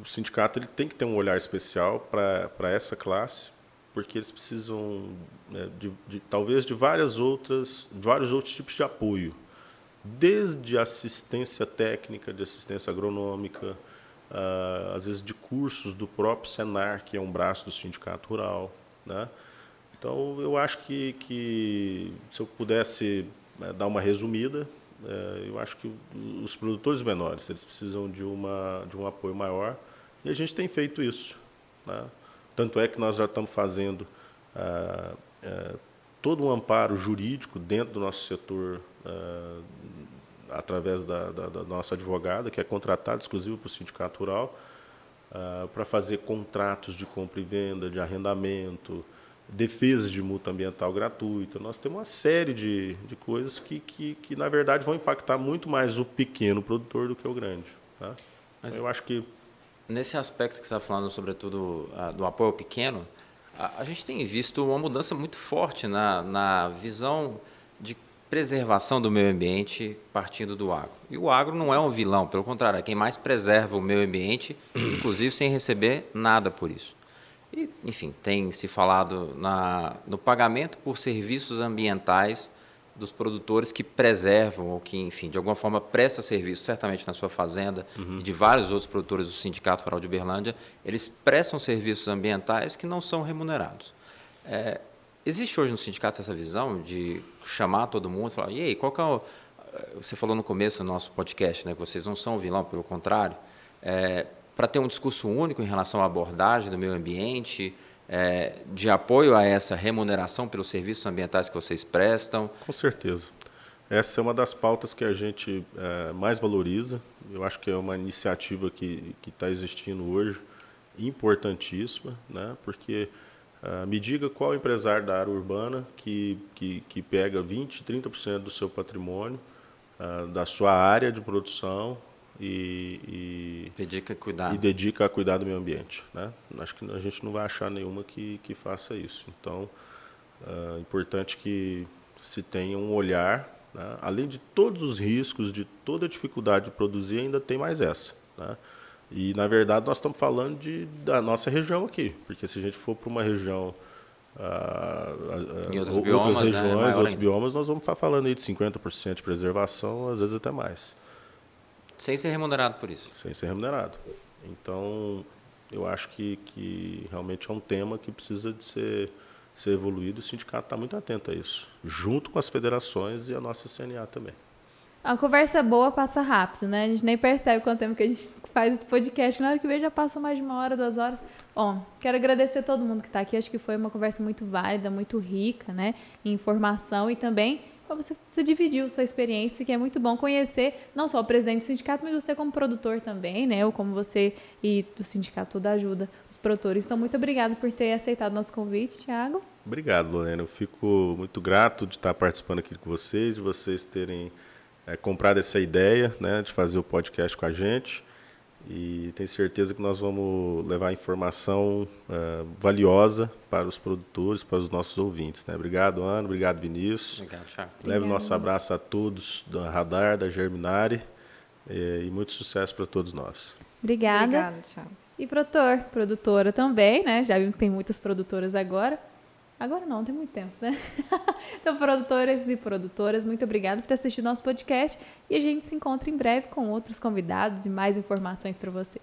o sindicato ele tem que ter um olhar especial para essa classe, porque eles precisam né, de, de, talvez de várias outras, de vários outros tipos de apoio, desde assistência técnica, de assistência agronômica, uh, às vezes de cursos do próprio Senar, que é um braço do sindicato rural, né? Então eu acho que, que se eu pudesse né, dar uma resumida, é, eu acho que os produtores menores eles precisam de, uma, de um apoio maior e a gente tem feito isso. Né? Tanto é que nós já estamos fazendo ah, é, todo um amparo jurídico dentro do nosso setor ah, através da, da, da, nossa advogada, que é contratada exclusiva para o sindicato rural, ah, para fazer contratos de compra e venda, de arrendamento, defesas de multa ambiental gratuita. Nós temos uma série de, de coisas que, que, que, na verdade, vão impactar muito mais o pequeno produtor do que o grande. Tá? Mas eu acho que. Nesse aspecto que você está falando, sobretudo do apoio ao pequeno, a, a, gente tem visto uma mudança muito forte na, na visão preservação do meio ambiente partindo do agro. E o agro não é um vilão, pelo contrário, é quem mais preserva o meio ambiente, (clears throat) inclusive sem receber nada por isso. E, enfim, tem se falado na, no pagamento por serviços ambientais dos produtores que preservam ou que, enfim, de alguma forma presta serviço, certamente na sua fazenda uhum. e de vários outros produtores do Sindicato Rural de Uberlândia, eles prestam serviços ambientais que não são remunerados. É, existe hoje no sindicato essa visão de chamar todo mundo e falar, e aí, qual que é o... Você falou no começo do nosso podcast, né, que vocês não são vilão, pelo contrário. É, para ter um discurso único em relação à abordagem do meio ambiente, é, de apoio a essa remuneração pelos serviços ambientais que vocês prestam? Com certeza. Essa é uma das pautas que a gente é, mais valoriza. Eu acho que é uma iniciativa que está existindo hoje, importantíssima, né? porque uh, me diga qual empresário da área urbana que, que, que pega 20%, 30% do seu patrimônio, uh, da sua área de produção, e, e, dedica a cuidar. e dedica a cuidar do meio ambiente. Né? Acho que a gente não vai achar nenhuma que, que faça isso. Então, é importante que se tenha um olhar, né? além de todos os riscos, de toda a dificuldade de produzir, ainda tem mais essa. Né? E, na verdade, nós estamos falando de, da nossa região aqui, porque se a gente for para uma região Uh, uh, outros biomas, outras né? regiões, né? outros biomas, nós vamos estar falando aí de 50% de preservação, às vezes até mais. Sem ser remunerado por isso. Sem ser remunerado. Então, eu acho que, que realmente é um tema que precisa de ser, ser evoluído. O sindicato está muito atento a isso, junto com as federações e a nossa CNA também. A conversa boa passa rápido, né? A gente nem percebe quanto tempo que a gente faz esse podcast. Na hora que vê, já passa mais de uma hora, duas horas. Bom, quero agradecer a todo mundo que está aqui. Acho que foi uma conversa muito válida, muito rica, né? Em informação e também para você, você dividir sua experiência, que é muito bom conhecer não só o presidente do sindicato, mas você como produtor também, né? Ou como você e do sindicato toda ajuda os produtores. Então, muito obrigado por ter aceitado nosso convite, Tiago. Obrigado, Lorena. Eu fico muito grato de estar participando aqui com vocês, de vocês terem é, comprado essa ideia, né, de fazer o podcast com a gente. e tenho certeza que nós vamos levar informação uh, valiosa para os produtores, para os nossos ouvintes. Né? Obrigado, Ana. Obrigado, Vinícius. Obrigado, Thiago. Leve o nosso abraço a todos da Radar, da Germinari e, e muito sucesso para todos nós. Obrigada. Obrigada, Thiago. E produtor, produtora também, né? Já vimos que tem muitas produtoras agora. Agora não, tem muito tempo, né? (laughs) então, produtores e produtoras, muito obrigada por ter assistido nosso podcast e a gente se encontra em breve com outros convidados e mais informações para você.